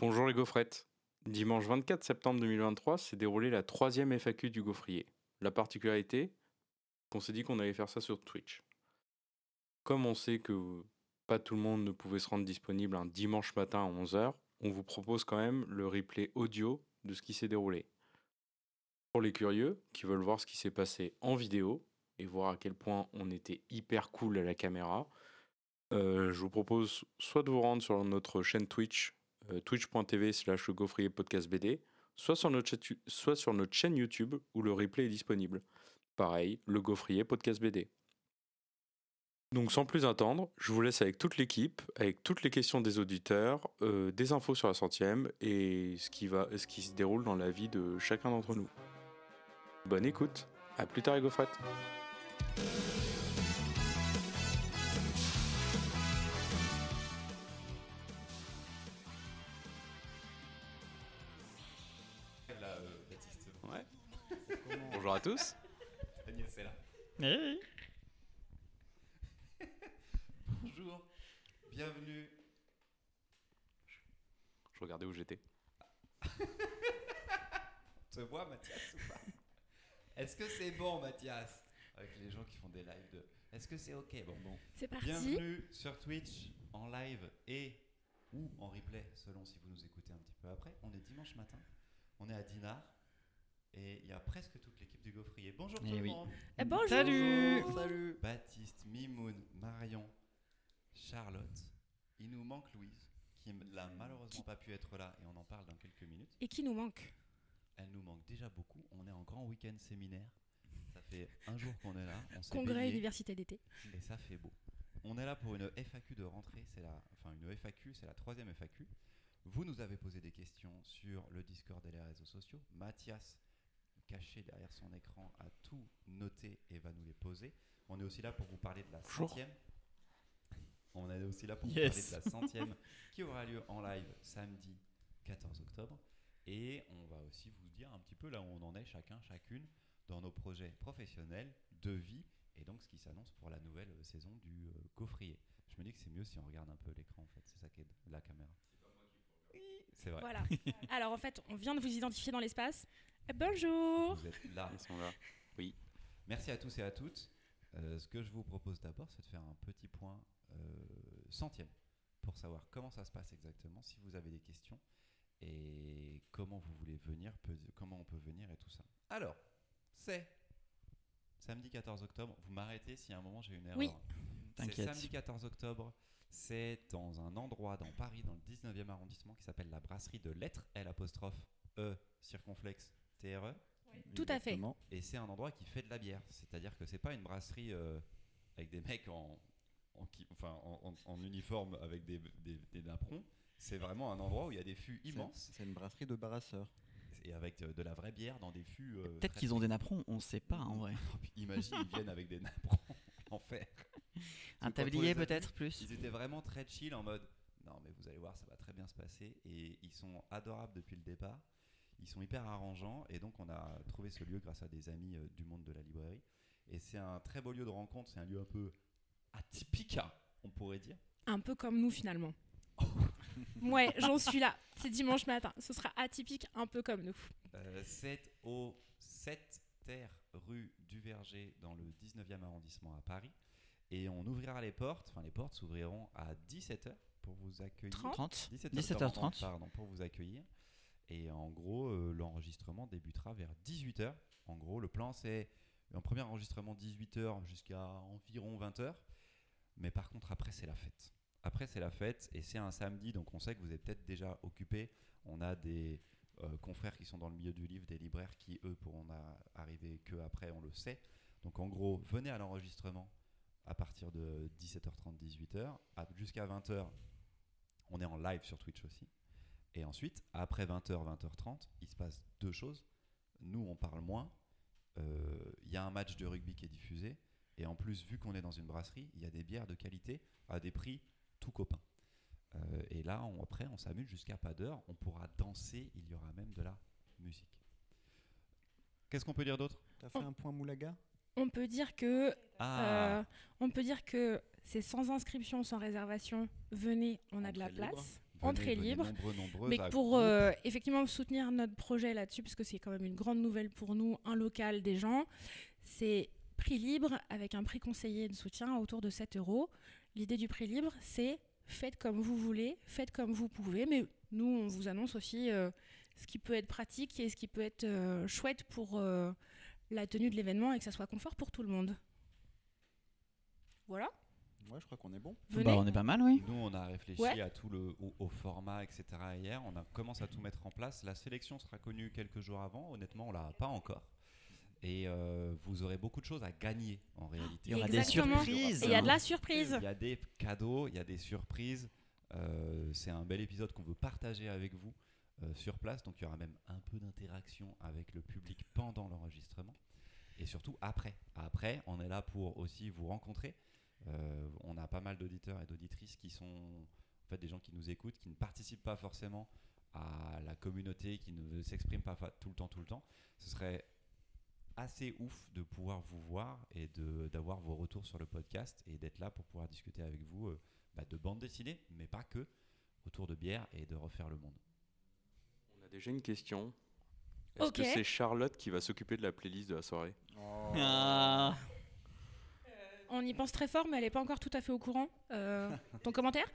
Bonjour les gaufrettes. Dimanche 24 septembre 2023 s'est déroulée la troisième FAQ du gaufrier. La particularité, qu'on s'est dit qu'on allait faire ça sur Twitch. Comme on sait que pas tout le monde ne pouvait se rendre disponible un dimanche matin à 11h, on vous propose quand même le replay audio de ce qui s'est déroulé. Pour les curieux qui veulent voir ce qui s'est passé en vidéo et voir à quel point on était hyper cool à la caméra, euh, je vous propose soit de vous rendre sur notre chaîne Twitch, twitch.tv slash gaufrier podcast BD, soit sur, notre soit sur notre chaîne YouTube où le replay est disponible. Pareil, le gaufrier podcast BD. Donc sans plus attendre, je vous laisse avec toute l'équipe, avec toutes les questions des auditeurs, euh, des infos sur la centième et ce qui, va, ce qui se déroule dans la vie de chacun d'entre nous. Bonne écoute, à plus tard les gaufrettes à tous. Agnès est là. Bonjour, bienvenue. Je regardais où j'étais. Tu vois Mathias ou pas? Est-ce que c'est bon Mathias? Avec les gens qui font des lives de... Est-ce que c'est ok? Bon, bon. C'est parti. Bienvenue sur Twitch en live et ou en replay selon si vous nous écoutez un petit peu après. On est dimanche matin, on est à Dinard et il y a presque toute l'équipe du Gaufrier. Bonjour tout Eh le oui. monde. Eh, bonjour. Salut. Salut Baptiste, Mimoun, Marion, Charlotte. Il nous manque Louise qui n'a malheureusement pas pu être là et on en parle dans quelques minutes. Et qui nous manque Elle nous manque déjà beaucoup. On est en grand week-end séminaire. Ça fait un jour qu'on est là. On Congrès baigné Université d'été. et ça fait beau. On est là pour une FAQ de rentrée. C'est la, enfin une FAQ, c'est la troisième FAQ. Vous nous avez posé des questions sur le Discord et les réseaux sociaux. Mathias, caché derrière son écran, a tout noté et va nous les poser. On est aussi là pour vous parler de la centième. On est aussi là pour Yes. vous parler de la centième qui aura lieu en live samedi 14 octobre. Et on va aussi vous dire un petit peu là où on en est chacun, chacune dans nos projets professionnels, de vie et donc ce qui s'annonce pour la nouvelle euh, saison du euh, gaufrier. Je me dis que c'est mieux si on regarde un peu l'écran en fait, c'est ça qui est la caméra. C'est vrai. Voilà. Alors en fait, on vient de vous identifier dans l'espace. Bonjour. Vous êtes là. Ils sont là. Merci à tous et à toutes. Euh, ce que je vous propose d'abord, c'est de faire un petit point euh, centième pour savoir comment ça se passe exactement, si vous avez des questions et comment vous voulez venir, peut- comment on peut venir et tout ça. Alors, c'est samedi 14 octobre. Vous m'arrêtez si à un moment j'ai une erreur. Oui. C'est T'inquiète. samedi 14 octobre. C'est dans un endroit dans Paris, dans le 19e arrondissement, qui s'appelle la brasserie de lettres, L apostrophe E circonflexe TRE. Tout à fait. Et c'est un endroit qui fait de la bière. C'est-à-dire que c'est pas une brasserie euh, avec des mecs en, en, qui- enfin, en, en- en uniforme avec des, des, des napperons. C'est vraiment un endroit où il y a des fûts immenses C'est une brasserie de barasseurs. et avec euh, de la vraie bière dans des fûts. euh, Peut-être qu'ils ont des napperons, on sait pas en vrai. Imagine, ils viennent avec des napperons en fer. Un tablier peut-être plus. Ils étaient vraiment très chill en mode non mais vous allez voir ça va très bien se passer et ils sont adorables depuis le départ. Ils sont hyper arrangeants et donc on a trouvé ce lieu grâce à des amis euh, du monde de la librairie et c'est un très beau lieu de rencontre, c'est un lieu un peu atypique hein, on pourrait dire. Un peu comme nous finalement. ouais, j'en suis là. C'est dimanche matin. Ce sera atypique, un peu comme nous. Euh, c'est au 7 terre rue du Verger dans le 19e arrondissement à Paris et on ouvrira les portes, enfin les portes s'ouvriront à 17h pour vous accueillir. 30. 30 17h30, 17h30. pardon, pour vous accueillir. Et en gros, euh, l'enregistrement débutera vers 18h. En gros, le plan, c'est un premier enregistrement 18h jusqu'à environ 20h. Mais par contre, après, c'est la fête. Après, c'est la fête et c'est un samedi, donc on sait que vous êtes peut-être déjà occupé. On a des euh, confrères qui sont dans le milieu du livre, des libraires qui, eux, pourront arriver que après, on le sait. Donc en gros, venez à l'enregistrement à partir de 17h30, 18h. À- Jusqu'à 20h, on est en live sur Twitch aussi. Et ensuite, après 20h, 20h30, il se passe deux choses. Nous, on parle moins. Euh, Il y a un match de rugby qui est diffusé. Et en plus, vu qu'on est dans une brasserie, il y a des bières de qualité à des prix tout copains. Euh, et là, on- après, on s'amuse jusqu'à pas d'heure. On pourra danser. Il y aura même de la musique. Qu'est-ce qu'on peut dire d'autre? T'as fait un point moulaga? On peut dire que, Ah, euh, on peut dire que c'est sans inscription, sans réservation. Venez, on a de la libre. place. entrée venez libre. nombreux, Mais pour euh, effectivement soutenir notre projet là-dessus, parce que c'est quand même une grande nouvelle pour nous, un local des gens, c'est prix libre avec un prix conseillé de soutien autour de 7 euros. L'idée du prix libre, c'est faites comme vous voulez, faites comme vous pouvez, mais nous, on vous annonce aussi euh, ce qui peut être pratique et ce qui peut être euh, chouette pour euh, la tenue de l'événement et que ça soit confort pour tout le monde. Voilà, Ouais, je crois qu'on est bon. Bah, on est pas mal, oui. Nous, on a réfléchi Ouais. à tout le au, au format, etc. Hier, on a commencé à tout mettre en place. La sélection sera connue quelques jours avant. Honnêtement, on l'a pas encore. Et euh, vous aurez beaucoup de choses à gagner en réalité. Il y aura des surprises. Il y a de la surprise. Il y a des cadeaux, il y a des surprises. Euh, c'est un bel épisode qu'on veut partager avec vous euh, sur place. Donc il y aura même un peu d'interaction avec le public pendant l'enregistrement. Et surtout après. Après, on est là pour aussi vous rencontrer. Euh, on a pas mal d'auditeurs et d'auditrices qui sont en fait des gens qui nous écoutent, qui ne participent pas forcément à la communauté, qui ne s'expriment pas tout le temps, tout le temps. Ce serait assez ouf de pouvoir vous voir et d'avoir vos retours sur le podcast et d'être là pour pouvoir discuter avec vous euh, bah, de bande dessinée, mais pas que, autour de bière et de refaire le monde. A déjà une question. Est-ce que c'est Charlotte qui va s'occuper de la playlist de la soirée? Ah. On y pense très fort, mais elle n'est pas encore tout à fait au courant. Euh, ton commentaire?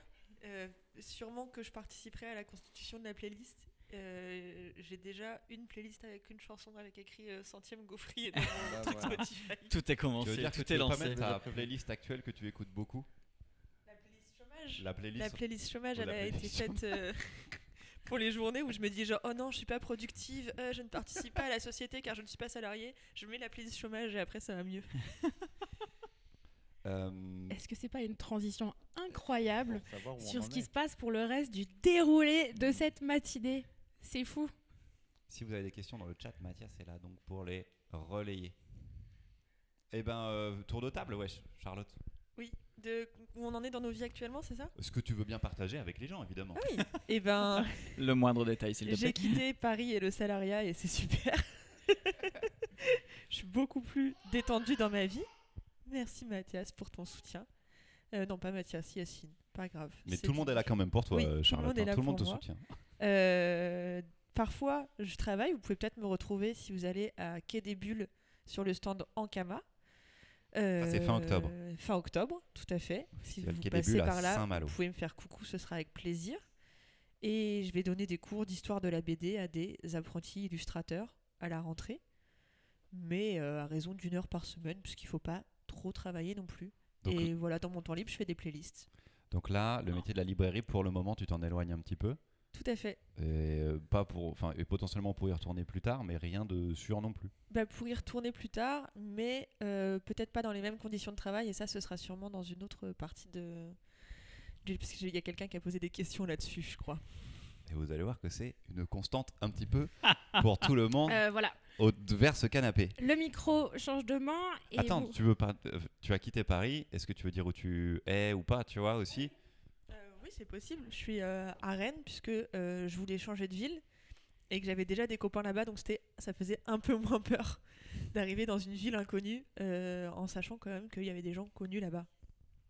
Euh, sûrement que je participerai à la constitution de la playlist. Euh, J'ai déjà une playlist avec une chanson avec écrit euh, centième gaufrier dans Bah, truc voilà. Spotify. Tout est Tu veux commencé, dire tout tu est lancé. ta playlist actuelle que tu écoutes beaucoup? La playlist chômage. La playlist La playlist chômage, elle a été faite euh, pour les journées où je me dis genre oh non je suis pas productive, euh, je ne participe pas à la société car je ne suis pas salarié. Je mets la playlist chômage et après ça va mieux. Euh, Est-ce que c'est pas une transition incroyable sur ce qui est. se passe pour le reste du déroulé de cette matinée? C'est fou. Si vous avez des questions dans le chat, Mathias est là donc pour les relayer. Eh ben, euh, tour de table, wesh, Charlotte. Oui, de où on en est dans nos vies actuellement, c'est ça? Ce que tu veux bien partager avec les gens, évidemment. Ah oui. Et ben Le moindre détail, s'il te J'ai plaît. quitté Paris et le salariat et c'est super. je suis beaucoup plus détendue dans ma vie. Merci Mathias pour ton soutien. Euh, non, pas Mathias, Yacine, pas grave. Mais tout le monde est là quand même pour toi, Oui, euh, tout le Charlotte. monde est hein. là Tout le monde te pour moi. soutient. Euh, parfois, je travaille. Vous pouvez peut-être me retrouver si vous allez à Quai des Bulles sur le stand Ankama. C'est fin octobre. Euh, Fin octobre, tout à fait. Si vous passez par là, vous pouvez me faire coucou, ce sera avec plaisir. Et je vais donner des cours d'histoire de la BD à des apprentis illustrateurs à la rentrée, mais euh, à raison d'une heure par semaine, puisqu'il ne faut pas trop travailler non plus. Donc, et voilà, dans mon temps libre, je fais des playlists. donc là, le métier de la librairie, pour le moment, tu t'en éloignes un petit peu. Tout à fait. Et, euh, pas pour, enfin, et potentiellement pour y retourner plus tard, mais rien de sûr non plus. Bah, pour y retourner plus tard, mais euh, peut-être pas dans les mêmes conditions de travail, et ça, ce sera sûrement dans une autre partie de. de- Parce qu'il y a quelqu'un qui a posé des questions là-dessus, je crois. Et vous allez voir que c'est une constante un petit peu pour tout le monde Euh, voilà, au, vers ce canapé. le micro change de main. Et Attends, vous- tu veux pas, euh, tu as quitté Paris. Est-ce que tu veux dire où tu es ou pas, tu vois aussi? C'est possible. Je suis euh, à Rennes, puisque euh, je voulais changer de ville, et que j'avais déjà des copains là-bas, donc c'était, ça faisait un peu moins peur d'arriver dans une ville inconnue, euh, en sachant quand même qu'il y avait des gens connus là-bas.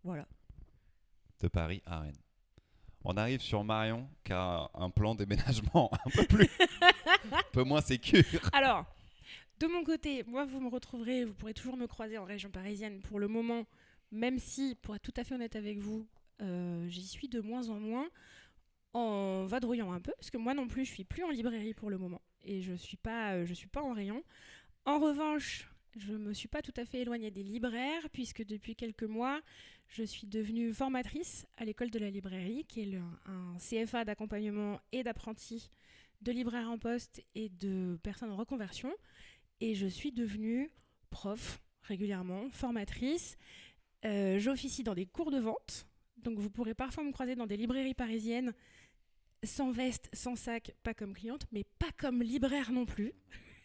Voilà. De Paris à Rennes. On arrive sur Marion qui a un plan déménagement un peu plus, un peu moins sécure. Alors, de mon côté, moi, vous me retrouverez, vous pourrez toujours me croiser en région parisienne pour le moment, même si, pour être tout à fait honnête avec vous, j'y suis de moins en moins, en vadrouillant un peu, parce que moi non plus, je suis plus en librairie pour le moment, et je suis pas, euh, suis pas en rayon. En revanche, je me suis pas tout à fait éloignée des libraires, puisque depuis quelques mois, je suis devenue formatrice à l'école de la librairie, qui est un CFA d'accompagnement et d'apprenti de libraires en poste et de personnes en reconversion. Et je suis devenue prof régulièrement, formatrice. Euh, J'officie dans des cours de vente. Donc vous pourrez parfois me croiser dans des librairies parisiennes sans veste, sans sac, pas comme cliente, mais pas comme libraire non plus.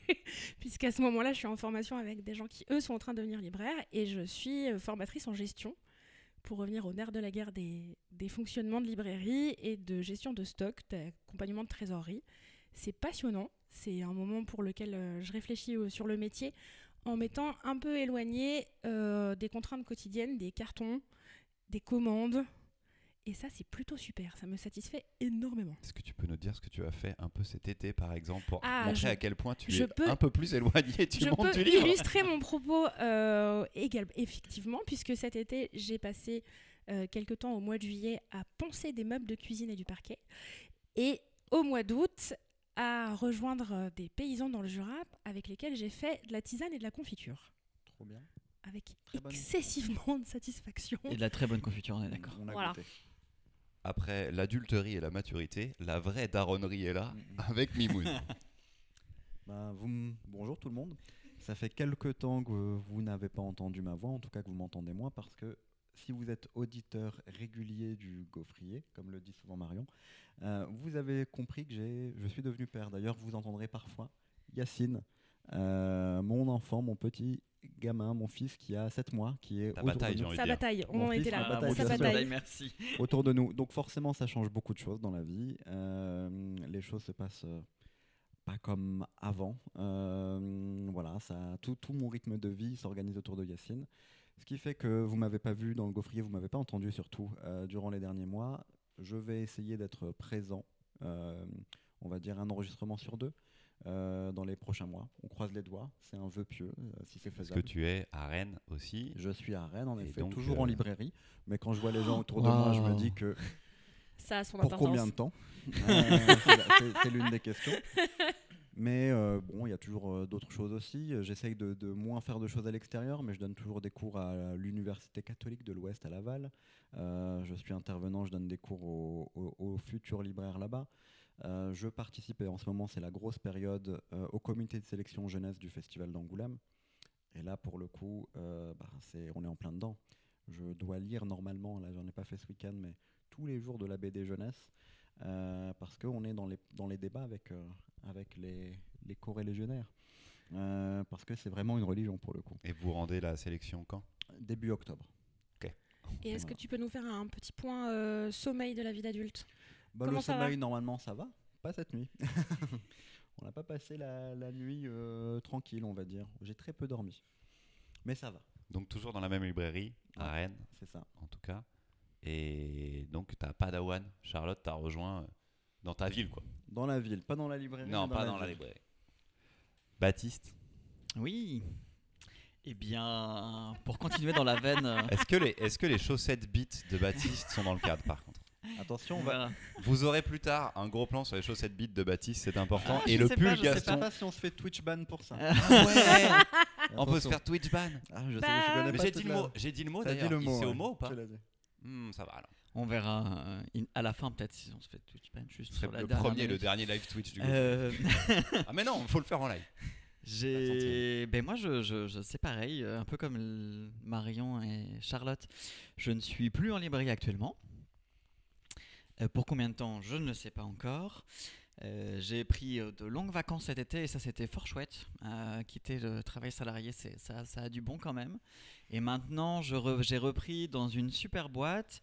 Puisqu'à ce moment-là, je suis en formation avec des gens qui, eux, sont en train de devenir libraires. Et je suis euh, formatrice en gestion pour revenir au nerf de la guerre des, des fonctionnements de librairie et de gestion de stock, d'accompagnement de trésorerie. C'est passionnant. C'est un moment pour lequel euh, je réfléchis au- sur le métier en m'étant un peu éloignée euh, des contraintes quotidiennes, des cartons, des commandes Et ça, c'est plutôt super. Ça me satisfait énormément. Est-ce que tu peux nous dire ce que tu as fait un peu cet été, par exemple, pour Ah, montrer je- à quel point tu je es peux- un peu plus éloigné du Je monde peux du livre? illustrer mon propos euh, égal- effectivement, puisque cet été, j'ai passé euh, quelque temps au mois de juillet à poncer des meubles de cuisine et du parquet. Et au mois d'août, à rejoindre euh, des paysans dans le Jura avec lesquels j'ai fait de la tisane et de la confiture. Trop bien. Avec Très bonne. excessivement de satisfaction. Et de la très bonne confiture, on est d'accord. On a Voilà. goûté. Après l'adulterie et la maturité, la vraie daronnerie est là, avec Mimoun. Bah, vous Bonjour tout le monde. Ça fait quelques temps que vous n'avez pas entendu ma voix, en tout cas que vous m'entendez moins, parce que si vous êtes auditeur régulier du gaufrier, comme le dit souvent Marion, euh, vous avez compris que j'ai- je suis devenu père. D'ailleurs, vous entendrez parfois Yacine, euh, mon enfant, mon petit gamin, mon fils qui a 7 mois, qui est Ta autour de bataille, nous. de Sa dire. bataille, on Mon en fils, était là. bataille, Sa bataille. merci. autour de nous. Donc forcément, ça change beaucoup de choses dans la vie. Euh, les choses se passent euh, pas comme avant. Euh, voilà, ça, tout, tout mon rythme de vie s'organise autour de Yacine. Ce qui fait que vous m'avez pas vu dans le gaufrier, vous m'avez pas entendu surtout euh, durant les derniers mois. Je vais essayer d'être présent. euh, on va dire un enregistrement sur deux. Euh, dans les prochains mois. On croise les doigts, c'est un vœu pieux, euh, si c'est Parce faisable. que tu es à Rennes aussi. Je suis à Rennes, en Et effet, donc, toujours euh, en librairie. Mais quand je vois les gens autour de moi, je me dis que Ça a son pour importance. combien de temps Euh, C'est l'une des questions. Mais euh, bon, il y a toujours euh, d'autres choses aussi. J'essaye de, de moins faire de choses à l'extérieur, mais je donne toujours des cours à l'Université catholique de l'Ouest à Laval. Euh, je suis intervenant, je donne des cours aux au, aux futurs libraires là-bas. Euh, je participe, et en ce moment, c'est la grosse période, euh, au comité de sélection jeunesse du Festival d'Angoulême. Et là, pour le coup, euh, bah, c'est- on est en plein dedans. Je dois lire normalement, là, j'en ai pas fait ce week-end, mais tous les jours de la BD jeunesse. Euh, parce qu'on est dans les, dans les débats avec, euh, avec les, les corps-légionnaires. Euh, parce que c'est vraiment une religion pour le coup. Et vous rendez la sélection quand? Début octobre. Et est-ce que tu peux nous faire un petit point euh, sommeil de la vie d'adulte? Bah, Comment le ça va? sommeil, normalement, ça va. Pas cette nuit. on n'a pas passé la, la nuit euh, tranquille, on va dire. J'ai très peu dormi. Mais ça va, Donc toujours dans la même librairie, à Ouais. Rennes c'est ça. en tout cas. Et donc ta Padawan, Charlotte t'a rejoint euh, dans ta ville quoi. Dans la ville, pas dans la librairie. Non, pas dans la librairie. Baptiste, Oui. Eh bien, pour continuer dans la veine. euh, est-ce que, les, est-ce que les chaussettes beat de Baptiste sont dans le cadre par contre? Attention, on va. verra. Vous aurez plus tard un gros plan sur les chaussettes beat de Baptiste, c'est important. Ah, et je le sais pull pas, je sais Je sais Gaston. pas si on se fait Twitch ban pour ça. Ah ouais On peut se faire Twitch ban. Ah, je sais, Bah, je connais Mais pas j'ai toute dit, le la- mot, j'ai dit le mot T'as dit d'ailleurs. le mot. C'est au ouais. mot ou pas Tu l'as dit. Hmm, Ça va alors. On verra euh, in- à la fin, peut-être, si on se fait Twitch ban juste Ce serait sur la le dernière premier, le minute. dernier live Twitch du coup. Euh, Ah mais non, il faut le faire en live. J'ai, ben moi, je, je, je- c'est pareil, euh, un peu comme l- Marion et Charlotte. Je ne suis plus en librairie actuellement. Euh, pour combien de temps Je ne le sais pas encore. Euh, j'ai pris euh, de longues vacances cet été et ça c'était fort chouette. Quitter le travail salarié, c'est, ça, ça a du bon quand même. Et maintenant, je j'ai repris dans une super boîte.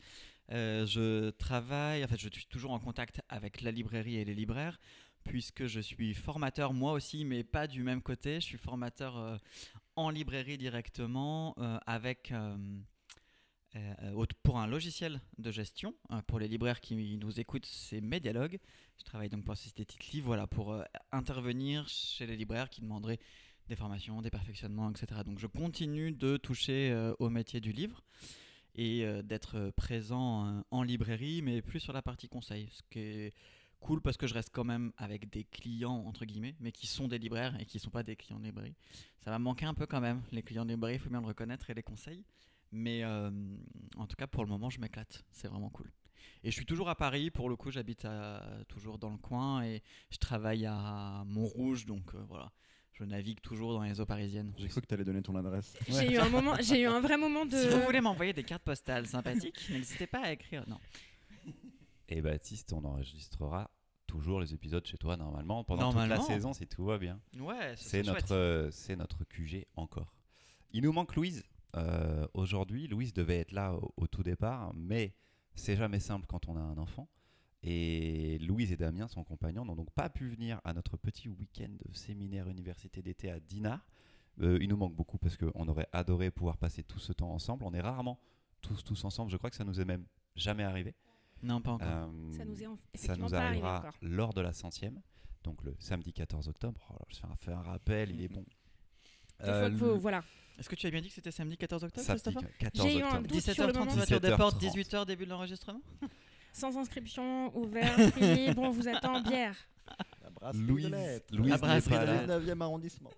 Je travaille, en fait, je suis toujours en contact avec la librairie et les libraires puisque je suis formateur moi aussi, mais pas du même côté. Je suis formateur en librairie directement avec pour un logiciel de gestion. Euh, pour les libraires qui nous écoutent, c'est Medialog. Je travaille donc pour société Titli, voilà, pour euh, intervenir chez les libraires qui demanderaient des formations, des perfectionnements, etc. Donc je continue de toucher euh, au métier du livre et euh, d'être présent euh, en librairie, mais plus sur la partie conseil, ce qui est cool parce que je reste quand même avec des clients entre guillemets, mais qui sont des libraires et qui sont pas des clients de librairie. Ça va manquer un peu quand même. Les clients de librairie, il faut bien le reconnaître et les conseils. Mais euh, en tout cas, pour le moment, je m'éclate. C'est vraiment cool. Et je suis toujours à Paris. Pour le coup, j'habite à- toujours dans le coin et je travaille à Montrouge, donc euh, voilà. Je navigue toujours dans les eaux parisiennes. J'ai cru que tu allais donner ton adresse. J'ai eu un moment, j'ai eu un vrai moment de. Si vous voulez m'envoyer des cartes postales sympathiques, n'hésitez pas à écrire. Non. Et Baptiste, on enregistrera toujours les épisodes chez toi normalement pendant toute la saison si tout va bien. Ouais, C'est notre, euh, c'est notre QG encore. Il nous manque Louise euh, aujourd'hui. Louise devait être là au, au tout départ, mais c'est jamais simple quand on a un enfant. Et Louise et Damien, son compagnon, n'ont donc pas pu venir à notre petit week-end de séminaire université d'été à Dinard. Euh, il nous manque beaucoup parce qu'on aurait adoré pouvoir passer tout ce temps ensemble. On est rarement tous tous ensemble. Je crois que ça nous est même jamais arrivé. Non, pas encore. Euh, Ça nous est en- ça nous arrivera encore. lors de la centième, donc le samedi 14 octobre. Oh je fais un, fais un rappel, il est bon. Des fois Euh, voilà. Est-ce que tu as bien dit que c'était samedi 14 octobre, 14 J'ai eu un octobre. doute sur le 17h30, moment. ouverture de porte, 17h30. 18h, début de l'enregistrement Sans inscription, ouvert, free, bon, on vous attend, bière. La brasserie Louise, de. Louise La n'est pas là. Lettres. 19e arrondissement.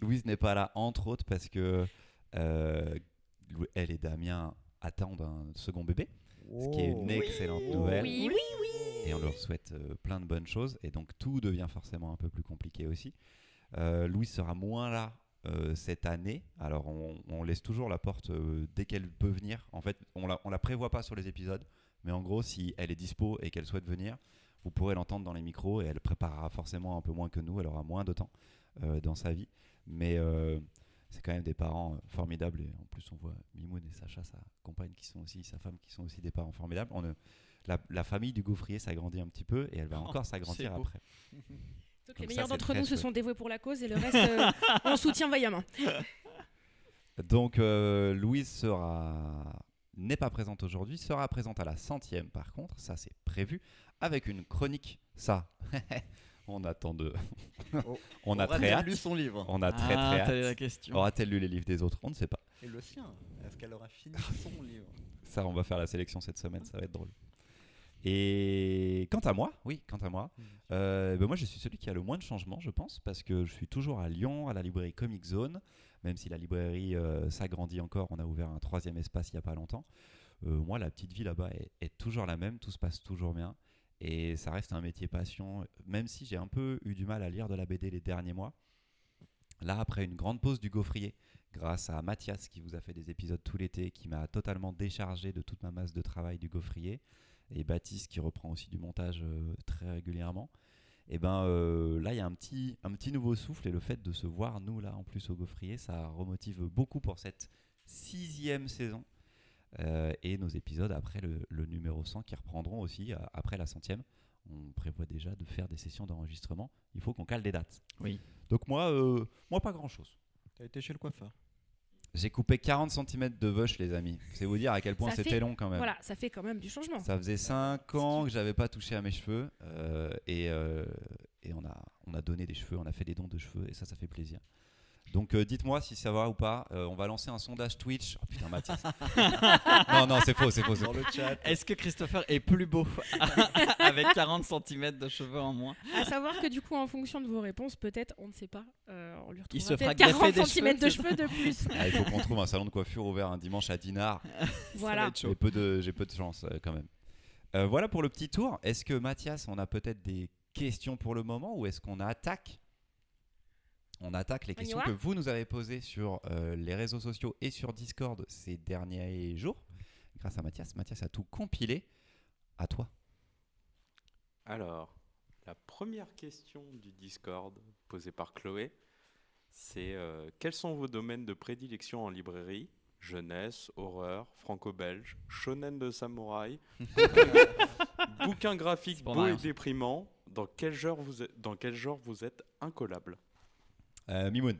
Louise n'est pas là, entre autres, parce que euh, elle et Damien attendent un second bébé, ce qui est une excellente nouvelle. Oui, oui, Et on leur souhaite euh, plein de bonnes choses. Et donc tout devient forcément un peu plus compliqué aussi. Euh, Louise sera moins là cette année. Alors on, on laisse toujours la porte euh, dès qu'elle peut venir. En fait, on la, on la prévoit pas sur les épisodes. Mais en gros, si elle est dispo et qu'elle souhaite venir, vous pourrez l'entendre dans les micros et elle préparera forcément un peu moins que nous. Elle aura moins de temps euh, dans sa vie. Mais euh, c'est quand même des parents euh, formidables. Et en plus, on voit Mimoun et Sacha, sa compagne, qui sont aussi, sa femme, qui sont aussi des parents formidables. On la, la famille du gaufrier s'agrandit un petit peu et elle va Oh, encore s'agrandir après. Donc Comme les meilleurs d'entre nous se sont dévoués pour la cause et le reste, euh, on soutient vaillamment. Donc euh, Louise sera n'est pas présente aujourd'hui, sera présente à la centième par contre, ça c'est prévu, avec une chronique. Ça, on attend de, Oh. on a très hâte. lu son livre? On a très ah, très t'avais la hâte. question. Aura-t-elle lu les livres des autres? On ne sait pas. Et le sien? Est-ce qu'elle aura fini son livre? Ça, on va faire la sélection cette semaine, ça va être drôle. Et quant à moi, oui, quant à moi, euh, ben moi je suis celui qui a le moins de changements, je pense, parce que je suis toujours à Lyon, à la librairie Comic Zone, même si la librairie euh, s'agrandit encore, on a ouvert un troisième espace il n'y a pas longtemps. Euh, moi, la petite vie là-bas est, est toujours la même, tout se passe toujours bien, et ça reste un métier passion, même si j'ai un peu eu du mal à lire de la BD les derniers mois. Là, après une grande pause du gaufrier, grâce à Mathias qui vous a fait des épisodes tout l'été, qui m'a totalement déchargé de toute ma masse de travail du gaufrier, et Baptiste qui reprend aussi du montage euh, très régulièrement. Et ben euh, là, il y a un petit, un petit nouveau souffle et le fait de se voir nous là en plus au gaufrier, ça remotive beaucoup pour cette sixième saison Euh, et nos épisodes après le, le numéro 100 qui reprendront aussi euh, après la centième. On prévoit déjà de faire des sessions d'enregistrement. Il faut qu'on cale des dates. Oui. Donc moi, euh, moi pas grand chose. T'as été chez le coiffeur J'ai coupé 40 cm de bush, les amis. C'est vous dire à quel point c'était fait- long quand même. Voilà, ça fait quand même du changement. Ça faisait 5 ans que j'avais pas touché à mes cheveux euh, et, euh, et on, a, on a donné des cheveux, on a fait des dons de cheveux et ça, ça fait plaisir. Donc euh, dites-moi si ça va ou pas. Euh, on va lancer un sondage Twitch. Oh putain, Mathias. non, non, c'est faux, c'est faux. c'est Dans faux. le chat. Est-ce que Christopher est plus beau avec 40 cm de cheveux en moins À savoir que du coup, en fonction de vos réponses, peut-être, on ne sait pas, euh, on lui Il se fera peut-être greffer 40 des cm de cheveux, de plus. Ah, il faut qu'on trouve un salon de coiffure ouvert un dimanche à Dinard. voilà. J'ai peu de, j'ai peu de chance euh, quand même. Euh, voilà pour le petit tour. Est-ce que Mathias, on a peut-être des questions pour le moment ou est-ce qu'on attaque On attaque les On questions que vous nous avez posées sur euh, les réseaux sociaux et sur Discord ces derniers jours. Grâce à Mathias. Mathias a tout compilé. À toi. Alors, la première question du Discord posée par Chloé, c'est euh, quels sont vos domaines de prédilection en librairie? Jeunesse, horreur, franco-belge, shonen de samouraï, bouquin graphique beau et déprimant. Dans quel genre vous êtes, dans quel genre vous êtes incollable Euh, Mimoun.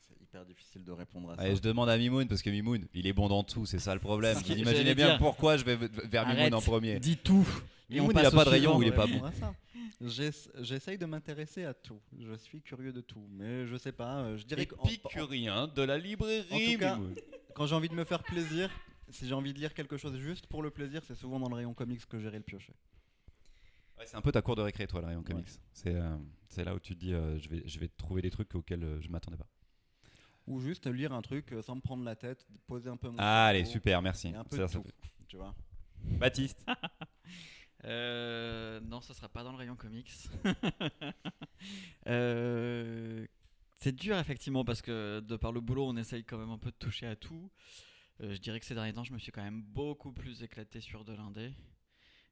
C'est hyper difficile de répondre à ça. Allez, je demande à Mimoun parce que Mimoun, il est bon dans tout, c'est ça le problème. Vous imaginez bien dire. pourquoi je vais vers Mimoun en premier. Dis tout. Mimoun, il a passe pas de rayon où il est pas bon. à ça. J'ess- J'essaye de m'intéresser à tout. Je suis curieux de tout. Mais je sais pas. euh, Je dirais Épicurien de la librairie. En tout cas, Mimoun. quand j'ai envie de me faire plaisir, si j'ai envie de lire quelque chose juste pour le plaisir, c'est souvent dans le rayon comics que j'irai le piocher. Ouais, c'est un peu ta cour de récré, toi, le rayon Ouais. comics. C'est euh, c'est là où tu te dis, euh, je, vais, je vais trouver des trucs auxquels euh, je m'attendais pas. Ou juste lire un truc euh, sans me prendre la tête, poser un peu mon Allez, cerveau, super, merci. un peu Ça, de ça tout, fait- tu vois. Baptiste. Euh, non, ce sera pas dans le rayon comics. Euh, c'est dur effectivement parce que de par le boulot, on essaye quand même un peu de toucher à tout. Euh, je dirais que ces derniers temps, je me suis quand même beaucoup plus éclaté sur de l'indé.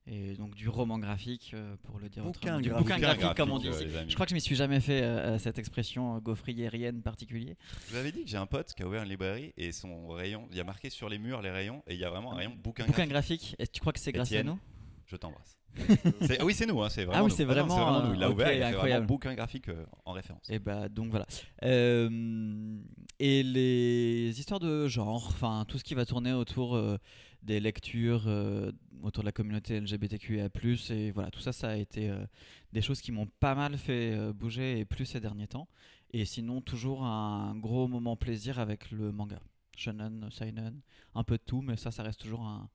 Et donc du roman graphique, euh, pour le dire Bouquin autrement. Du bouquin Bouquin graphique, comme on dit euh. Je crois que je m'y suis jamais fait euh, cette expression euh, gaufriérienne particulier. Je vous avais dit que j'ai un pote qui a ouvert une librairie et son rayon, il y a marqué sur les murs les rayons et il y a vraiment un rayon bouquin, Bouquin graphique. graphique, que tu crois que c'est grâce à nous? Je t'embrasse. Ah oui, c'est nous, hein, c'est vraiment. Ah oui, nous. c'est vraiment, vraiment nous. Il l'a ouvert, ok, il a fait vraiment incroyable. bouquin graphique euh, en référence. Et bah donc voilà. Euh, et les histoires de genre, enfin tout ce qui va tourner autour euh, des lectures, euh, autour de la communauté LGBTQIA+, et voilà, tout ça, ça a été euh, des choses qui m'ont pas mal fait euh, bouger et plus ces derniers temps. Et sinon, toujours un gros moment plaisir avec le manga. Shonen, seinen, un peu de tout, mais ça, ça reste toujours un,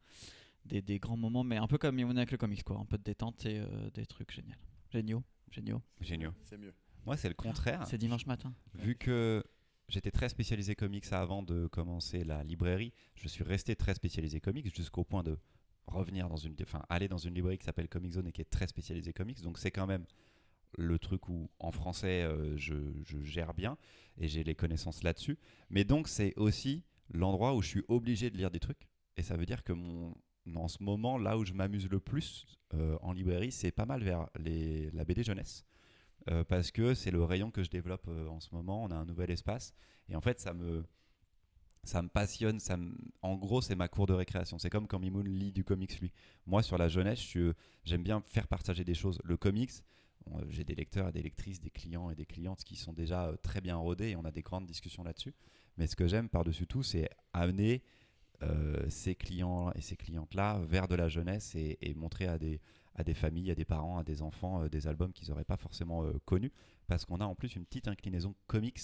des, des grands moments, mais un peu comme Yamune avec le comics, quoi. Un peu de détente et euh, des trucs géniaux. Géniaux, géniaux. Génial. C'est mieux. Moi, c'est le contraire. C'est dimanche matin. Vu que j'étais très spécialisé comics avant de commencer la librairie, je suis resté très spécialisé comics jusqu'au point de revenir dans une, enfin aller dans une librairie qui s'appelle Comic Zone et qui est très spécialisée comics. Donc c'est quand même le truc où en français euh, je, gère bien et j'ai les connaissances là-dessus. Mais donc c'est aussi l'endroit où je suis obligé de lire des trucs. Et ça veut dire que mon, en ce moment, là où je m'amuse le plus euh, en librairie, c'est pas mal vers les, la BD jeunesse. Euh, parce que c'est le rayon que je développe euh, en ce moment. On a un nouvel espace. Et en fait, ça me, ça me passionne. Ça En gros, c'est ma cour de récréation. C'est comme quand Mimoun lit du comics, lui. Moi, sur la jeunesse, j'aime bien faire partager des choses. Le comics, on- j'ai des lecteurs et des lectrices, des clients et des clientes qui sont déjà euh, très bien rodés et on a des grandes discussions là-dessus. Mais ce que j'aime par-dessus tout, c'est amener euh, ces clients et ces clientes-là vers de la jeunesse et montrer à des, à des familles, à des parents, à des enfants euh, des albums qu'ils n'auraient pas forcément euh, connus. Parce qu'on a en plus une petite inclinaison comics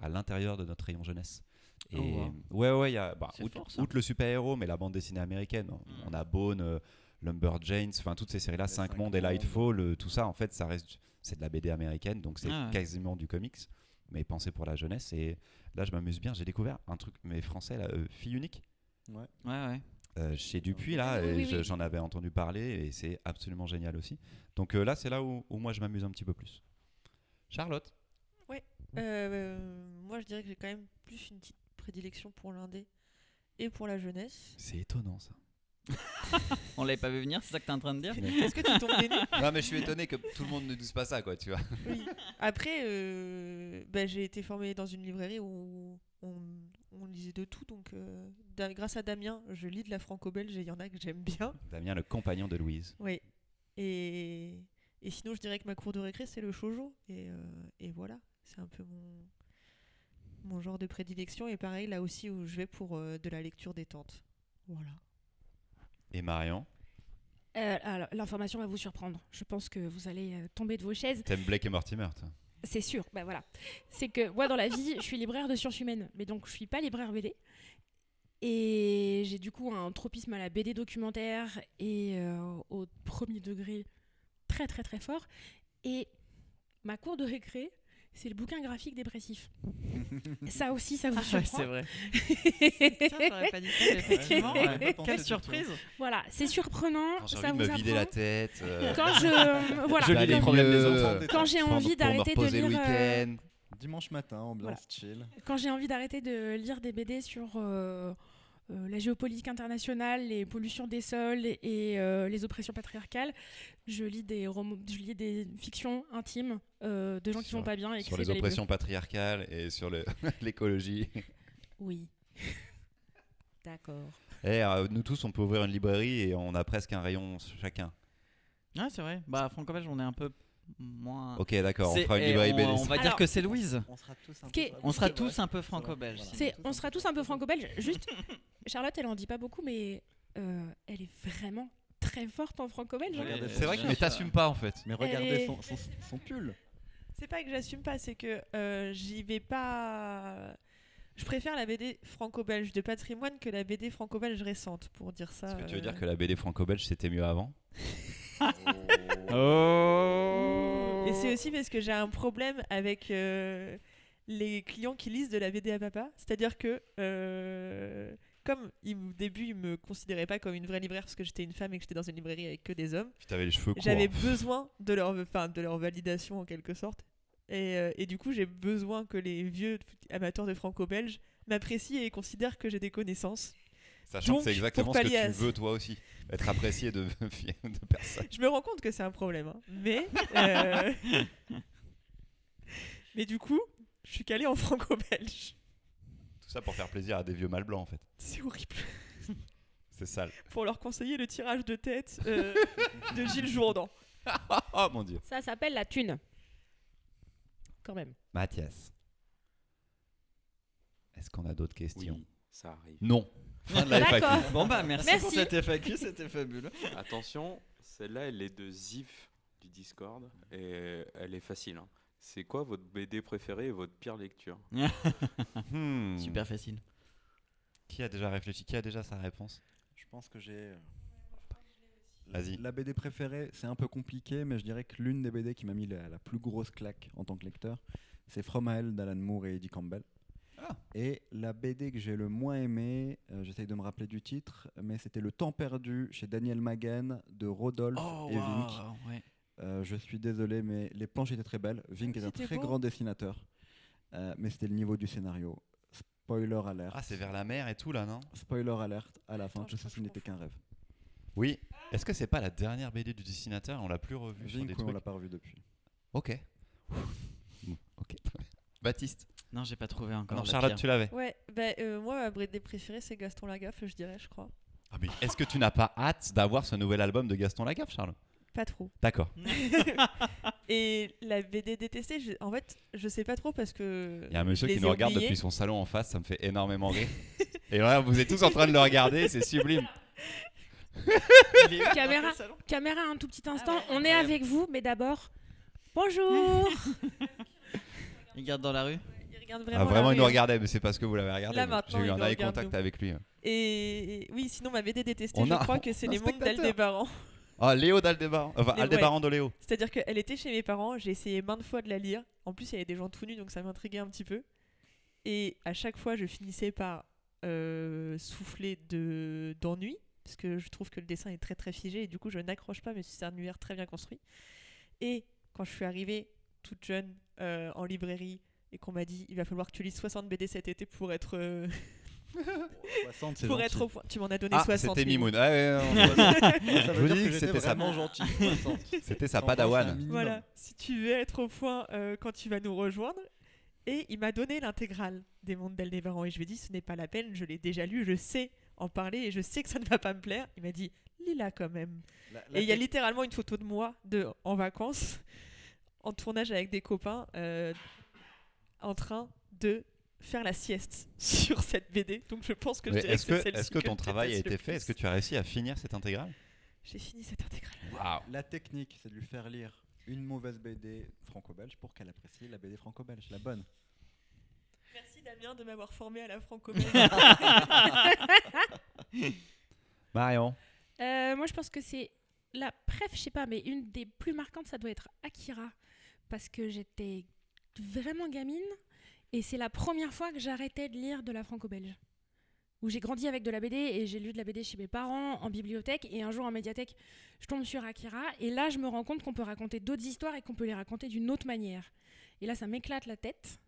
à l'intérieur de notre rayon jeunesse. Et Oh, wow. ouais, ouais, il y a, bah, outre, fort, ça. outre le super-héros, mais la bande dessinée américaine, on, Mm. on a Bone, euh, Lumberjanes, enfin toutes ces séries-là, Les 5 Cinq mondes et. Lightfall, euh, tout ça, en fait, ça reste, c'est de la BD américaine, donc c'est Ah ouais. quasiment du comics, mais pensé pour la jeunesse. Et là, je m'amuse bien. J'ai découvert un truc, mais français, là, euh, Fille unique, Ouais. Ouais, ouais. Euh, chez Dupuis, là, Oui, et oui, je- oui. j'en avais entendu parler, et c'est absolument génial aussi. Donc euh, là, c'est là où, où moi, je m'amuse un petit peu plus. Charlotte? Euh, moi, je dirais que j'ai quand même plus une petite prédilection pour l'indé et pour la jeunesse. C'est étonnant, ça. On l'avait pas vu venir, c'est ça que t'es en train de dire? Est-ce que tu tombes des nues? Non, mais je suis étonné que tout le monde ne dise pas ça, quoi, tu vois. Oui. Après, euh, bah, j'ai été formée dans une librairie où on, on lisait de tout. Donc, euh, grâce à Damien, je lis de la franco-belge et il y en a que j'aime bien. Damien, le compagnon de Louise. Oui. Et, et sinon, je dirais que ma cour de récré, c'est le shoujo. Et, euh, et voilà, c'est un peu mon, mon genre de prédilection. Et pareil, là aussi, où je vais pour euh, de la lecture détente. Voilà. Et Marion? Euh, alors, l'information va vous surprendre. Je pense que vous allez euh, tomber de vos chaises. T'aimes Blake et Mortimer, toi? C'est sûr, bah voilà. C'est que moi, dans la vie, je suis libraire de sciences humaines, mais donc je suis pas libraire BD. Et j'ai du coup un tropisme à la BD documentaire et euh, au premier degré très très très fort. Et ma cour de récré, c'est le bouquin graphique dépressif. ça aussi, ça vous Ah ouais, surprend. c'est vrai. Tiens, j'aurais pas dit ça, mais effectivement. Ouais, ouais. j'avais pas pensé Quelle surprise Voilà, c'est surprenant. Quand j'ai ça envie de vous me vider la tête. euh, Quand je voilà, Je lis aller les problèmes des autres. quand j'ai pour- envie pour me d'arrêter de reposer lire le euh, week-end. Dimanche matin, ambiance chill. quand j'ai envie d'arrêter de lire des BD sur euh, euh, la géopolitique internationale, les pollutions des sols et euh, les oppressions patriarcales, je lis des romans, je lis des fictions intimes euh, de gens qui Sur- vont pas bien et qui Sur les oppressions patriarcales et sur le- l'écologie. Oui. D'accord. Et euh, nous tous, on peut ouvrir une librairie et on a presque un rayon chacun. Ouais, c'est vrai. Bah, franco-belge, on est un peu moins. Ok, d'accord, on C'est- fera une et librairie on, va dire Alors- que c'est Louise. On sera tous un est- peu. On sera C'est tous vrai. un peu C'est franco-belge. on sera tous un peu franco-belges. Juste, Charlotte, elle en dit pas beaucoup, mais euh, elle est vraiment très forte en franco-belge. hein. C'est vrai que mais t'assumes pas en fait. Mais regardez est- son, son, son pull. C'est pas que j'assume pas, c'est que euh, j'y vais pas. Je préfère la BD franco-belge de patrimoine que la BD franco-belge récente, pour dire ça. Est-ce que tu veux euh. dire que la BD franco-belge c'était mieux avant? Oh Et c'est aussi parce que j'ai un problème avec euh, les clients qui lisent de la BD à papa. C'est-à-dire que, euh, comme au début, ils me considéraient pas comme une vraie libraire parce que j'étais une femme et que j'étais dans une librairie avec que des hommes, les cheveux j'avais besoin de leur, enfin, de leur validation en quelque sorte. Et, euh, et du coup, j'ai besoin que les vieux amateurs de franco-belge m'apprécient et considèrent que j'ai des connaissances. Sachant Donc, que c'est exactement ce que tu veux toi aussi. Être apprécié de, de personnes. Je me rends compte que c'est un problème, hein. mais euh, mais du coup, je suis calée en franco-belge. Tout ça pour faire plaisir à des vieux mâles blancs en fait. C'est horrible. C'est sale. Pour leur conseiller le tirage de tête euh, de Gilles Jourdan. oh mon dieu. Ça s'appelle la thune. Quand même. Mathias. Est-ce qu'on a d'autres questions? Oui, ça arrive. Non. Fin de la. FAQ. Bon bah merci, pour cette FAQ, c'était fabuleux. Attention, celle-là, elle est de Zif du Discord et elle est facile. hein. C'est quoi votre BD préférée et votre pire lecture Hmm. Super facile. Qui a déjà réfléchi Qui a déjà sa réponse? Je pense que j'ai. euh, Vas-y. La BD préférée, c'est un peu compliqué, mais je dirais que l'une des BD qui m'a mis la, la plus grosse claque en tant que lecteur, c'est From Hell d'Alan Moore et Eddie Campbell. Ah. Et la BD que j'ai le moins aimé, euh, j'essaye de me rappeler du titre, mais c'était Le Temps perdu chez Daniel Magen de Rodolphe Oh et Vink. ouais. Euh, je suis désolé, mais les planches étaient très belles. Vink est un très beau. grand dessinateur, euh, mais c'était le niveau du scénario. Spoiler alert. Ah, c'est vers la mer et tout là, non? Spoiler alert à la fin, Attends, je tout ça crois ce que je n'était qu'un rêve. Oui. Est-ce que c'est pas la dernière BD du dessinateur? On l'a plus revu sur Vink, des oui, on trucs. l'a pas revu depuis. Ok. Ok. très bien. Baptiste. Non, j'ai pas trouvé encore. Non, Charlotte, pire. tu l'avais. Ouais, bah, euh, moi, ma BD préférée, c'est Gaston Lagaffe, je dirais, je crois. Ah, mais est-ce que tu n'as pas hâte d'avoir ce nouvel album de Gaston Lagaffe, Charles Pas trop. D'accord. Et la BD détestée, je- en fait, je sais pas trop parce que. Il y a un monsieur je qui nous ai regarde depuis son salon en face, ça me fait énormément rire. Et là, vous êtes tous en train de le regarder, c'est sublime. Caméra? un tout petit instant, ouais, on est avec vous, mais d'abord, bonjour Il garde dans la rue. Il regarde Ah, vraiment. vraiment, la il nous regardait, mais c'est parce que vous l'avez regardé. Là, J'ai eu un eye regarde, contact nous. avec lui. Et oui, sinon, ma BD détestée, On je a- crois que c'est Les Mondes d'Aldébaran. Ah, Léo d'Aldébaran. Enfin, Les- Aldébaran de Léo. C'est-à-dire qu'elle était chez mes parents, j'ai essayé maintes fois de la lire. En plus, il y avait des gens tout nus, donc ça m'intriguait un petit peu. Et à chaque fois, je finissais par euh, souffler de d'ennui, parce que je trouve que le dessin est très très figé, et du coup, je n'accroche pas, mais c'est un univers très bien construit. Et quand je suis arrivée toute jeune euh, en librairie, et qu'on m'a dit, il va falloir que tu lises 60 BD cet été pour être, euh, 60, c'est pour gentil. être au point. Tu m'en as donné Ah, 60. c'était Mimoun. Ah, ouais, Je vous dis que c'était sa- vraiment gentil. 60. C'était sa 100 padawan. Voilà, si tu veux être au point euh, quand tu vas nous rejoindre. Et il m'a donné l'intégrale des mondes d'Aldébaran. Et je lui ai dit, ce n'est pas la peine, je l'ai déjà lu, je sais en parler et je sais que ça ne va pas me plaire. Il m'a dit, lis-la quand même. La- la Et il y a littéralement une photo de moi de, en vacances, en tournage avec des copains, euh, en train de faire la sieste sur cette BD. Donc je pense que je dirais Est-ce que, est-ce que ton travail a été fait? Est-ce que tu as réussi à finir cette intégrale? J'ai fini cette intégrale. La technique, c'est de lui faire lire une mauvaise BD franco-belge pour qu'elle apprécie la BD franco-belge, la bonne. Merci Damien de m'avoir formé à la franco-belge. Marion. Euh, moi, je pense que c'est la bref, je sais pas, mais une des plus marquantes, ça doit être Akira, parce que j'étais vraiment gamine et c'est la première fois que j'arrêtais de lire de la franco-belge. Où j'ai grandi avec de la BD et j'ai lu de la BD chez mes parents en bibliothèque et un jour en médiathèque, je tombe sur Akira et là je me rends compte qu'on peut raconter d'autres histoires et qu'on peut les raconter d'une autre manière. Et là ça m'éclate la tête.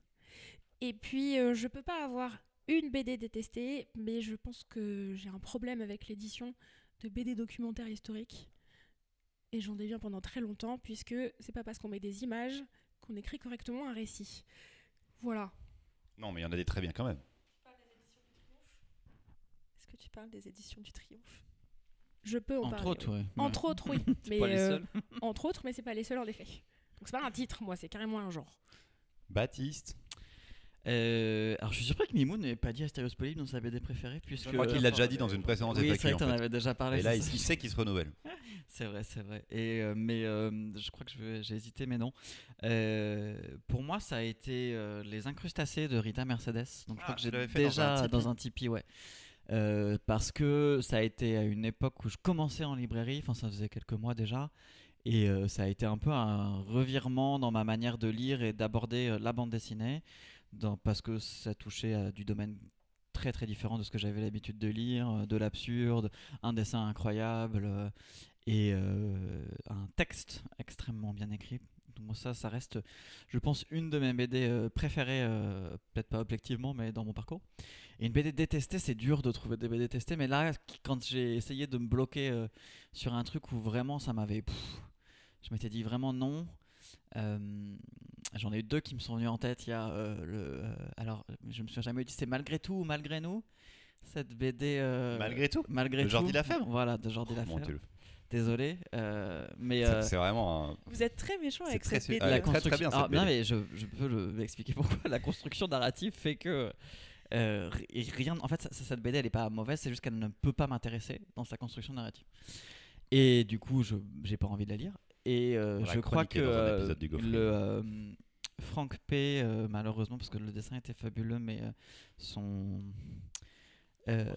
Et puis euh, je peux pas avoir une BD détestée, mais je pense que j'ai un problème avec l'édition de BD documentaires historiques. Et j'en déviens pendant très longtemps, puisque c'est pas parce qu'on met des images qu'on écrit correctement un récit. Voilà. Non, mais il y en a des très bien quand même. Est-ce que tu parles des éditions du Triomphe? Je peux en Entre parler. autres, oui. ouais. Entre autres, oui. mais pas les euh, seuls. entre autres, mais c'est pas les seuls en effet. Donc c'est pas un titre, moi, c'est carrément un genre. Baptiste. Euh, alors je suis surpris que Mimoun n'ait pas dit Asterios Polybe dans sa BD préférée puisque. Je crois qu'il l'a déjà dit dans une précédente Oui, c'est vrai que en avais déjà parlé. Et là, il, sait qu'il se renouvelle. C'est vrai, c'est vrai. Et euh, mais euh, je crois que j'ai hésité, mais non. Pour moi, ça a été les incrustacés de Rita Mercedes. Donc je Ah, crois que tu j'ai fait dans un déjà dans un Tipeee, ouais. Euh, parce que ça a été à une époque où je commençais en librairie. Enfin, ça faisait quelques mois déjà. Et euh, ça a été un peu un revirement dans ma manière de lire et d'aborder euh, la bande dessinée, parce que ça touchait à du domaine très très différent de ce que j'avais l'habitude de lire, euh, de l'absurde, un dessin incroyable euh, et euh, un texte extrêmement bien écrit. Donc ça, ça reste, je pense, une de mes BD préférées, peut-être pas objectivement, mais dans mon parcours. Et une BD détestée, c'est dur de trouver des BD détestées, mais là, quand j'ai essayé de me bloquer sur un truc où vraiment ça m'avait... Je m'étais dit vraiment non. Euh, J'en ai eu deux qui me sont venus en tête. Il y a euh, le. euh, alors, je me suis jamais dit c'est malgré tout ou malgré nous? Cette BD. euh, Malgré tout? Malgré De tout. Jordi Lafèvre? Voilà, de Jordi Oh, mon Lafèvre. Dieu. Désolé. euh, mais. C'est- euh, C'est vraiment un. Vous êtes très méchant C'est avec très cette su- BD. Ah, la très, très construction- bien, cette Alors, non, BD. mais je, je peux le- l'expliquer pourquoi. La construction narrative fait que Euh, ri- rien, en fait, ça- ça- cette BD, elle est pas mauvaise, c'est juste qu'elle ne peut pas m'intéresser dans sa construction narrative. Et du coup, je j'ai pas envie de la lire. Et euh, je crois que chroniqué dans un euh, le euh, Frank P, euh, malheureusement, parce que le dessin était fabuleux, mais euh, son euh,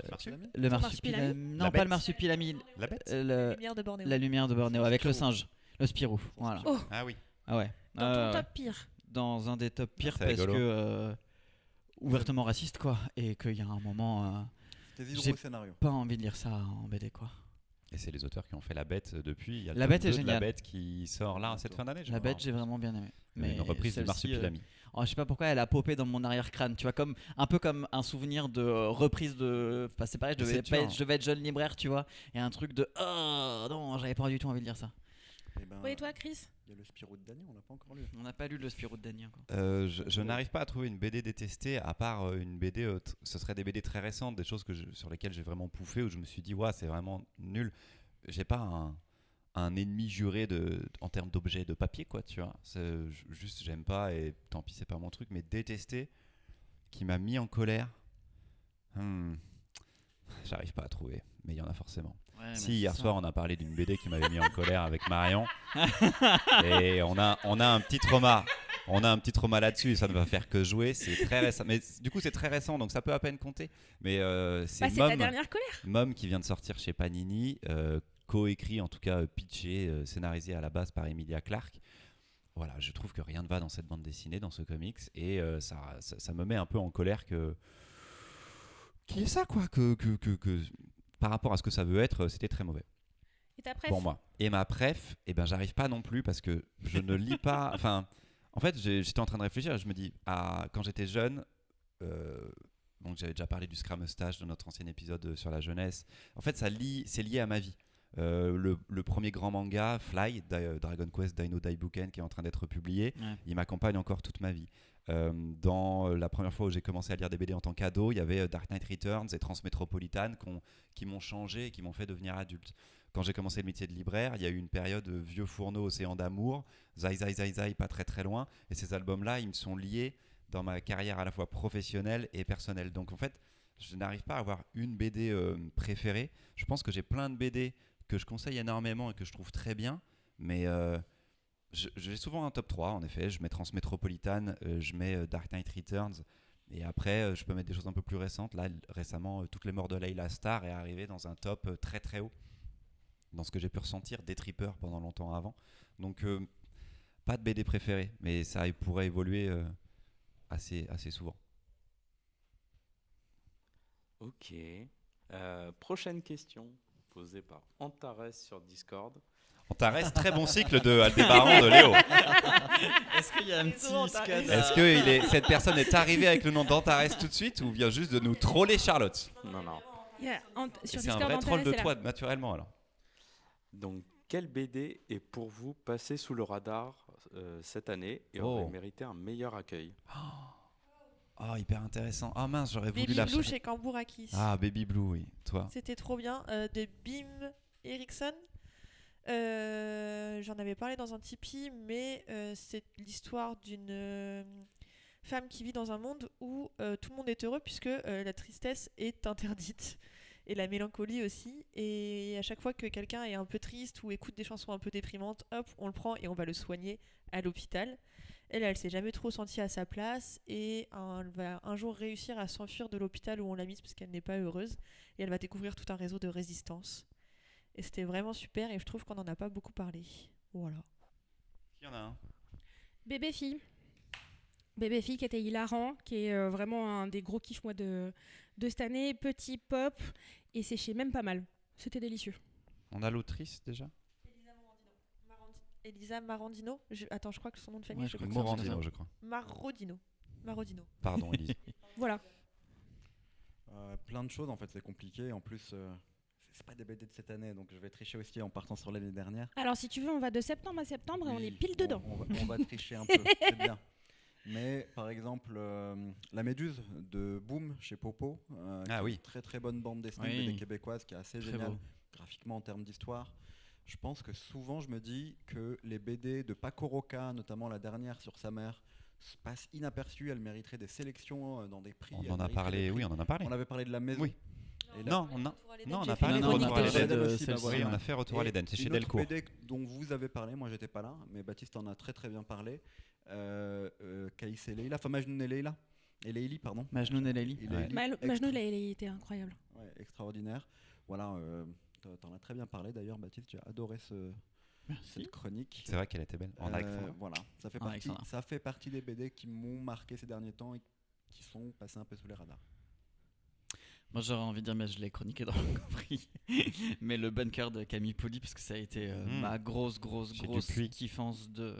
le marsupilami, non La pas le marsupilami, La bête euh, La lumière de Bornéo. la lumière de Bornéo avec le Spirou. singe, le Spirou, voilà. Oh, Ah oui. Ah ouais. dans Ah ton top pire. dans un des top pires parce rigolo. que euh, ouvertement raciste quoi et qu'il y a un moment euh, J'ai- pas envie de lire ça en BD quoi. Et c'est les auteurs qui ont fait La Bête euh, depuis. Il y a le La Bête est 2 de La géniale. Bête qui sort là cette fin d'année. La bête j'ai vraiment bien aimé. Mais une reprise de Marsupilami. euh, oh, je sais pas pourquoi elle a popé dans mon arrière crâne, tu vois comme un peu comme un souvenir de euh, reprise de enfin, c'est pareil, je devais, pas dur, je devais être jeune libraire, tu vois, et un truc de oh non, j'avais pas du tout envie de lire ça. Eh ben, Oui, et toi, Chris Il y a le Spirou de Dany, on l'a pas encore lu. On n'a pas lu le Spirou de Damien quoi. Euh, je je n'arrive pas à trouver une BD détestée, à part euh, une BD, euh, ce serait des BD très récentes, des choses que je- sur lesquelles j'ai vraiment pouffé, où je me suis dit, ouais, c'est vraiment nul. J'ai pas un, un ennemi juré de, en termes d'objets de papier, quoi, tu vois. Juste, j'aime pas, et tant pis, c'est pas mon truc, mais détester, qui m'a mis en colère, hmm, j'arrive pas à trouver, mais il y en a forcément. Ouais, Si hier ça. soir on a parlé d'une BD qui m'avait mis en colère avec Marion et on a on a un petit trauma. On a un petit trauma là-dessus et ça ne va faire que jouer. C'est très récent. Mais du coup c'est très récent donc ça peut à peine compter. Mais euh, Bah, c'est ta Mom, dernière colère. Mom qui vient de sortir chez Panini, euh, coécrit en tout cas euh, pitché, euh, scénarisé à la base par Emilia Clarke. Voilà, je trouve que rien ne va dans cette bande dessinée, dans ce comics et euh, ça, ça, ça me met un peu en colère que qui est ça quoi que, que, que, que par rapport à ce que ça veut être, c'était très mauvais Et ta préf pour moi. Et ma préf, eh ben j'arrive pas non plus parce que je ne lis pas. Enfin, en fait, j'étais en train de réfléchir. et Je me dis, ah, quand j'étais jeune, euh, donc j'avais déjà parlé du Scrum Mustache de notre ancien épisode euh, sur la jeunesse. En fait, ça lie, c'est lié à ma vie. Euh, le, le premier grand manga, Fly, Di- euh, Dragon Quest Dino Daibuken, qui est en train d'être publié, Ouais. il m'accompagne encore toute ma vie. Euh, dans euh, la première fois où j'ai commencé à lire des BD en tant qu'ado, il y avait euh, Dark Knight Returns et Transmétropolitane qu'on- qui m'ont changé et qui m'ont fait devenir adulte. Quand j'ai commencé le métier de libraire, il y a eu une période vieux fourneau, océan d'amour, Zai Zai Zai Zai, pas très très loin, et ces albums-là, ils me sont liés dans ma carrière à la fois professionnelle et personnelle. Donc en fait, je n'arrive pas à avoir une BD préférée. Je pense que j'ai plein de BD que je conseille énormément et que je trouve très bien, mais j'ai souvent un top 3 en effet. Je mets Transmétropolitane, euh, je mets euh, Dark Knight Returns, et après euh, je peux mettre des choses un peu plus récentes. Là, récemment, euh, Toutes les morts de Layla Star est arrivé dans un top très très haut, dans ce que j'ai pu ressentir des trippers pendant longtemps avant. Donc, pas de BD préférée, mais ça pourrait évoluer assez, assez souvent. Ok. Prochaine question posée par Antares sur Discord. Antares, très bon cycle de Aldébaran de Léo. Est-ce qu'il y a un on petit scandale Est-ce que il est, cette personne est arrivée avec le nom d'Antares tout de suite ou vient juste de nous troller Charlotte? Non, non. Sur C'est un vrai troll de toi, naturellement alors. Donc, quel BD est pour vous passé sous le radar euh, cette année et Oh. aurait mérité un meilleur accueil? Oh, hyper intéressant. Ah mince, j'aurais voulu Baby la Blue chez Kambourakis. Ah, Baby Blue, oui. Toi. C'était trop bien. euh, de Bim Erickson. Euh, J'en avais parlé dans un Tipeee, mais euh, c'est l'histoire d'une euh, femme qui vit dans un monde où tout le monde est heureux puisque la tristesse est interdite. Et la mélancolie aussi. Et à chaque fois que quelqu'un est un peu triste ou écoute des chansons un peu déprimantes, hop, on le prend et on va le soigner à l'hôpital. Elle, elle s'est jamais trop sentie à sa place et elle va un jour réussir à s'enfuir de l'hôpital où on l'a mise parce qu'elle n'est pas heureuse et elle va découvrir tout un réseau de résistance. Et c'était vraiment super et je trouve qu'on n'en a pas beaucoup parlé. Voilà. Il y en a un? Bébé fille. Bébé fille qui était hilarant, qui est euh, vraiment un des gros kiffs moi de, de cette année. Petit pop et séché même pas mal. C'était délicieux. On a l'autrice déjà? Elisa Marandino. Je- Attends, je crois que son nom de famille, Ouais, je je crois je crois. Marodino. Marodino. Pardon, Elise. Voilà. Euh, plein de choses en fait, c'est compliqué. En plus, euh, c'est- pas des BD de cette année, donc je vais tricher aussi en partant sur l'année dernière. Alors si tu veux, on va de septembre à septembre et on est pile dedans. On, va, on va tricher un peu, c'est bien. Mais par exemple, euh, La Méduse de Boom chez Popo, euh, Ah oui. une très très bonne bande dessinée Oui. BD québécoise qui est assez Très géniale beau. graphiquement en termes d'histoire. Je pense que souvent je me dis que les BD de Paco Roca, notamment la dernière sur sa mère, s- passe inaperçue. Elle mériterait des sélections euh, dans des prix. On en a parlé, des oui, prix. on en a parlé. On avait parlé de la maison. Oui. Et Non, on a, non, on J'ai a fait parlé une de chronique Retour à on a fait Retour à Et l'Éden, c'est chez Delcourt. BD dont vous avez parlé, moi j'étais pas là, mais Baptiste en a très très bien parlé. Euh, euh, Kaïs et Leila, enfin Majnoun et Leila. Et Leili, pardon. Majnoun et Leili. Et Ouais. Leili, était incroyable. ouais, extraordinaire. Voilà, euh, t'en- as très bien parlé d'ailleurs, Baptiste. J'ai adoré ce, cette chronique. C'est vrai qu'elle était belle. En Euh, voilà, ça fait, En partie, ça fait partie des BD qui m'ont marqué ces derniers temps et qui sont passés un peu sous les radars. Moi j'aurais envie de dire, mais je l'ai chroniqué dans le compris. mais le bunker de Camille Poli, parce que ça a été euh, Mhm. ma grosse, grosse, grosse kiffance de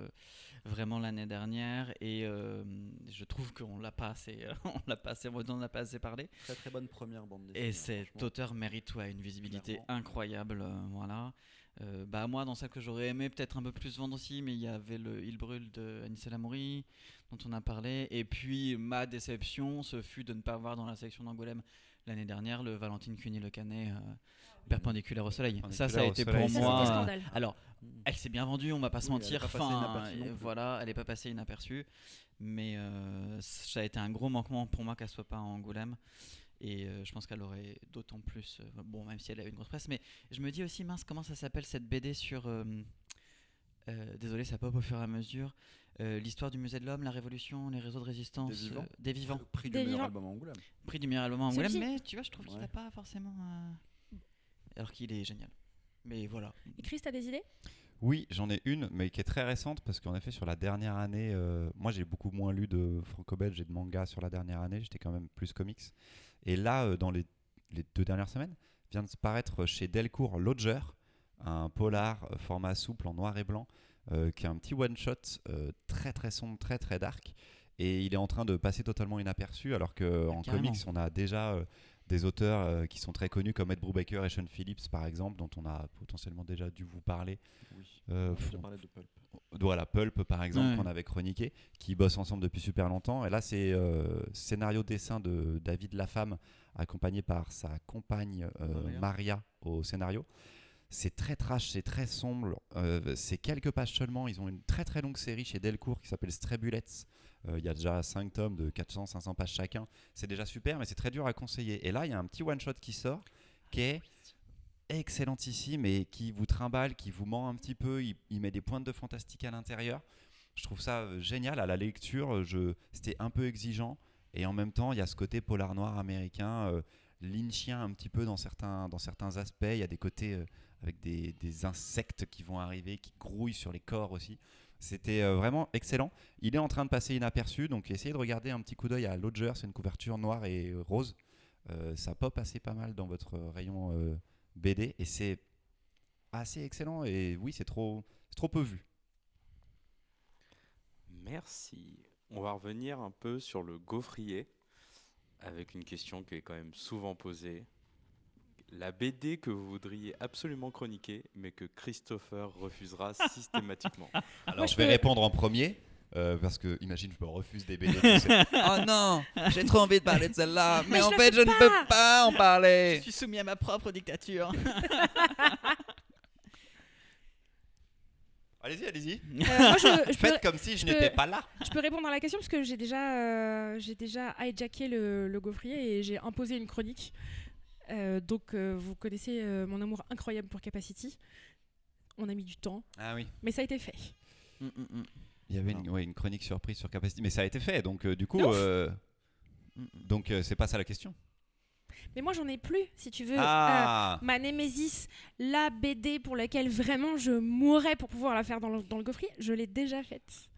vraiment l'année dernière. Et euh, je trouve qu'on l'a pas assez, on l'a pas assez, on en a pas assez parlé. Très très bonne première bande dessinée. Et cet auteur mérite ouais, une visibilité Clairement. incroyable. euh, voilà. Bah moi, dans celle que j'aurais aimé peut-être un peu plus vendre aussi, mais il y avait le Il brûle de Anissa Lamouri, dont on a parlé. Et puis ma déception, ce fut de ne pas voir dans la section d'Angoulême l'année dernière le Valentine Cuny Le Canet euh, perpendiculaire au soleil. Ça, ça a été soleil. pour Ça, moi. euh, alors, elle s'est bien vendue, on va pas se Oui, elle mentir. pas passée Enfin, voilà, elle est pas passée inaperçue. Mais euh, ça a été un gros manquement pour moi qu'elle soit pas à Angoulême. Et euh, je pense qu'elle aurait d'autant plus. euh, bon, même si elle a eu une grosse presse. Mais je me dis aussi, mince, comment ça s'appelle cette BD sur. euh, euh, désolé, ça pop au fur et à mesure. Euh, L'histoire du musée de l'homme, la révolution, les réseaux de résistance. Des vivants. euh, des vivants. Le prix Des du meilleur vivants. album à Angoulême. Prix du meilleur album à Angoulême. Mais tu vois, je trouve qu'il Ouais. n'a pas forcément. euh, Alors qu'il est génial. Mais voilà. Et Chris, t'as des idées? Oui, j'en ai une, mais qui est très récente parce qu'en effet, sur la dernière année, euh, moi j'ai beaucoup moins lu de franco-belge et de manga sur la dernière année, j'étais quand même plus comics. Et là, euh, dans les, les deux dernières semaines, vient de se paraître chez Delcourt Lodger, un polar format souple en noir et blanc, euh, qui est un petit one-shot euh, très très sombre, très très dark. Et il est en train de passer totalement inaperçu, alors qu'en carrément. comics, on a déjà euh, des auteurs euh, qui sont très connus comme Ed Brubaker et Sean Phillips, par exemple, dont on a potentiellement déjà dû vous parler. Oui. Euh, On déjà parlé de Pulp. voilà, Pulp par exemple, Ouais. qu'on avait chroniqué, qui bossent ensemble depuis super longtemps. Et là, c'est euh, scénario dessin de David Lafemme, accompagné par sa compagne euh, Maria. Maria au scénario. C'est très trash, c'est très sombre. euh, c'est quelques pages seulement. Ils ont une très très longue série chez Delcourt qui s'appelle Stray Bullets. Euh, Il y a déjà 5 tomes de 400-500 pages chacun. C'est déjà super, mais c'est très dur à conseiller. Et là, il y a un petit one-shot qui sort qui est excellentissime et qui vous trimballe, qui vous ment un petit peu. Il, met des pointes de fantastique à l'intérieur. Je trouve ça euh, génial. À la lecture, c'était un peu exigeant. Et en même temps, il y a ce côté polar noir américain, euh, lynchien un petit peu dans certains, dans certains aspects. Il y a des côtés avec des, des insectes qui vont arriver, qui grouillent sur les corps aussi. C'était euh, vraiment excellent. Il est en train de passer inaperçu, donc essayez de regarder un petit coup d'œil à Lodger. C'est une couverture noire et rose. Euh, ça pop assez pas mal dans votre rayon euh, BD et c'est assez excellent. Et oui, c'est trop, trop peu vu. Merci. On va revenir un peu sur le gaufrier avec une question qui est quand même souvent posée. La BD que vous voudriez absolument chroniquer, mais que Christopher refusera systématiquement. Alors, Moi, je je vais peux- répondre en premier. euh, parce que, imagine, je me refuse des BD. oh non, j'ai trop envie de parler de celle-là, mais, Mais je en fait, je ne peux pas. en Je parler. suis soumis à ma propre dictature. Allez-y, allez-y. Euh, je, je peux, Faites comme si je je n'étais pas là. je peux répondre à la question parce que j'ai déjà, euh, j'ai déjà hijacké le, le gaufrier et j'ai imposé une chronique. Euh, donc, euh, vous connaissez euh, mon amour incroyable pour Capacity. On a mis du temps, Ah oui. mais ça a été fait. Mm, mm, mm. Il y avait une, ouais, une chronique surprise sur Capacity, mais ça a été fait. Donc, euh, du coup, donc euh, c'est pas ça la question. Mais moi, j'en ai plus, si tu veux. Ah, Euh, ma Némésis, la BD pour laquelle vraiment je mourrais pour pouvoir la faire dans le, dans le gaufrier, je l'ai déjà faite.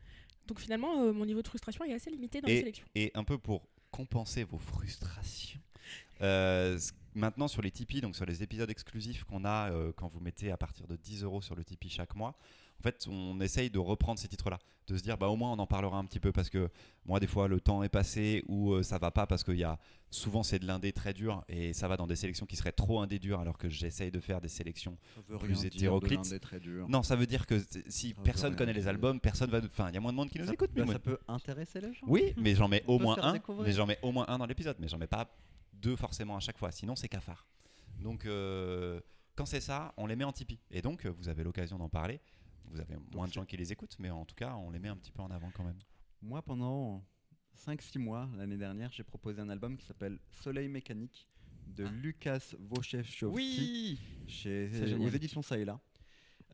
Donc finalement, euh, mon niveau de frustration est assez limité dans les sélections. Et un peu pour compenser vos frustrations, euh, c- maintenant sur les Tipeee, donc sur les épisodes exclusifs qu'on a euh, quand vous mettez à partir de 10 euros sur le Tipeee chaque mois, en fait, on essaye de reprendre ces titres-là, de se dire, bah au moins on en parlera un petit peu parce que moi, des fois, le temps est passé ou euh, ça va pas parce qu'il y a souvent c'est de l'indé très dur et ça va dans des sélections qui seraient trop indé dures alors que j'essaye de faire des sélections Plus rien dire de hétéroclite. l'indé très dur. non, ça veut dire que si Ça personne connaît les albums, personne va. Enfin, il y a moins de monde qui nous ça, écoute. mais moi- ça peut intéresser les gens. Oui, mais j'en mets au moins un. découvrir. Mais j'en mets au moins un dans l'épisode, mais j'en mets pas deux forcément à chaque fois. Sinon, c'est cafard. Donc, euh, quand c'est ça, on les met en Tipeee. Et donc, euh, vous avez l'occasion d'en parler. Vous avez moins de gens qui les écoutent, mais en tout cas, on les met un petit peu en avant quand même. Moi, pendant 5-6 mois, l'année dernière, j'ai proposé un album qui s'appelle Soleil mécanique de Lucas Wojciechowski Oui chez, aux éditions Ça et là.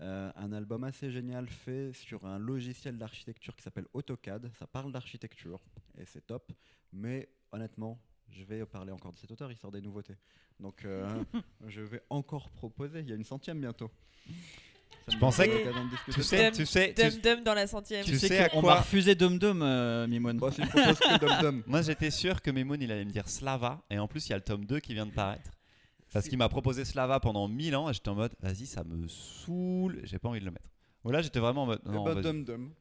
Euh, un album assez génial fait sur un logiciel d'architecture qui s'appelle AutoCAD. Ça parle d'architecture et c'est top. Mais honnêtement, je vais parler encore de cet auteur, il sort des nouveautés. Donc euh, je vais encore proposer. Il y a une centième bientôt. Ça Je pensais que- Tu sais, tu sais, tu- Dum Dum dans la centième. Tu Tu sais, sais à qu'on quoi- m'a refusé Dum Dum, euh, Mimoun. Bon, Dum Dum. Moi, j'étais sûr que Memoun, il allait me dire Slava. Et en plus, il y a le tome 2 qui vient de paraître. Parce qu'il m'a proposé Slava pendant 1000 ans. Et j'étais en mode, vas-y, ça me saoule. J'ai pas envie de le mettre. Bon, là, j'étais vraiment en mode, Eh non, ben. Dum Dum.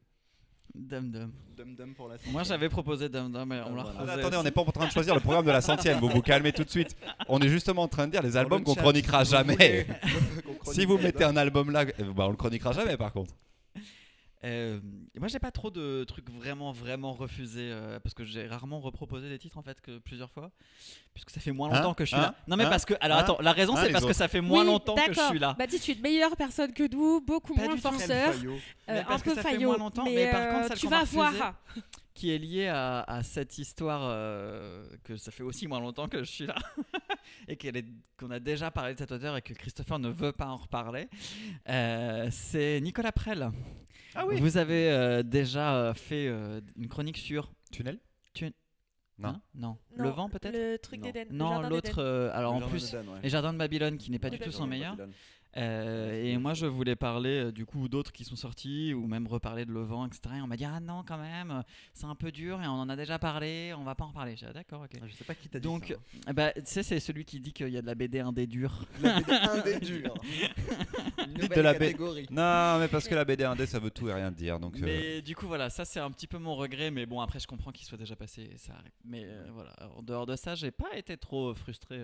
Dum Dum. Dum Dum pour la Moi j'avais proposé Dum Dum, mais on l'a voilà. Ah, refusé. attendez, on n'est pas en train de choisir le programme de la centième. Vous vous calmez tout de suite. On est justement en train de dire les albums qu'on chroniquera jamais. Si vous mettez un album là, euh, bah, on le chroniquera jamais par contre. Euh, moi j'ai pas trop de trucs vraiment vraiment refusés euh, parce que j'ai rarement reproposé des titres en fait que plusieurs fois puisque ça fait moins Hein longtemps que je suis Hein là. Non mais Hein parce que alors Hein attends, la raison Hein, c'est parce que ça fait moins Oui, longtemps que je suis là. Baptiste, tu es une meilleure personne que nous, beaucoup Pas moins forceur, Faillot. euh, un parce que peu faillot. mais mais par euh, contre, celle tu vas voir. qui est lié à, à cette histoire euh, que ça fait aussi moins longtemps que je suis là et qu'elle est- qu'on a déjà parlé de cet auteur et que Christopher ne veut pas en reparler. Euh, c'est Nicolas Prel. Ah oui. Vous avez euh, déjà euh, fait euh, une chronique sur Tunnel? Non. Hein? Non. Non, le vent peut-être? Le truc Non. d'Éden. le Non, jardin l'autre. euh, alors Le en Jardin plus, ouais. les jardins de Babylone qui n'est pas du tout son meilleur. Euh, et moi, je voulais parler euh, du coup d'autres qui sont sortis ou même reparler de Le Vent, etc. Et on m'a dit ah non quand même, euh, c'est un peu dur et on en a déjà parlé, on va pas en. J'ai dit, ah, d'accord, ok. Je sais pas qui t'a dit Donc, ça. ben, tu sais, c'est celui qui dit qu'il y a de la BD indé dure. La BD indé dure. Une de la B- catégorie. Non, mais parce que la BD indé, ça veut tout et rien dire. Donc, euh, Mais du coup, voilà, ça c'est un petit peu mon regret. Mais bon, après, je comprends qu'il soit déjà passé. et Ça arrive. Mais euh, voilà, en dehors de ça, j'ai pas été trop euh, frustré.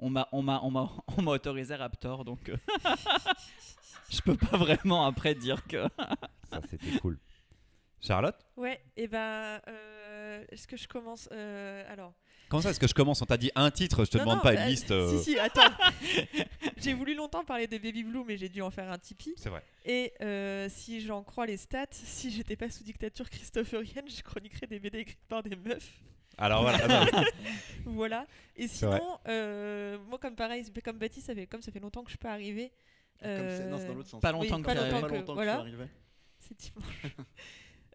On m'a, on m'a, on m'a, on m'a autorisé Raptor, donc euh, je peux pas vraiment après dire que. ça, c'était cool. Charlotte? Ouais, et ben. euh, Est-ce que je commence euh, Alors? Comment ça, est-ce que je commence? On t'a dit un titre, je te Non, demande non, pas une euh, liste. euh, Si, si, attends. j'ai voulu longtemps parler des Baby Blue, mais j'ai dû en faire un Tipeee. C'est vrai. Et euh, si j'en crois les stats, si j'étais pas sous dictature christophérienne, je chroniquerais des BD écrites par des meufs. Alors voilà. ah non, Voilà. Et sinon, euh, moi, comme pareil, comme Baptiste, ça fait, comme ça fait longtemps que je peux arriver. Comme c'est- non, c'est dans euh, l'autre sens. Pas Oui, longtemps que pas longtemps que- longtemps que voilà. je suis arrivé. C'est dimanche.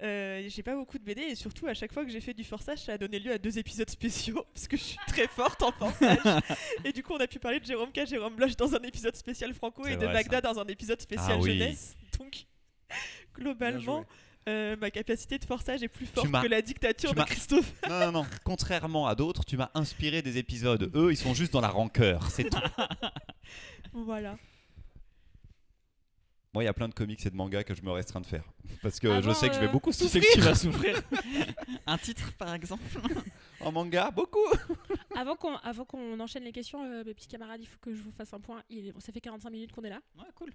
Euh, j'ai pas beaucoup de BD et surtout à chaque fois que j'ai fait du forçage ça a donné lieu à deux épisodes spéciaux parce que je suis très forte en forçage et du coup on a pu parler de Jérôme K, Jérôme Bloch dans un épisode spécial franco et de Magda dans un épisode spécial Ah oui. jeunesse donc globalement. Euh, ma capacité de forçage est plus forte que la dictature tu de Christophe non, non, non. Contrairement à d'autres, tu m'as inspiré des épisodes. Eux, ils sont juste dans la rancœur. C'est tout. voilà Moi, il y a plein de comics et de mangas que je me restreins de faire. Parce que je Avant, sais que je vais euh, beaucoup Tu sais souffrir. que tu vas souffrir. Un titre par exemple. En manga, beaucoup. Avant qu'on avant qu'on enchaîne les questions, euh, mes petits camarades, il faut que je vous fasse un point. Il, ça fait 45 minutes qu'on est là. Ouais, cool.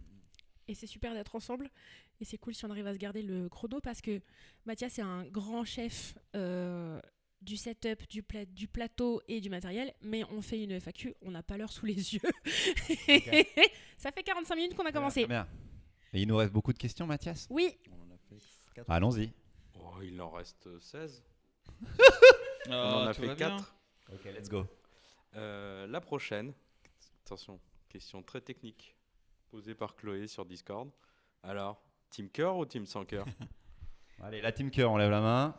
Et c'est super d'être ensemble. Et c'est cool si on arrive à se garder le chrono parce que Mathias est un grand chef euh, du setup, du, pla- du plateau et du matériel. Mais on fait une FAQ, on n'a pas l'heure sous les yeux. Ça fait 45 minutes qu'on a commencé. Très bien. Et il nous reste beaucoup de questions, Mathias? Oui, On en a fait quatre. Allons-y. Oh, il en reste 16. On On en a fait 4. Ok, let's go. Euh, la prochaine, attention, question très technique posée par Chloé sur Discord. Alors, Team Cœur ou Team Sans Cœur Allez, la team cœur, on lève la main.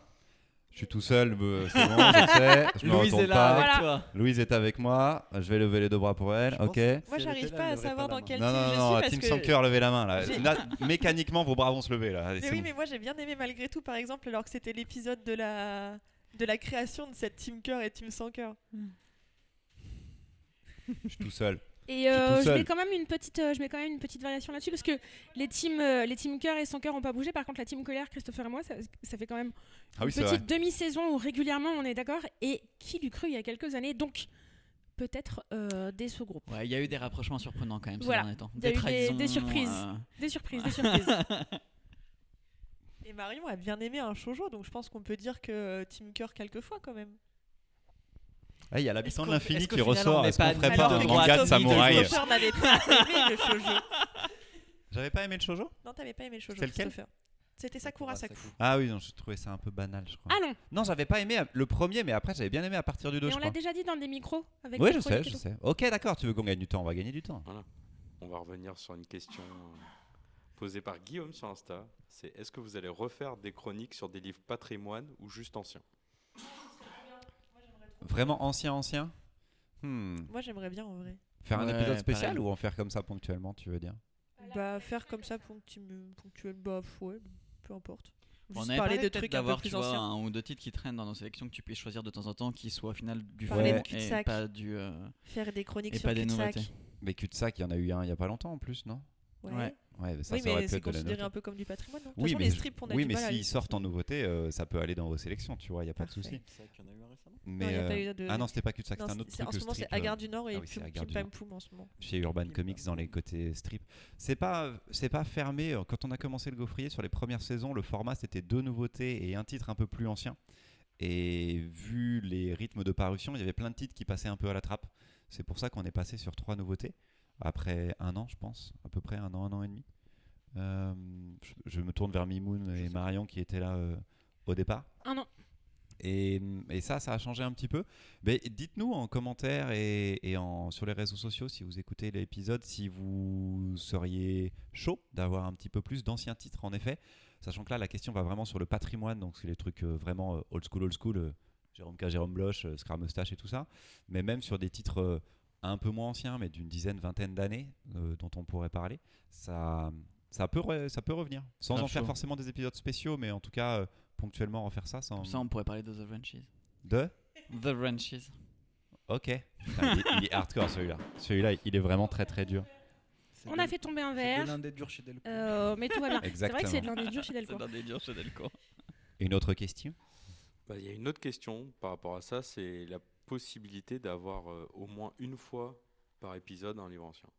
Je suis tout seul, euh, c'est bon, je sais. Je me Louise retourne est là pas. avec toi. Louise est avec moi. Je vais lever les deux bras pour elle. Je Ok. moi j'arrive pas à savoir dans quel Non, team non, je non, suis la parce team que sans cœur, levez la main. Là. J'ai- mécaniquement, vos bras vont se lever. Là. Allez, Mais c'est oui, bon. mais moi j'ai bien aimé malgré tout, par exemple, alors que c'était l'épisode de la de la création de cette team cœur et team sans cœur. Je suis tout seul. Et euh, je seul. mets quand même une petite, euh, je mets quand même une petite variation là-dessus parce que les teams, euh, les teams cœur et sans cœur ont pas bougé. Par contre, la team colère, Christopher et moi, ça, ça fait quand même Ah oui, une petite demi-saison où régulièrement on est d'accord. Et qui l'eût cru il y a quelques années? Donc peut-être euh, des sous-groupes, Ouais, il y a eu des rapprochements surprenants quand même ces Voilà. derniers temps. Des- trahisons, des surprises. euh, des surprises, des surprises. Et Marion a bien aimé un shoujo, donc je pense qu'on peut dire que team cœur quelquefois quand même. Ah, Il y a l'habitant de l'infini qui ressort. Est-ce qu'on ferait pas un manga de samouraï n'avait pas aimé le shoujo. J'avais pas aimé le shoujo Non, t'avais pas aimé le shoujo, C'est lequel? C'était Sakura Saku. Ah oui, non, je trouvais ça un peu banal, je crois. Ah non, Non, j'avais pas aimé le premier, mais après, j'avais bien aimé à partir du 2, mais on l'a déjà dit dans des micros avec Oui, je sais, je sais. Ok, d'accord, tu veux qu'on gagne du temps, on va gagner du temps. On va revenir sur une question euh, posée par Guillaume sur Insta. C'est est-ce que vous allez refaire des chroniques sur des livres patrimoine ou juste anciens? Vraiment ancien, ancien Hmm. Moi, j'aimerais bien en vrai. Faire un Ouais, épisode spécial pareil. ou en faire comme ça ponctuellement, tu veux dire? Bah, faire comme ça ponctu- ponctuel, bah, ouais, peu importe. On Juste avait parlé de trucs un peu d'avoir tu vois, anciens. un ou deux titres qui traînent dans nos sélections que tu puisses choisir de temps en temps qui soient au final du Parler fond de et cul-de-sac. pas du euh, Faire des chroniques et sur pas des nouveautés. Mais cul-de-sac, il y en a eu un il y a pas longtemps en plus, non? Ouais. Ouais. Ouais, mais ça, oui, ça mais c'est considéré un peu comme du patrimoine. non? De toute Oui, façon, mais, les je- strips, on a oui, mais s'ils sortent en nouveauté, euh, ça peut aller dans vos sélections, tu vois, il n'y a pas de souci. Récemment Mais, Non, y a pas euh, eu de- Ah non, c'était pas cul-de-sac, c'était un autre truc. en ce moment, c'est euh, Gare du Nord et ah oui. Poum en ce moment. chez Urban Comics dans les côtés strip. C'est pas pas fermé. euh, Quand on a commencé le Gaufrier sur les premières saisons, le format c'était deux nouveautés et un titre un peu plus ancien. Et vu les rythmes de parution, il y avait plein de titres qui passaient un peu à la trappe. C'est pour ça qu'on est passé sur trois nouveautés après un an, je pense, à peu près un an, un an et demi. Euh, je, je me tourne vers Mimoun et Marion qui étaient là euh, au départ. Un an. Et, et ça, ça a changé un petit peu. Mais dites-nous en commentaire et, et en, sur les réseaux sociaux, si vous écoutez l'épisode, si vous seriez chaud d'avoir un petit peu plus d'anciens titres, en effet. Sachant que là, la question va vraiment sur le patrimoine, donc c'est les trucs euh, vraiment euh, old school, old school, euh, Jérôme K, Jérôme Bloch, Scram Mustache et tout ça. Mais même sur des titres un peu moins anciens, mais d'une dizaine, vingtaine d'années, euh, dont on pourrait parler, ça, ça, peut, re- ça peut revenir. Sans en faire forcément des épisodes spéciaux, mais en tout cas, euh, ponctuellement refaire ça. Sans... Comme ça, on pourrait parler de The Wrenches. De The Wrenches. Ok. Putain, il, est, il est hardcore celui-là. Celui-là, il est vraiment très très dur. C'est On de- a fait tomber un C'est de verre. l'un des durs chez Delcourt. Euh, mais tout va bien. C'est vrai que c'est de des durs chez Delcourt. dans des durs chez Delcourt. Une autre question Bah, Il y a une autre question par rapport à ça, c'est la possibilité d'avoir euh, au moins une fois par épisode un livre ancien.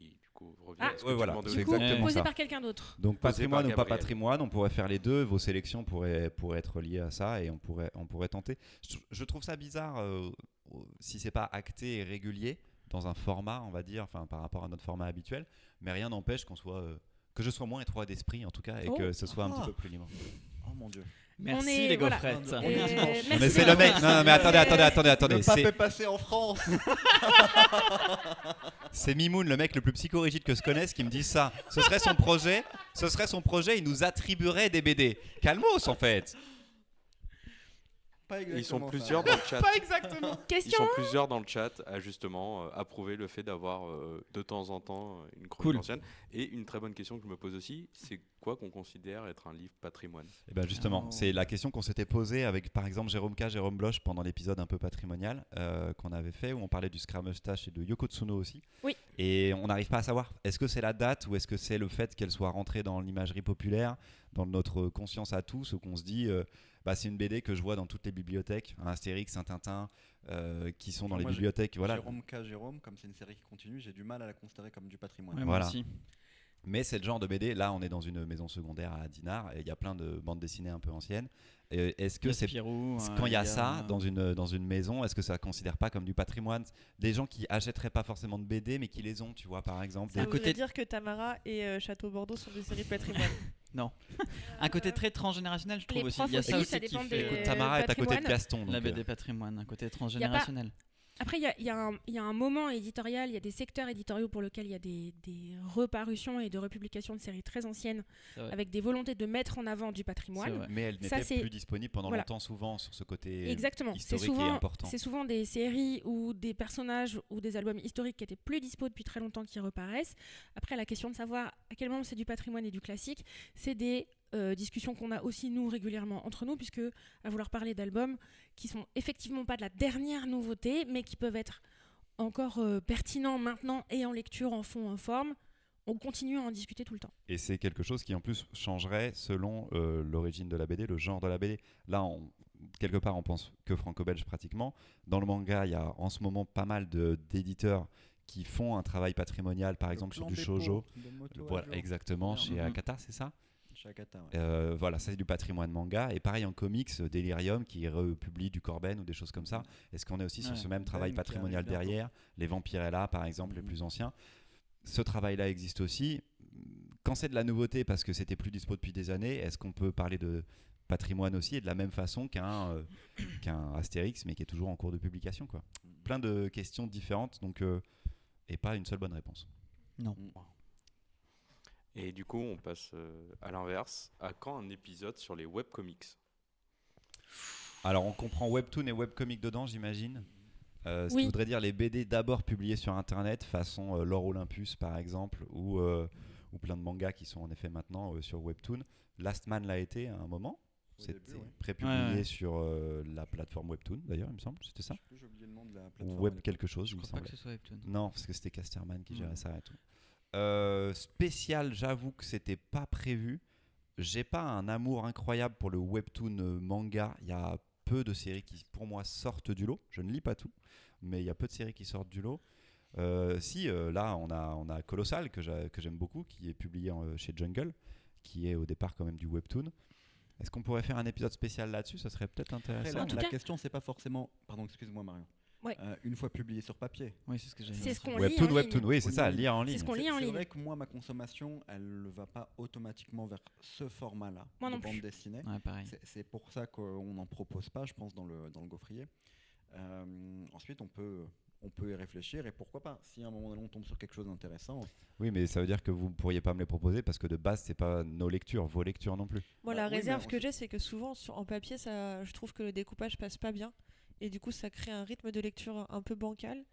Qui du coup revient Ah. Ouais, voilà, c'est Du début. coup, exactement posé ça. par quelqu'un d'autre. Donc Posé patrimoine ou pas patrimoine, on pourrait faire les deux. Vos sélections pourraient, pourraient être liées à ça et on pourrait, on pourrait tenter. Je, je trouve ça bizarre euh, euh, si c'est pas acté et régulier dans un format, on va dire, enfin par rapport à notre format habituel. Mais rien n'empêche qu'on soit, euh, que je sois moins étroit d'esprit en tout cas et Oh. que ce soit un Ah. petit peu plus libre. Oh mon dieu. Merci est- les voilà. gaufrettes. On est merci mais c'est le mec. Non, non, mais attendez, attendez, attendez, attendez. Le pape C'est- est passé en France. C'est Mimoun, le mec le plus psychorigide que je connaisse, qui me dit ça. Ce serait son projet. Ce serait son projet. Il nous attribuerait des BD. Calmos, en fait. Pas Ils sont exactement plusieurs dans le chat. Pas exactement. Ils Question sont plusieurs dans le chat à justement euh, approuver le fait d'avoir euh, de temps en temps euh, une chronique Cool. ancienne. Et une très bonne question que je me pose aussi, c'est quoi qu'on considère être un livre patrimoine? Et ben justement, Oh. c'est la question qu'on s'était posée avec par exemple Jérôme K, Jérôme Bloch pendant l'épisode un peu patrimonial euh, qu'on avait fait où on parlait du Scrum Mustache et de Yoko Tsuno aussi. Oui. Et on n'arrive pas à savoir est-ce que c'est la date ou est-ce que c'est le fait qu'elle soit rentrée dans l'imagerie populaire, dans notre conscience à tous, ou qu'on se dit euh, bah, c'est une BD que je vois dans toutes les bibliothèques, un Astérix, un Tintin, euh, qui sont dans les Moi, bibliothèques. Voilà. Jérôme K. Jérôme, comme c'est une série qui continue, j'ai du mal à la considérer comme du patrimoine. Ouais, Voilà. aussi. Mais c'est le genre de BD. Là, on est dans une maison secondaire à Dinard et il y a plein de bandes dessinées un peu anciennes. Est-ce que c'est euh, quand il y a ça dans une, dans une maison, est-ce que ça ne considère pas comme du patrimoine? Des gens qui achèteraient pas forcément de BD, mais qui les ont, tu vois, par exemple. Ça des- voudrait côté- dire que Tamara et euh, Château Bordeaux sont des séries patrimoine. Un côté très transgénérationnel, je trouve Les aussi. Il y a aussi, ça ça aussi qui dépend fait des- Écoute, euh, Tamara est à côté de. Gaston. la donc, BD euh, patrimoine, un côté transgénérationnel. Après, il y a, y un- il y a un moment éditorial, il y a des secteurs éditoriaux pour lesquels il y a des, des reparutions et de republications de séries très anciennes avec des volontés de mettre en avant du patrimoine. mais elle Ça, n'était c'est- plus disponible pendant Voilà. longtemps, souvent, sur ce côté. Exactement. Historique et souvent, important. c'est souvent des séries ou des personnages ou des albums historiques qui étaient plus dispo depuis très longtemps qui reparaissent. Après, la question de savoir à quel moment c'est du patrimoine et du classique, c'est des euh, discussions qu'on a aussi nous régulièrement entre nous, puisque à vouloir parler d'albums qui sont effectivement pas de la dernière nouveauté, mais qui peuvent être encore euh, pertinents maintenant et en lecture, en fond, en forme. On continue à en discuter tout le temps. Et c'est quelque chose qui en plus changerait selon euh, l'origine de la BD, le genre de la BD. Là, on- quelque part, on pense que franco-belge pratiquement. Dans le manga, il y a en ce moment pas mal de- d'éditeurs qui font un travail patrimonial, par Le exemple sur du Moto Voilà, exactement, chez Mhm. Akata, c'est ça? Ouais. Euh, Voilà, c'est du patrimoine manga. Et pareil en comics, euh, Delirium qui republie du Corben ou des choses comme ça. Est-ce qu'on est aussi sur ce même travail patrimonial derrière? Les Vampirella, par exemple, les Mhm. plus anciens. Ce travail-là existe aussi. quand c'est de la nouveauté parce que c'était plus dispo depuis des années, est-ce qu'on peut parler de patrimoine aussi et de la même façon qu'un euh, qu'un Astérix, mais qui est toujours en cours de publication quoi? Plein de questions différentes, donc euh, et pas une seule bonne réponse. Non. Et du coup, on passe euh, à l'inverse. À quand un épisode sur les webcomics Alors on comprend webtoon et webcomic dedans, j'imagine. Euh, ce Oui. qui voudrait dire les BD d'abord publiés sur internet, façon euh, L'Or Olympus par exemple, ou, euh, ou plein de mangas qui sont en effet maintenant euh, sur Webtoon. Last Man l'a été à un moment. C'était ouais. prépublié Ouais, ouais. sur euh, la plateforme Webtoon d'ailleurs, il me semble, c'était ça Je J'ai oublié le nom de la Ou plateforme. Web quelque chose, Je il me crois pas que ce soit Webtoon. Non, parce que c'était Casterman qui gérait Hmm. ça et tout. Euh, spécial, j'avoue que c'était pas prévu. J'ai pas un amour incroyable pour le webtoon euh, manga. Il y a peu de séries qui, pour moi, sortent du lot. Je ne lis pas tout, mais il y a peu de séries qui sortent du lot. Euh, si, euh, là, on a, on a Colossal, que j'a- que j'aime beaucoup, qui est publié en- chez Jungle, qui est au départ quand même du webtoon. Est-ce qu'on pourrait faire un épisode spécial là-dessus? Ça serait peut-être intéressant. la, En tout la cas- question, c'est pas forcément. Pardon, excuse-moi, Marion. Ouais. Euh, une fois publié sur papier. Oui, c'est ce que j'ai C'est ce qu'on lit Webtoon, en webtoon, ligne. oui, c'est ça, lire en C'est ligne. ce qu'on lit C'est en c'est ligne. vrai que moi, ma consommation, elle ne va pas automatiquement vers ce format-là Moi de non bande plus. dessinée. Ouais, pareil. C'est- C'est pour ça qu'on n'en propose pas, je pense, dans le, dans le gaufrier. Euh, ensuite, on peut, on peut y réfléchir et pourquoi pas. Si à un moment donné on tombe sur quelque chose d'intéressant, Oui, mais ça veut dire que vous ne pourriez pas me les proposer parce que de base, c'est pas nos lectures, vos lectures non plus. Moi, Bah la mais réserve que j'ai, c'est que souvent, sur, en papier, ça, je trouve que le découpage passe pas bien. Et du coup, ça crée un rythme de lecture un peu bancal.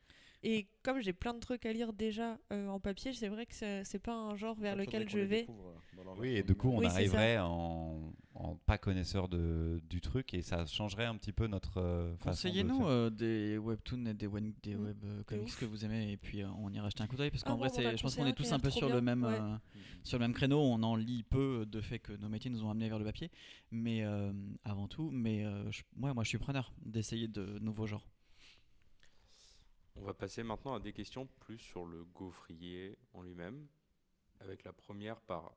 Et comme j'ai plein de trucs à lire déjà euh, en papier, c'est vrai que c'est pas un genre vers lequel je vais. euh, Oui, et du coup, on Oui, arriverait en, en pas connaisseur de, du truc et ça changerait un petit peu notre euh, façon de Conseillez-nous faire. euh, des webtoons et des, des web comics ouf. que vous aimez et puis euh, on ira jeter un coup d'œil parce Ah, qu'en vrai on m'en a c'est je pense qu'on est tous a un peu sur le même ouais. euh, sur le même créneau on en lit peu de fait que nos métiers nous ont amenés vers le papier mais euh, avant tout mais euh, je- moi moi je suis preneur d'essayer de nouveaux genres On va passer maintenant à des questions plus sur le gaufrier en lui-même. Avec la première par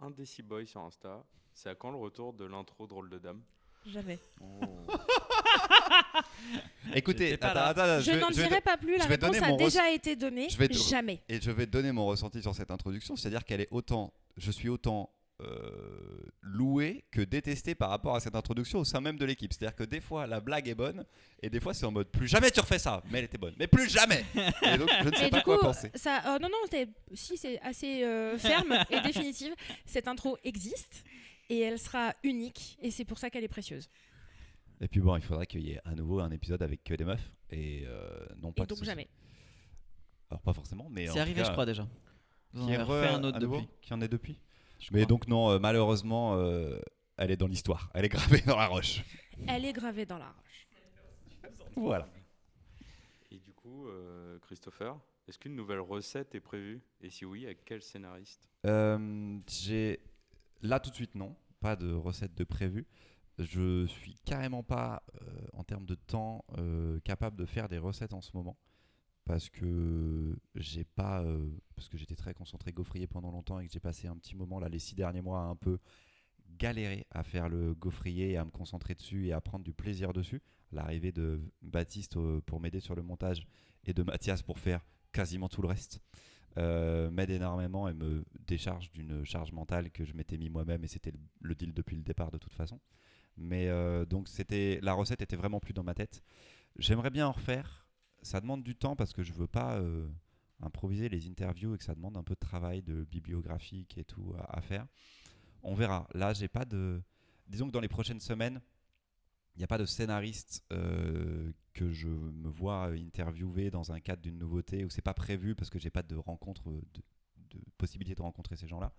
un Boy sur Insta. C'est à quand le retour de l'intro drôle de dame? Jamais. Oh. Écoutez, J'étais pas attends, là. attends, attends, Je vais- n'en je vais dirai pas plus, la je vais réponse donner a mon déjà été donnée. je vais te- Jamais. Et je vais donner mon ressenti sur cette introduction, c'est-à-dire qu'elle est autant, je suis autant euh, loué que détesté par rapport à cette introduction au sein même de l'équipe. C'est-à-dire que des fois la blague est bonne et des fois c'est en mode plus jamais tu refais ça, mais elle était bonne, mais plus jamais. Et donc je ne sais Et pas du quoi coup, penser. ça, euh, non, non, si c'est assez euh, ferme et définitive, cette intro existe et elle sera unique et c'est pour ça qu'elle est précieuse. Et puis bon, il faudrait qu'il y ait à nouveau un épisode avec que des meufs et euh, non pas Et donc jamais. Alors pas forcément, mais en c'est arrivé cas, je crois déjà vous en avez refait un autre depuis Qui en est depuis Mais crois. donc non, euh, malheureusement, euh, elle est dans l'histoire. Elle est gravée dans la roche. Elle est gravée dans la roche. Voilà. Et du coup, euh, Christopher, est-ce qu'une nouvelle recette est prévue? Et si oui, avec quel scénariste? Euh, j'ai là tout de suite non, pas de recette de prévu. Je suis carrément pas euh, en termes de temps euh, capable de faire des recettes en ce moment parce que j'ai pas euh, parce que j'étais très concentré gaufrier pendant longtemps et que j'ai passé un petit moment là les six derniers mois à un peu galérer à faire le gaufrier et à me concentrer dessus et à prendre du plaisir dessus. L'arrivée de Baptiste euh, pour m'aider sur le montage et de Mathias pour faire quasiment tout le reste euh, m'aide énormément et me décharge d'une charge mentale que je m'étais mis moi-même et c'était le- deal depuis le départ de toute façon. Mais donc c'était la recette était vraiment plus dans ma tête. J'aimerais bien en refaire. Ça demande du temps parce que je veux pas euh, improviser les interviews et que ça demande un peu de travail de bibliographique et tout à, faire. On verra. Là, j'ai pas de. Disons que dans les prochaines semaines, il n'y a pas de scénariste euh, que je me vois interviewer dans un cadre d'une nouveauté où c'est pas prévu parce que j'ai pas de rencontre, de, de possibilité de rencontrer ces gens-là.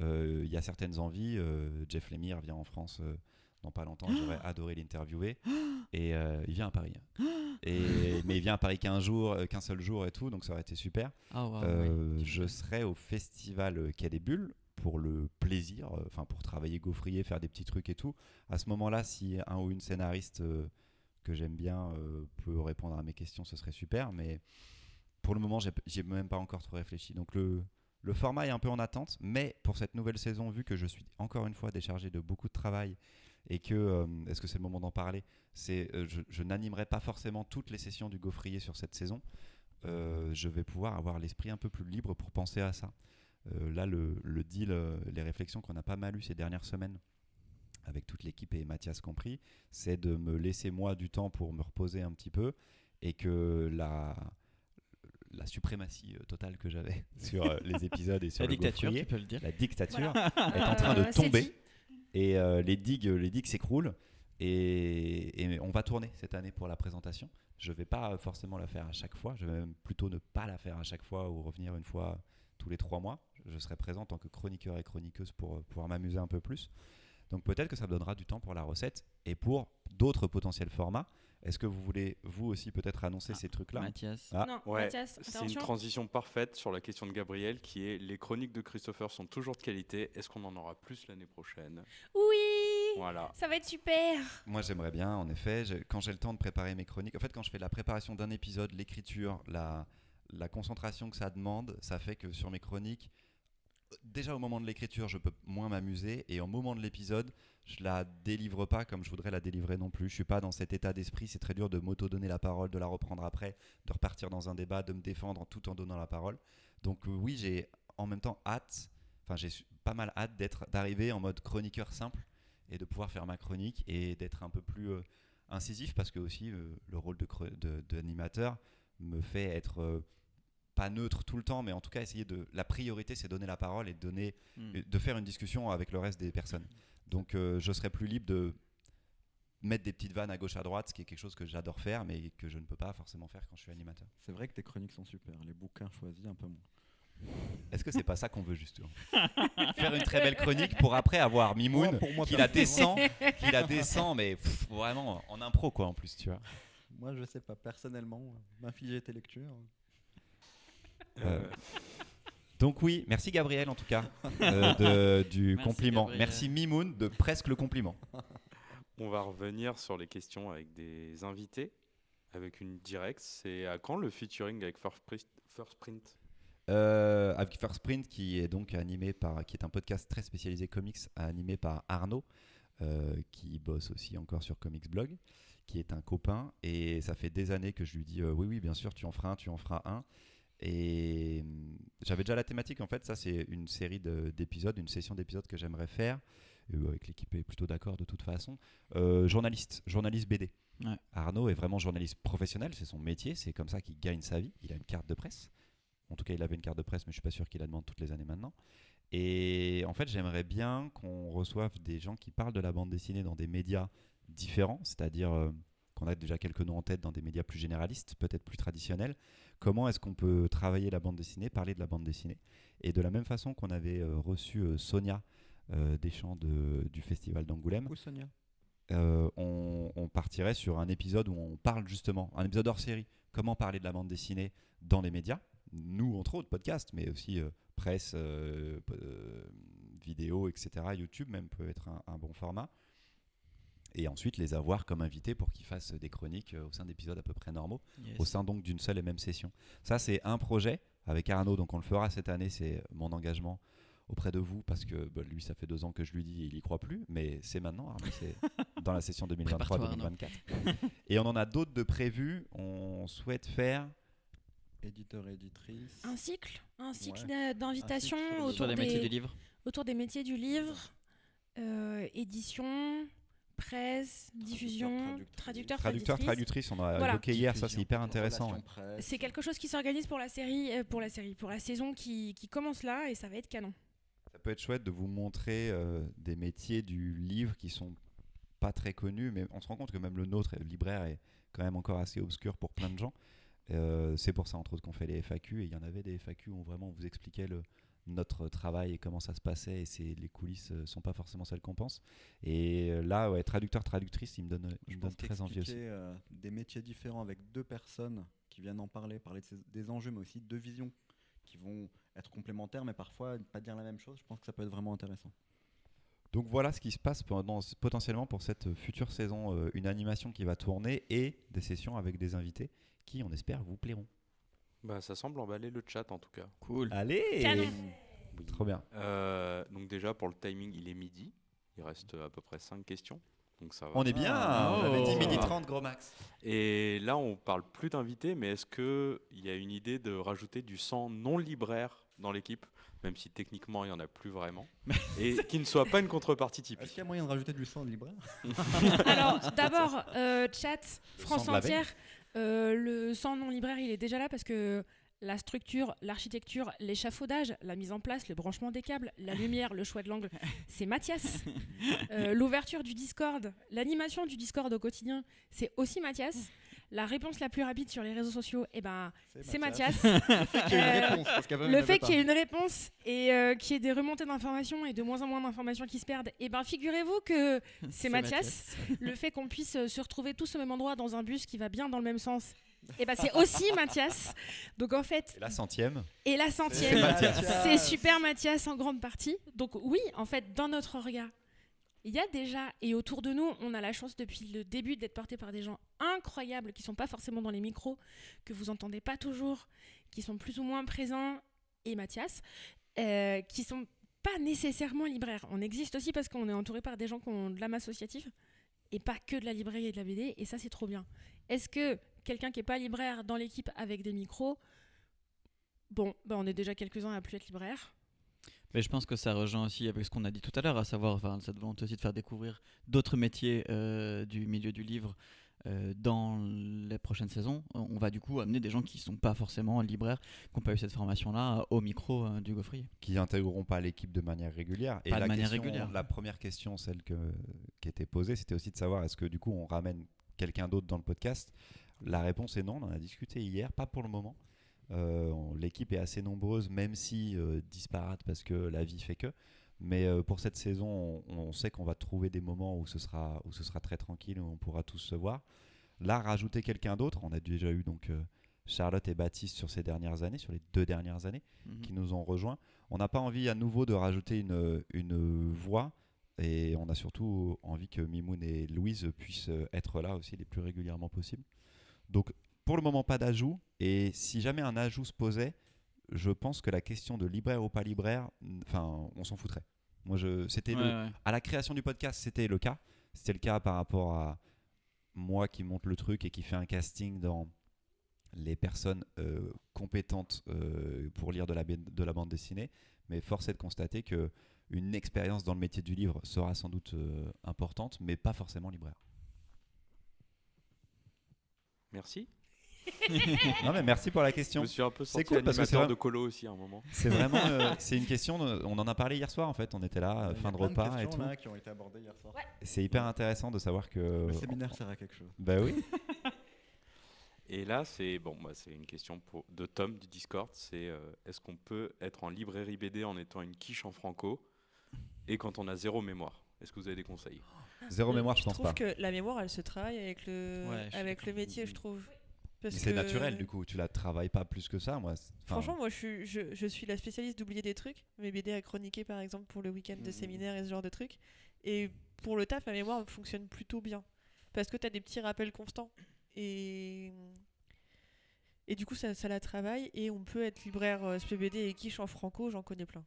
Euh, Il y a certaines envies. euh, Jeff Lemire vient en France euh, dans pas longtemps. J'aurais adoré l'interviewer. Et euh, il vient à Paris. Et, mais il vient à Paris qu'un jour, euh, qu'un seul jour et tout, donc ça aurait été super. Ah, Euh, oui. je serai au festival Quai des Bulles pour le plaisir, enfin pour travailler gaufrier, faire des petits trucs et tout. À ce moment-là, si un ou une scénariste que j'aime bien peut répondre à mes questions, ce serait super. Mais pour le moment, j'ai même pas encore trop réfléchi. Donc le, le format est un peu en attente, mais pour cette nouvelle saison, vu que je suis encore une fois déchargé de beaucoup de travail et que, euh, est-ce que c'est le moment d'en parler? C'est, euh, je, je n'animerai pas forcément toutes les sessions du gaufrier sur cette saison. Euh, je vais pouvoir avoir l'esprit un peu plus libre pour penser à ça. Euh, là, le, le deal, les réflexions qu'on a pas mal eues ces dernières semaines, avec toute l'équipe et Mathias compris, c'est de me laisser moi du temps pour me reposer un petit peu et que la, la suprématie euh, totale que j'avais sur euh, les épisodes et sur La le dictature, gaufrier, tu peux le dire. la dictature, Voilà. est en train de c'est tomber dit. Et euh, les digues, les digues s'écroulent et, et on va tourner cette année pour la présentation. Je vais pas forcément la faire à chaque fois, je vais même plutôt ne pas la faire à chaque fois ou revenir une fois tous les trois mois. Je serai présent en tant que chroniqueur et chroniqueuse pour euh, pouvoir m'amuser un peu plus. Donc peut-être que ça me donnera du temps pour la recette et pour d'autres potentiels formats. Est-ce que vous voulez, vous aussi, peut-être annoncer Ah, ces trucs-là? Mathias. Ah. Non, Ouais, Mathias, c'est une transition parfaite sur la question de Gabriel qui est les chroniques de Christopher sont toujours de qualité. Est-ce qu'on en aura plus l'année prochaine? Oui Voilà. Ça va être super Moi, j'aimerais bien, en effet, quand j'ai le temps de préparer mes chroniques, en fait, quand je fais la préparation d'un épisode, l'écriture, la, la concentration que ça demande, ça fait que sur mes chroniques, déjà au moment de l'écriture, je peux moins m'amuser, et au moment de l'épisode, je la délivre pas comme je voudrais la délivrer non plus. Je suis pas dans cet état d'esprit, c'est très dur de m'auto-donner la parole, de la reprendre après, de repartir dans un débat, de me défendre tout en donnant la parole. Donc euh, oui, j'ai en même temps hâte, enfin j'ai pas mal hâte d'être, d'arriver en mode chroniqueur simple et de pouvoir faire ma chronique et d'être un peu plus euh, incisif parce que aussi euh, le rôle de d'animateur me fait être pas neutre tout le temps, mais en tout cas essayer de la priorité c'est donner la parole et de donner Hmm. de faire une discussion avec le reste des personnes. Donc euh, je serai plus libre de mettre des petites vannes à gauche à droite, ce qui est quelque chose que j'adore faire, mais que je ne peux pas forcément faire quand je suis animateur. C'est vrai que tes chroniques sont super. Les bouquins choisis, un peu moins. Est-ce que c'est pas ça qu'on veut justement? Faire une très belle chronique pour après avoir Mimoun Moi, pour moi, qui la descend, qui la descend, mais pff, vraiment en impro quoi en plus, tu vois. Moi, je sais pas. Personnellement, m'infliger tes lectures. Euh, Donc oui, merci Gabriel en tout cas euh, de- du Merci, compliment. Gabriel. Merci Mimoun de presque le compliment. On va revenir sur les questions avec des invités, avec une directe. C'est à quand le featuring avec First Print, First Print? Euh, avec First Print qui est donc animé par, qui est un podcast très spécialisé comics animé par Arnaud, euh, qui bosse aussi encore sur Comics Blog, qui est un copain et ça fait des années que je lui dis euh, oui oui bien sûr tu en feras un, tu en feras un. Et hum, j'avais déjà la thématique en fait, ça c'est une série de- d'épisodes, une session d'épisodes que j'aimerais faire. Euh, avec l'équipe est plutôt d'accord de toute façon. Euh, journaliste, journaliste BD. Ouais. Arnaud est vraiment journaliste professionnel, c'est son métier, c'est comme ça qu'il gagne sa vie. Il a une carte de presse. En tout cas, il avait une carte de presse, mais je suis pas sûr qu'il la demande toutes les années maintenant. Et en fait, j'aimerais bien qu'on reçoive des gens qui parlent de la bande dessinée dans des médias différents, c'est-à-dire euh, qu'on a déjà quelques noms en tête dans des médias plus généralistes, peut-être plus traditionnels. Comment est-ce qu'on peut travailler la bande dessinée, parler de la bande dessinée Et de la même façon qu'on avait euh, reçu euh, Sonia euh, Deschamps de, du Festival d'Angoulême, Coucou Sonia. euh, on, on partirait sur un épisode où on parle justement, un épisode hors série, comment parler de la bande dessinée dans les médias, nous entre autres podcasts, mais aussi euh, presse, euh, vidéo, etc. YouTube même peut être un, un bon format. Et ensuite les avoir comme invités pour qu'ils fassent des chroniques euh, au sein d'épisodes à peu près normaux Yes. au sein donc d'une seule et même session. Ça, c'est un projet avec Arnaud, donc on le fera cette année, c'est mon engagement auprès de vous, parce que bah, lui, ça fait deux ans que je lui dis et il y croit plus, mais c'est maintenant, Arnaud, c'est dans la session Prépare-toi, 2023-2024. et on en a d'autres de prévus, on souhaite faire... Éditeur, éditrice. Un cycle Un cycle Ouais. d'invitations autour, des, métiers du livre. autour des métiers du livre, euh, édition, presse, diffusion, traductrice. traducteur, Traducteur, traductrice. traductrice, on a Voilà. évoqué hier, ça c'est hyper intéressant. C'est quelque chose qui s'organise pour la série, euh, pour la série, pour la saison qui, qui commence là et ça va être canon. Ça peut être chouette de vous montrer euh, des métiers du livre qui sont pas très connus, mais on se rend compte que même le nôtre, le libraire, est quand même encore assez obscur pour plein de gens. Euh, c'est pour ça, entre autres, qu'on fait les FAQ. Et il y en avait des FAQ où vraiment on vous expliquait le, notre travail et comment ça se passait. Et c'est, les coulisses ne sont pas forcément celles qu'on pense. Et euh, là, ouais, traducteur, traductrice, il me donne, il Je me donne pense très envie aussi. euh, des métiers différents avec deux personnes qui viennent en parler, parler de ces- des enjeux, mais aussi deux visions qui vont être complémentaires, mais parfois pas dire la même chose. Je pense que ça peut être vraiment intéressant. Donc voilà ce qui se passe pendant, potentiellement pour cette future saison, euh, une animation qui va tourner et des sessions avec des invités qui, on espère, vous plairont. Bah, ça semble emballer le chat en tout cas. Cool. Allez Canon. Oui. Trop bien. Euh, donc déjà pour le timing, il est midi. Il reste à peu près 5 questions. Donc ça va. On est bien, Ah, on avait dit oh. midi 30 gros max. Et là, on parle plus d'invités, mais est-ce qu'il y a une idée de rajouter du sang non libraire dans l'équipe même si techniquement il n'y en a plus vraiment, et qui ne soit pas une contrepartie Est-ce qu'il typique. y a moyen de rajouter du sang de libraire? Alors, d'abord, euh, chat, France entière, euh, le sang non libraire, il est déjà là parce que la structure, l'architecture, l'échafaudage, la mise en place, le branchement des câbles, la lumière, le choix de l'angle, c'est Mathias. Euh, L'ouverture du Discord, l'animation du Discord au quotidien, c'est aussi Mathias. La réponse la plus rapide sur les réseaux sociaux, eh ben, c'est Mathias. Euh, Le fait qu'il y ait une réponse et euh, qu'il y ait des remontées d'informations et de moins en moins d'informations qui se perdent, eh ben figurez-vous que c'est Mathias. le fait qu'on puisse euh, se retrouver tous au même endroit dans un bus qui va bien dans le même sens, eh ben c'est aussi Mathias. Donc en fait, Et la centième. et la centième, c'est super Mathias en grande partie. Donc oui, en fait, dans notre regard, il y a déjà, et autour de nous, on a la chance depuis le début d'être porté par des gens incroyables qui sont pas forcément dans les micros, que vous entendez pas toujours, qui sont plus ou moins présents, et Mathias, euh, qui sont pas nécessairement libraires. On existe aussi parce qu'on est entouré par des gens qui ont de l'âme associative, et pas que de la librairie et de la BD, et ça c'est trop bien. Est-ce que quelqu'un qui est pas libraire dans l'équipe avec des micros, bon, bah on est déjà quelques-uns à plus être libraire. Mais je pense que ça rejoint aussi avec ce qu'on a dit tout à l'heure, à savoir enfin, cette volonté aussi de faire découvrir d'autres métiers euh, du milieu du livre euh, dans les prochaines saisons. On va du coup amener des gens qui ne sont pas forcément libraires, qui n'ont pas eu cette formation-là, au micro euh, du gaufrier. qui n'intégreront pas l'équipe de manière régulière. Pas de la manière question- régulière. La première question, celle que, qui était posée, c'était aussi de savoir est-ce que du coup on ramène quelqu'un d'autre dans le podcast? La réponse est non, on en a discuté hier, pas pour le moment. Euh, L'équipe est assez nombreuse, même si euh, disparate parce que la vie fait que. Mais euh, pour cette saison, on, on sait qu'on va trouver des moments où ce, sera, où ce sera très tranquille, où on pourra tous se voir. Là, rajouter quelqu'un d'autre, on a déjà eu donc Charlotte et Baptiste sur ces dernières années, sur les deux dernières années Mhm. qui nous ont rejoints. On n'a pas envie à nouveau de rajouter une, une voix et on a surtout envie que Mimoun et Louise puissent être là aussi les plus régulièrement possible. Donc pour le moment pas d'ajout et si jamais un ajout se posait, je pense que la question de libraire ou pas libraire, enfin on s'en foutrait. Moi je c'était Ouais, le, ouais. à la création du podcast, c'était le cas. C'était le cas par rapport à moi qui monte le truc et qui fait un casting dans les personnes euh, compétentes euh, pour lire de la, ba- de la bande dessinée. Mais force est de constater que une expérience dans le métier du livre sera sans doute euh, importante, mais pas forcément libraire. Merci. Non mais merci pour la Je question. me suis un peu C'est senti cool parce que c'est de colo aussi à un moment. C'est vraiment, euh, c'est une question. de- on en a parlé hier soir en fait. On était là, Il y a fin de plein repas et questions, tout. là, qui ont été abordées hier soir. Et C'est hyper intéressant de savoir que. Le séminaire sert à quelque chose. Bah oui. Et là, c'est bon, bah, c'est une question pour, de Tom du Discord. C'est euh, est-ce qu'on peut être en librairie BD en étant une quiche en franco et quand on a zéro mémoire? Est-ce que vous avez des conseils? Zéro mémoire, je, Je pense trouve pas. que la mémoire, elle se travaille avec le, Ouais, je avec le métier, je trouve. Parce c'est que- naturel du coup. Tu la travailles pas plus que ça, moi. enfin, Franchement, moi, je suis, je, je suis la spécialiste d'oublier des trucs. Mes BD à chroniquer, par exemple, pour le week-end de Mhm. séminaire et ce genre de trucs. Et pour le taf, ma mémoire fonctionne plutôt bien. Parce que tu as des petits rappels constants. Et, et du coup, ça, ça la travaille. Et on peut être libraire euh, SPBD et quiche en franco, j'en connais plein.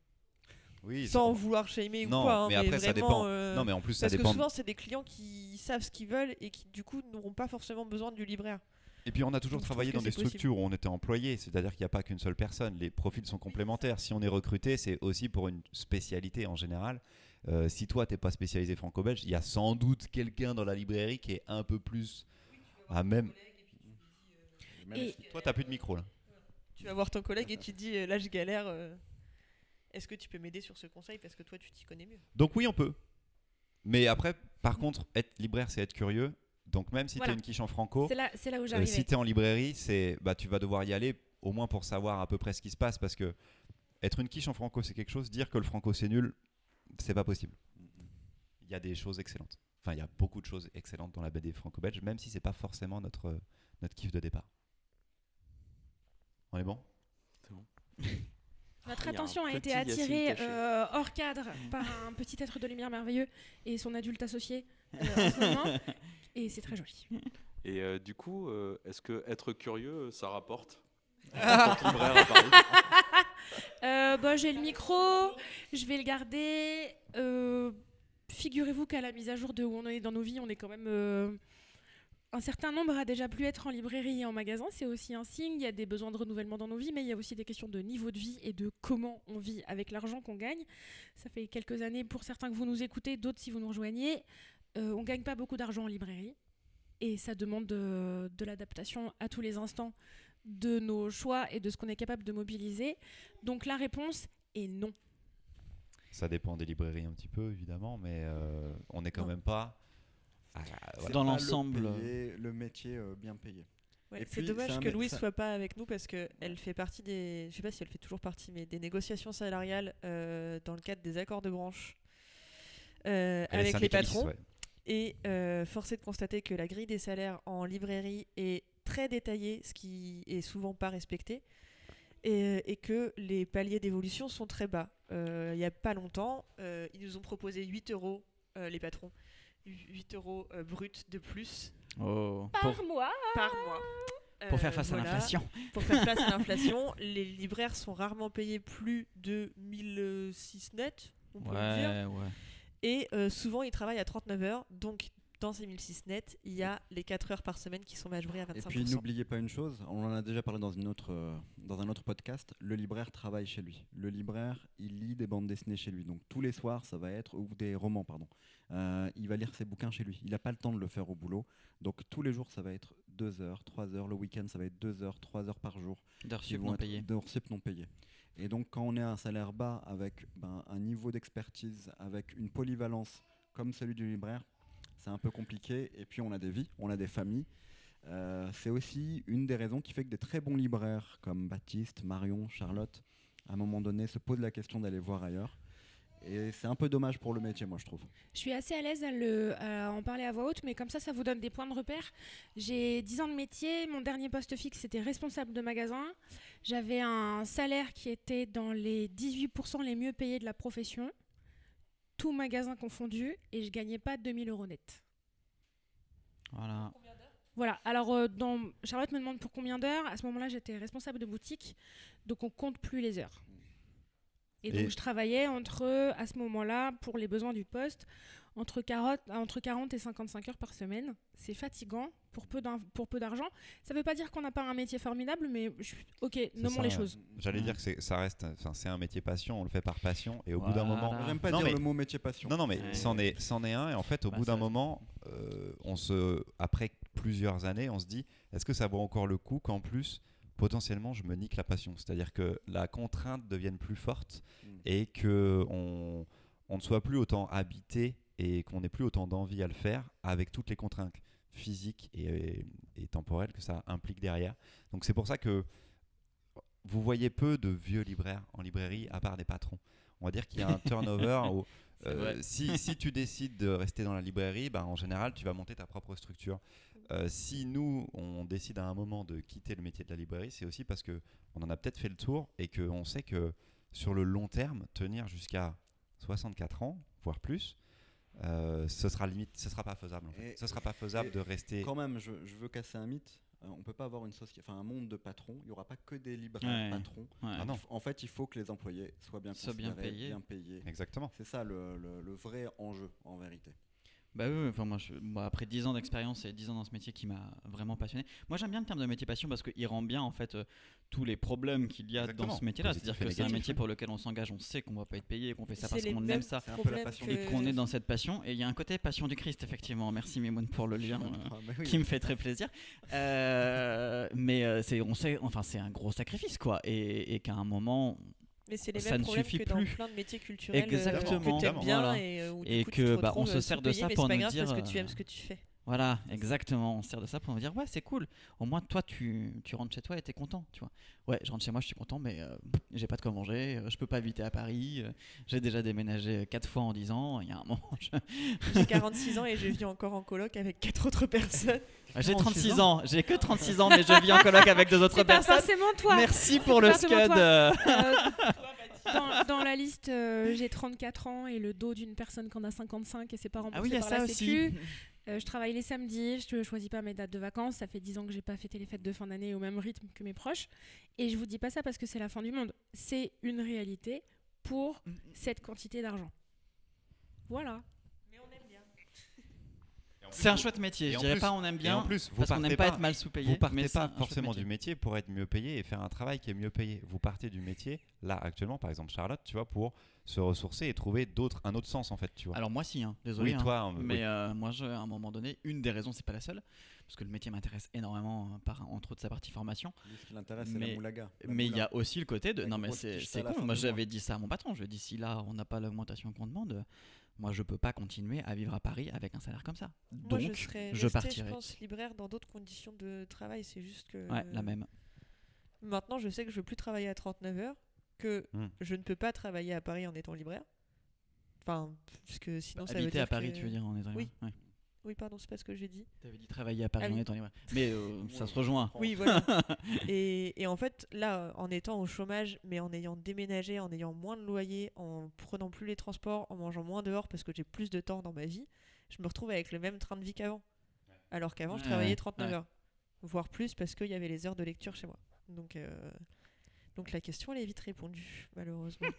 oui. Sans vouloir shamer ou Non, quoi. hein, mais après, ça vraiment, dépend. euh, Non, mais en plus, ça Parce que dépend. souvent, c'est des clients qui savent ce qu'ils veulent et qui, du coup, n'auront pas forcément besoin du libraire. Et puis on a toujours travaillé dans des possible. structures où on était employé, c'est-à-dire qu'il n'y a pas qu'une seule personne, les profils sont complémentaires. Si on est recruté, c'est aussi pour une spécialité en général. Euh, si toi, t'es pas spécialisé franco-belge, il y a sans doute quelqu'un dans la librairie qui est un peu plus à même. Et Toi, t'as plus de micro là. Tu vas voir ton collègue et tu te dis euh, là je galère. euh, Est-ce que tu peux m'aider sur ce conseil parce que toi tu t'y connais mieux? Donc oui, on peut. Mais après, par contre, être libraire, c'est être curieux. Donc même si Voilà. tu es une quiche en franco, c'est là, c'est là où Euh, si tu es en librairie, c'est bah, tu vas devoir y aller au moins pour savoir à peu près ce qui se passe parce que être une quiche en franco, c'est quelque chose. Dire que le franco c'est nul, c'est pas possible. Il y a des choses excellentes. Enfin, il y a beaucoup de choses excellentes dans la BD franco-belge, même si c'est pas forcément notre, euh, notre kiff de départ. On est bon? Notre Il y a un attention a été attirée euh, hors cadre par un petit être de lumière merveilleux et son adulte associé euh, en ce moment. Et c'est très joli. Et euh, du coup, euh, est-ce que être curieux, euh, ça rapporte? À Euh, bah, J'ai le micro, je vais le garder. Figurez-vous qu'à la mise à jour de où on est dans nos vies, on est quand même un certain nombre a déjà pu être en librairie et en magasin, c'est aussi un signe. Il y a des besoins de renouvellement dans nos vies, mais il y a aussi des questions de niveau de vie et de comment on vit avec l'argent qu'on gagne. Ça fait quelques années pour certains que vous nous écoutez, d'autres si vous nous rejoignez. Euh, on gagne pas beaucoup d'argent en librairie et ça demande de, de l'adaptation à tous les instants de nos choix et de ce qu'on est capable de mobiliser. Donc la réponse est non. Ça dépend des librairies un petit peu, évidemment, mais euh, on n'est quand Non. même pas. Dans le l'ensemble, le métier euh, bien payé. Ouais, c'est dommage que Louise ça- soit pas avec nous parce qu'elle fait partie des. Je sais pas si elle fait toujours partie, mais des négociations salariales euh, dans le cadre des accords de branche euh, Elle avec les patrons. ouais. Et euh, force est de constater que la grille des salaires en librairie est très détaillée, ce qui est souvent pas respecté. Et, et que les paliers d'évolution sont très bas. Euh, Il n'y a pas longtemps, euh, ils nous ont proposé 8 euros, euh, les patrons, 8 euros euh, bruts de plus Oh. Par Pour, mois par mois. pour Euh, faire face voilà. à l'inflation. Pour faire face à l'inflation, les libraires sont rarement payés plus de 1006 net, on peut le dire. Ouais, ouais. Et euh, souvent, ils travaillent à 39 heures. Donc, dans ces 1006 net, il y a les 4 heures par semaine qui sont majorées à 25%. Et puis n'oubliez pas une chose, on en a déjà parlé dans, une autre, euh, dans un autre podcast, le libraire travaille chez lui. Le libraire, il lit des bandes dessinées chez lui. Donc tous les soirs, ça va être, ou des romans, pardon. Euh, il va lire ses bouquins chez lui. Il n'a pas le temps de le faire au boulot. Donc tous les jours, ça va être 2 heures, 3 heures. Le week-end, ça va être 2 heures, 3 heures par jour. D'heures sup non payées. d'heures sup non payées. Et donc, quand on est à un salaire bas avec ben, un niveau d'expertise, avec une polyvalence comme celui du libraire, c'est un peu compliqué. Et puis, on a des vies, on a des familles. Euh, c'est aussi une des raisons qui fait que des très bons libraires comme Baptiste, Marion, Charlotte, à un moment donné, se posent la question d'aller voir ailleurs. Et c'est un peu dommage pour le métier, moi, je trouve. Je suis assez à l'aise à, le- à en parler à voix haute, mais comme ça, ça vous donne des points de repère. J'ai 10 ans de métier, mon dernier poste fixe, c'était responsable de magasin. J'avais un salaire qui était dans les 18% les mieux payés de la profession, tout magasin confondu, et je gagnais pas 2000 euros net. Voilà. Voilà, alors euh, dans... Charlotte me demande pour combien d'heures. À ce moment-là, j'étais responsable de boutique, donc on compte plus les heures. Et donc je travaillais entre, à ce moment-là, pour les besoins du poste, entre 40, entre 40 et 55 heures par semaine. C'est fatigant pour peu d'in- pour peu d'argent. Ça ne veut pas dire qu'on n'a pas un métier formidable, mais je ok, nommons ça, les choses. J'allais dire que c'est- ça reste, c'est un métier passion, on le fait par passion, et au bout d'un moment. J'aime pas Non, dire mais- le mot métier passion. Non, non, mais Ouais. c'en est, c'en est un. Et en fait, au Bah, bout d'un moment, euh, on se, après plusieurs années, on se dit est-ce que ça vaut encore le coup qu'en plus, potentiellement, je me nique la passion C'est-à-dire que la contrainte devienne plus forte Mm. et que on, on ne soit plus autant habité et qu'on n'ait plus autant d'envie à le faire avec toutes les contraintes physiques et, et temporelles que ça implique derrière. Donc, c'est pour ça que vous voyez peu de vieux libraires en librairie à part des patrons. On va dire qu'il y a un turnover où euh, si tu décides de rester dans la librairie, ben, en général, tu vas monter ta propre structure. Euh, si nous, on décide à un moment de quitter le métier de la librairie, c'est aussi parce que on en a peut-être fait le tour et qu'on sait que sur le long terme, tenir jusqu'à 64 ans, voire plus, euh, ce sera limite, ce sera pas faisable. En fait. Ce sera pas faisable de rester. Quand même, je, je veux casser un mythe. Euh, on peut pas avoir une société, enfin un monde de patrons. Il y aura pas que des libraires Ouais. patrons. Ouais. Ah non. En fait, il faut que les employés soient bien Soient bien payés. bien payés. Exactement. C'est ça le, le- le vrai enjeu en vérité. Bah oui, enfin moi, je- moi, après 10 ans d'expérience et 10 ans dans ce métier qui m'a vraiment passionné. Moi j'aime bien le terme de métier passion parce qu'il rend bien en fait euh, tous les problèmes qu'il y a Exactement, dans ce métier-là. C'est-à-dire que c'est un métier pour lequel on s'engage, on sait qu'on va pas être payé, qu'on fait ça parce qu'on aime ça que- et qu'on est dans cette passion. Et il y a un côté passion du Christ effectivement. Merci Mimoun pour le lien. euh, Ah, bah oui. qui me fait très plaisir. Euh, mais euh, c'est, on sait, enfin, c'est un gros sacrifice, quoi. Et, et qu'à un moment, Mais c'est les Ça mêmes ne problèmes suffit que dans plus. plein de métiers culturels euh, Exactement. que tu aimes bien Voilà. et, euh, où, Et coup, tu que, te bah, on se euh, sert de ça pour nous grave dire, parce que tu aimes ce que tu fais. voilà, exactement. On se sert de ça pour me dire, ouais, c'est cool. Au moins, toi, tu, tu rentres chez toi et t'es content, tu vois. Ouais, je rentre chez moi, je suis content, mais euh, j'ai pas de quoi manger. euh, Je peux pas habiter à Paris. euh, j'ai déjà déménagé quatre fois en 10 ans. Il y a un moment, je- J'ai 46 ans et je vis encore en coloc avec quatre autres personnes. J'ai 36 36 ans. J'ai que 36 ans, mais je vis en coloc avec deux autres C'est pas personnes. forcément toi. Merci pour le scud. euh. Dans, dans la liste, euh, j'ai 34 ans et le dos d'une personne qui en a 55 et c'est pas remboursé Ah oui, il y a par ça la aussi. Sécu. Euh, je travaille les samedis, je ne choisis pas mes dates de vacances. Ça fait 10 ans que j'ai pas fêté les fêtes de fin d'année au même rythme que mes proches. Et je vous dis pas ça parce que c'est la fin du monde. C'est une réalité pour cette quantité d'argent. Voilà. Mais on aime bien. C'est un chouette métier. Je dirais plus- pas on aime Et bien en plus, vous parce qu'on n'aime pas être mal sous-payé. Vous partez mais pas forcément métier. du métier pour être mieux payé et faire un travail qui est mieux payé. Vous partez du métier, là actuellement, par exemple Charlotte, tu vois, pour se ressourcer et trouver d'autres, un autre sens en fait, tu vois. Alors moi si, hein, désolé. oui, hein. toi, euh, Mais oui. euh, moi, je, à un moment donné, une des raisons, c'est pas la seule, parce que le métier m'intéresse énormément, euh, par, entre autres sa partie formation. Lui, ce qui l'intéresse, c'est Mais- la moulaga. La Mais il y a aussi le côté de. Avec Non, mais c'est con. Moi, j'avais dit ça à mon patron. Je lui ai dit si là, on n'a pas l'augmentation qu'on demande, moi, je peux pas continuer à vivre à Paris avec un salaire comme ça. Moi, Donc, je serais je partirai. je pense, libraire dans d'autres conditions de travail. C'est juste que. Ouais, la même. Maintenant, je sais que je veux plus travailler à 39 heures, que Hmm. je ne peux pas travailler à Paris en étant libraire. Enfin, puisque sinon ça veut Habiter dire à Paris, que- tu veux dire, en étant Oui. Ouais. Oui, pardon, c'est pas ce que j'ai dit. T'avais dit travailler à Paris Ah en oui. étant libre. Mais euh, ça se rejoint. Oui, voilà. et, et en fait, là, en étant au chômage, mais en ayant déménagé, en ayant moins de loyer, en prenant plus les transports, en mangeant moins dehors parce que j'ai plus de temps dans ma vie, je me retrouve avec le même train de vie qu'avant. Alors qu'avant, je travaillais ouais, 39 ouais. heures, voire plus parce qu'il y avait les heures de lecture chez moi. Donc, euh, donc la question, elle est vite répondue, malheureusement.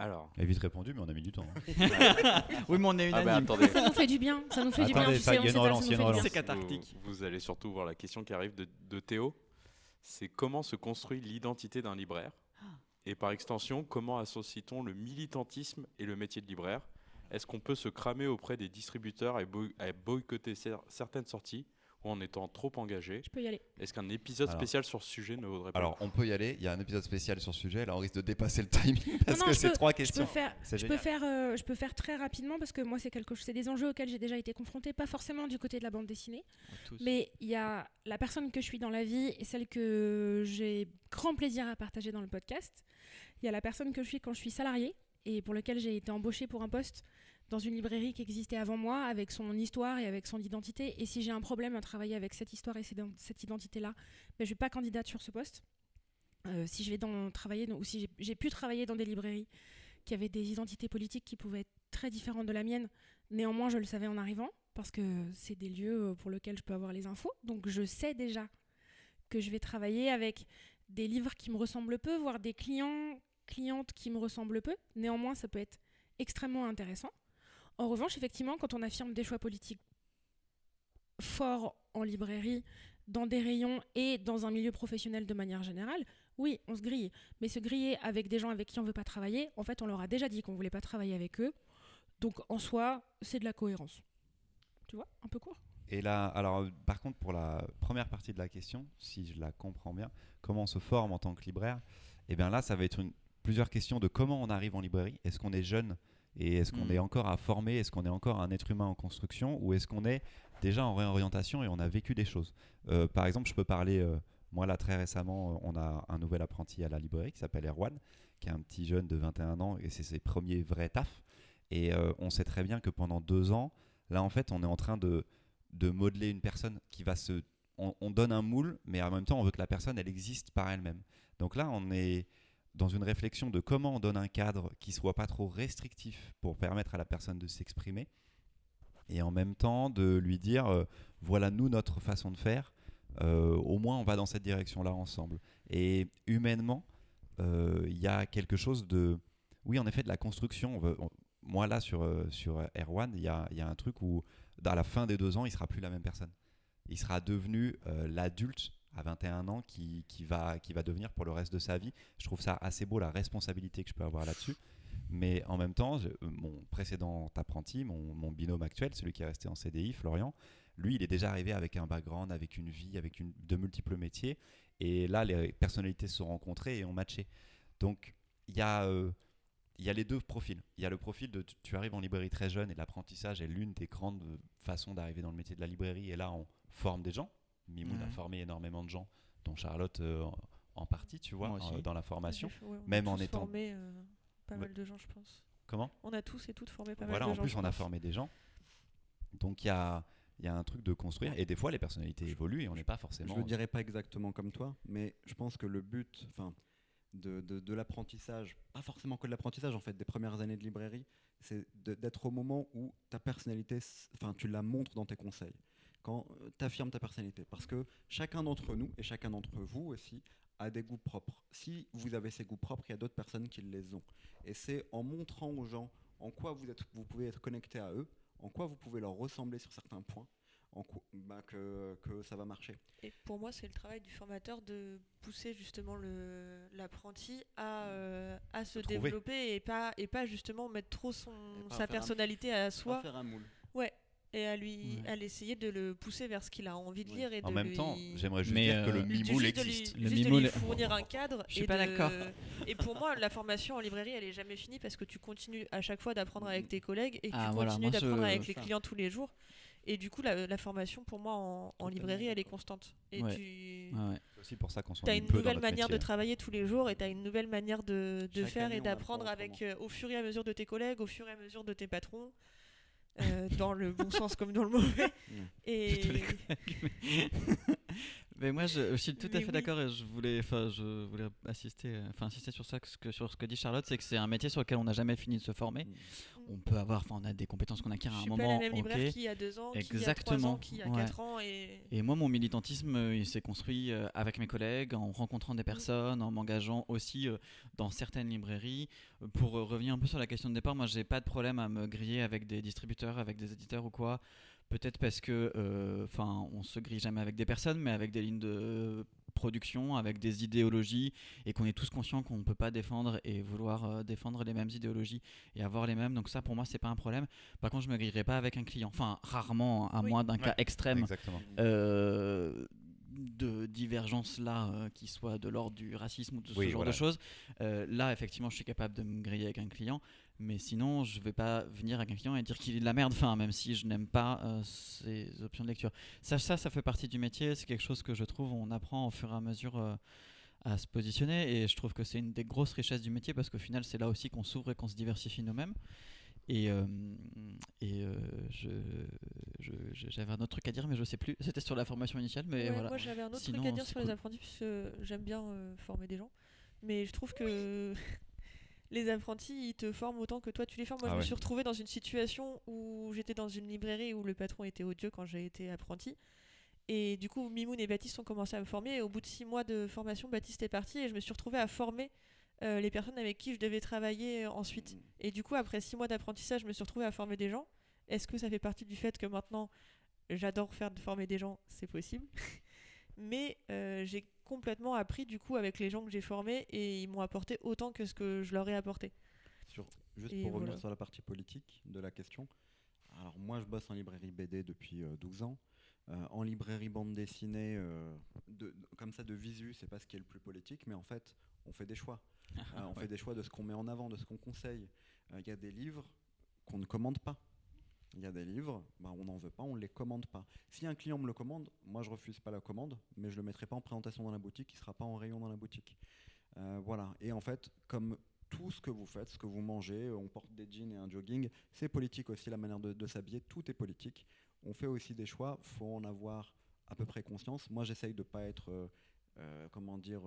Alors, Elle a vite répondu, mais on a mis du temps. hein. Oui, mais on est ah bah attendez, Ça nous fait du bien. Ça nous fait du bien. Attendez, tu ça, sais, il y a relance, ça il y a nous une fait du relance. C'est bien. cathartique. Vous, vous allez surtout voir la question qui arrive de, de Théo. C'est comment se construit l'identité d'un libraire? Et par extension, comment associe-t-on le militantisme et le métier de libraire? Est-ce qu'on peut se cramer auprès des distributeurs et, boy- et boycotter cer- certaines sorties? Ou en étant trop engagé Je peux y aller. Est-ce qu'un épisode Alors- spécial sur ce sujet ne vaudrait pas Alors, on peut y aller. Il y a un épisode spécial sur ce sujet. Là, on risque de dépasser le timing parce non, que c'est trois Je peux questions. faire, je peux faire, euh, je peux faire très rapidement parce que moi c'est quelque chose, c'est des enjeux auxquels j'ai déjà été confrontée, pas forcément du côté de la bande dessinée, mais il y a la personne que je suis dans la vie et celle que j'ai grand plaisir à partager dans le podcast. Il y a la personne que je suis quand je suis salariée et pour lequel j'ai été embauchée pour un poste dans une librairie qui existait avant moi, avec son histoire et avec son identité. Et si j'ai un problème à travailler avec cette histoire et cette identité-là, ben, je ne vais pas candidate sur ce poste. Euh, si je vais travailler, ou si j'ai- j'ai pu travailler dans des librairies qui avaient des identités politiques qui pouvaient être très différentes de la mienne, néanmoins je le savais en arrivant, parce que c'est des lieux euh, pour lesquels je peux avoir les infos. Donc je sais déjà que je vais travailler avec des livres qui me ressemblent peu, voire des clients, clientes qui me ressemblent peu. Néanmoins, ça peut être extrêmement intéressant. En revanche, effectivement, quand on affirme des choix politiques forts en librairie, dans des rayons et dans un milieu professionnel de manière générale, oui, on se grille. Mais se griller avec des gens avec qui on ne veut pas travailler, en fait, on leur a déjà dit qu'on ne voulait pas travailler avec eux. Donc, en soi, c'est de la cohérence. Tu vois, un peu court. Et là, alors, par contre, pour la première partie de la question, si je la comprends bien, comment on se forme en tant que libraire? Et bien là, ça va être plusieurs questions de comment on arrive en librairie. Est-ce qu'on est jeune? Et est-ce qu'on Mm. est encore à former? Est-ce qu'on est encore un être humain en construction? Ou est-ce qu'on est déjà en réorientation et on a vécu des choses? Euh, Par exemple, je peux parler, euh, moi là très récemment, euh, on a un nouvel apprenti à la librairie qui s'appelle Erwan, qui est un petit jeune de 21 ans et c'est ses premiers vrais tafs. Et euh, on sait très bien que pendant deux ans, là en fait, on est en train de, de modeler une personne qui va se... On, on donne un moule, mais en même temps, on veut que la personne, elle existe par elle-même. Donc là, on est dans une réflexion de comment on donne un cadre qui soit pas trop restrictif pour permettre à la personne de s'exprimer, et en même temps de lui dire, euh, voilà nous notre façon de faire, euh, au moins on va dans cette direction-là ensemble. Et humainement, euh, il y a quelque chose de... Oui, en effet, de la construction. Moi, là, sur, sur Erwan, il y a, y a un truc où, à la fin des deux ans, il sera plus la même personne. Il sera devenu l'adulte à 21 ans qui, qui, va, qui va devenir pour le reste de sa vie. Je trouve ça assez beau, la responsabilité que je peux avoir là-dessus. Mais en même temps, mon précédent apprenti, mon, mon binôme actuel, celui qui est resté en CDI, Florian, lui, il est déjà arrivé avec un background, avec une vie, avec une, de multiples métiers. Et là, les personnalités se sont rencontrées et ont matché. Donc, il y a... euh, il y a les deux profils. Il y a le profil de tu- arrives en librairie très jeune et l'apprentissage est l'une des grandes façons d'arriver dans le métier de la librairie. Et là, on forme des gens. Mimoun a Ouais. formé énormément de gens, dont Charlotte euh, en, en partie, tu vois, euh, dans la formation. Ouais, on a même en étant- formé, euh, pas Ouais. mal de gens, je pense. Comment? On a tous et toutes formé pas Voilà, mal en de gens. plus, je on a formé des gens. Donc, il y a, il y a un truc de construire. Et des fois, les personnalités évoluent et on n'est pas forcément. Je le dirais pas exactement comme toi, mais je pense que le but enfin, de, de- de l'apprentissage, pas forcément que de l'apprentissage en fait, des premières années de librairie, c'est d'être au moment où ta personnalité, enfin, tu la montres dans tes conseils. Quand tu affirmes ta personnalité. Parce que chacun d'entre nous et chacun d'entre vous aussi a des goûts propres. Si vous avez ces goûts propres, il y a d'autres personnes qui les ont. Et c'est en montrant aux gens en quoi vous, êtes, vous pouvez être connecté à eux, en quoi vous pouvez leur ressembler sur certains points, en quoi, bah, que, que ça va marcher. Et pour moi, c'est le travail du formateur de pousser justement l'apprenti à, euh, à se trouver. développer et pas, et pas justement mettre trop son, Et pas sa un- personnalité à Pas soi. faire un moule. Ouais. Et à lui, Ouais. à l'essayer de le pousser vers ce qu'il a envie de Ouais. lire et En de même lui- temps, j'aimerais juste Mais, dire que euh, le Juste mimoule lui- existe. Le juste de mimoule- lui fournir un cadre. Je suis et pas de- d'accord. Et pour moi, la formation en librairie, elle est jamais finie parce que tu continues à chaque fois d'apprendre avec tes collègues et que Ah, tu voilà, continues moi, je- d'apprendre avec les clients tous les jours. Et du coup, la, la formation, pour moi, en, librairie, elle est constante. Et Ouais. tu Ouais, ouais. C'est aussi pour ça qu'on as une nouvelle manière de travailler tous les jours et tu as une nouvelle manière de, faire année, et d'apprendre apprend avec euh, au fur et à mesure de tes collègues, au fur et à mesure de tes patrons. Euh, dans le bon sens comme dans le mauvais. Et Mais moi, je, je suis tout à fait oui. d'accord et je voulais, enfin, je voulais assister, enfin, insister sur ça, que ce que, sur ce que dit Charlotte, c'est que c'est un métier sur lequel on n'a jamais fini de se former. Mm. On peut avoir, enfin, on a des compétences qu'on acquiert je à un suis pas moment. la même libraire qui a deux ans, qui a trois Exactement, ans, qui a ouais. quatre ans. Et... Et moi, mon militantisme, euh, il s'est construit euh, avec mes collègues, en rencontrant Mm. des personnes, en m'engageant aussi euh, dans certaines librairies. Pour revenir un peu sur la question de départ, moi, j'ai pas de problème à me griller avec des distributeurs, avec des éditeurs ou quoi. Peut-être parce que, euh, enfin, on se grille jamais avec des personnes, mais avec des lignes de production, avec des idéologies, et qu'on est tous conscients qu'on ne peut pas défendre et vouloir euh, défendre les mêmes idéologies et avoir les mêmes. Donc ça, pour moi, c'est pas un problème. Par contre, je me grillerai pas avec un client. Enfin, rarement, à Oui. moins d'un cas extrême euh, de divergence là euh, qui soit de l'ordre du racisme ou de ce Oui, genre voilà. de choses Euh, là effectivement je suis capable de me griller avec un client mais sinon je vais pas venir avec un client et dire qu'il est de la merde enfin même si je n'aime pas euh, ces options de lecture ça, ça ça fait partie du métier c'est quelque chose que je trouve on apprend au fur et à mesure euh, à se positionner et je trouve que c'est une des grosses richesses du métier parce qu'au final c'est là aussi qu'on s'ouvre et qu'on se diversifie nous-mêmes et, euh, et euh, j'avais un autre truc à dire, mais je sais plus. C'était sur la formation initiale, mais Ouais, voilà. Moi, j'avais un autre Sinon, truc à dire sur cool. les apprentis, parce que j'aime bien euh, former des gens. Mais je trouve que les apprentis, ils te forment autant que toi, tu les formes. Moi, Ah je me suis retrouvée dans une situation où j'étais dans une librairie où le patron était odieux quand j'ai été apprenti. Et du coup, Mimoun et Baptiste ont commencé à me former. Et au bout de six mois de formation, Baptiste est parti et je me suis retrouvée à former euh, les personnes avec qui je devais travailler euh, ensuite. Et du coup, après six mois d'apprentissage, je me suis retrouvée à former des gens. Est-ce que ça fait partie du fait que maintenant, j'adore faire de former des gens? C'est possible. Mais euh, j'ai complètement appris du coup avec les gens que j'ai formés et ils m'ont apporté autant que ce que je leur ai apporté. Sur- juste Et pour revenir sur la partie politique de la question. Alors moi je bosse en librairie BD depuis euh, 12 ans. Euh, en librairie bande dessinée, euh, de, de- comme ça de visu, c'est pas ce qui est le plus politique, mais en fait on fait des choix. Euh, on Ouais. fait des choix de ce qu'on met en avant, de ce qu'on conseille. Euh, Il y a des livres qu'on ne commande pas. Il y a des livres, bah, on n'en veut pas, on ne les commande pas. Si un client me le commande, moi je refuse pas la commande, mais je le mettrai pas en présentation dans la boutique, il sera pas en rayon dans la boutique. Euh, voilà. Et en fait, comme tout ce que vous faites, ce que vous mangez, on porte des jeans et un jogging, c'est politique aussi la manière de, s'habiller, tout est politique. On fait aussi des choix, faut en avoir à peu près conscience. Moi, j'essaye de pas être, euh, euh, comment dire,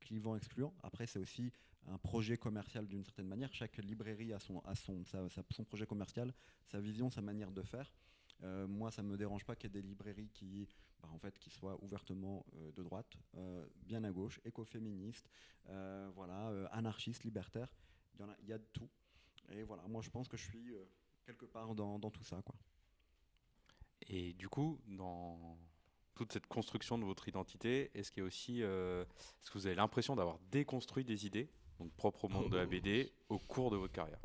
clivant, excluant. Après, c'est aussi un projet commercial d'une certaine manière. Chaque librairie a son, a son, sa- son projet commercial, sa vision, sa manière de faire. Euh, moi, ça me dérange pas qu'il y ait des librairies qui, bah, en fait, qui soient ouvertement euh, de droite, euh, bien à gauche, écoféministes, voilà, anarchistes, libertaires. Il y, en a, il y a de tout. Et voilà, moi, je pense que je suis quelque part dans, tout ça, quoi. Et du coup, dans toute cette construction de votre identité, est-ce que vous avez l'impression d'avoir déconstruit des idées, donc propres au monde de la BD, au cours de votre carrière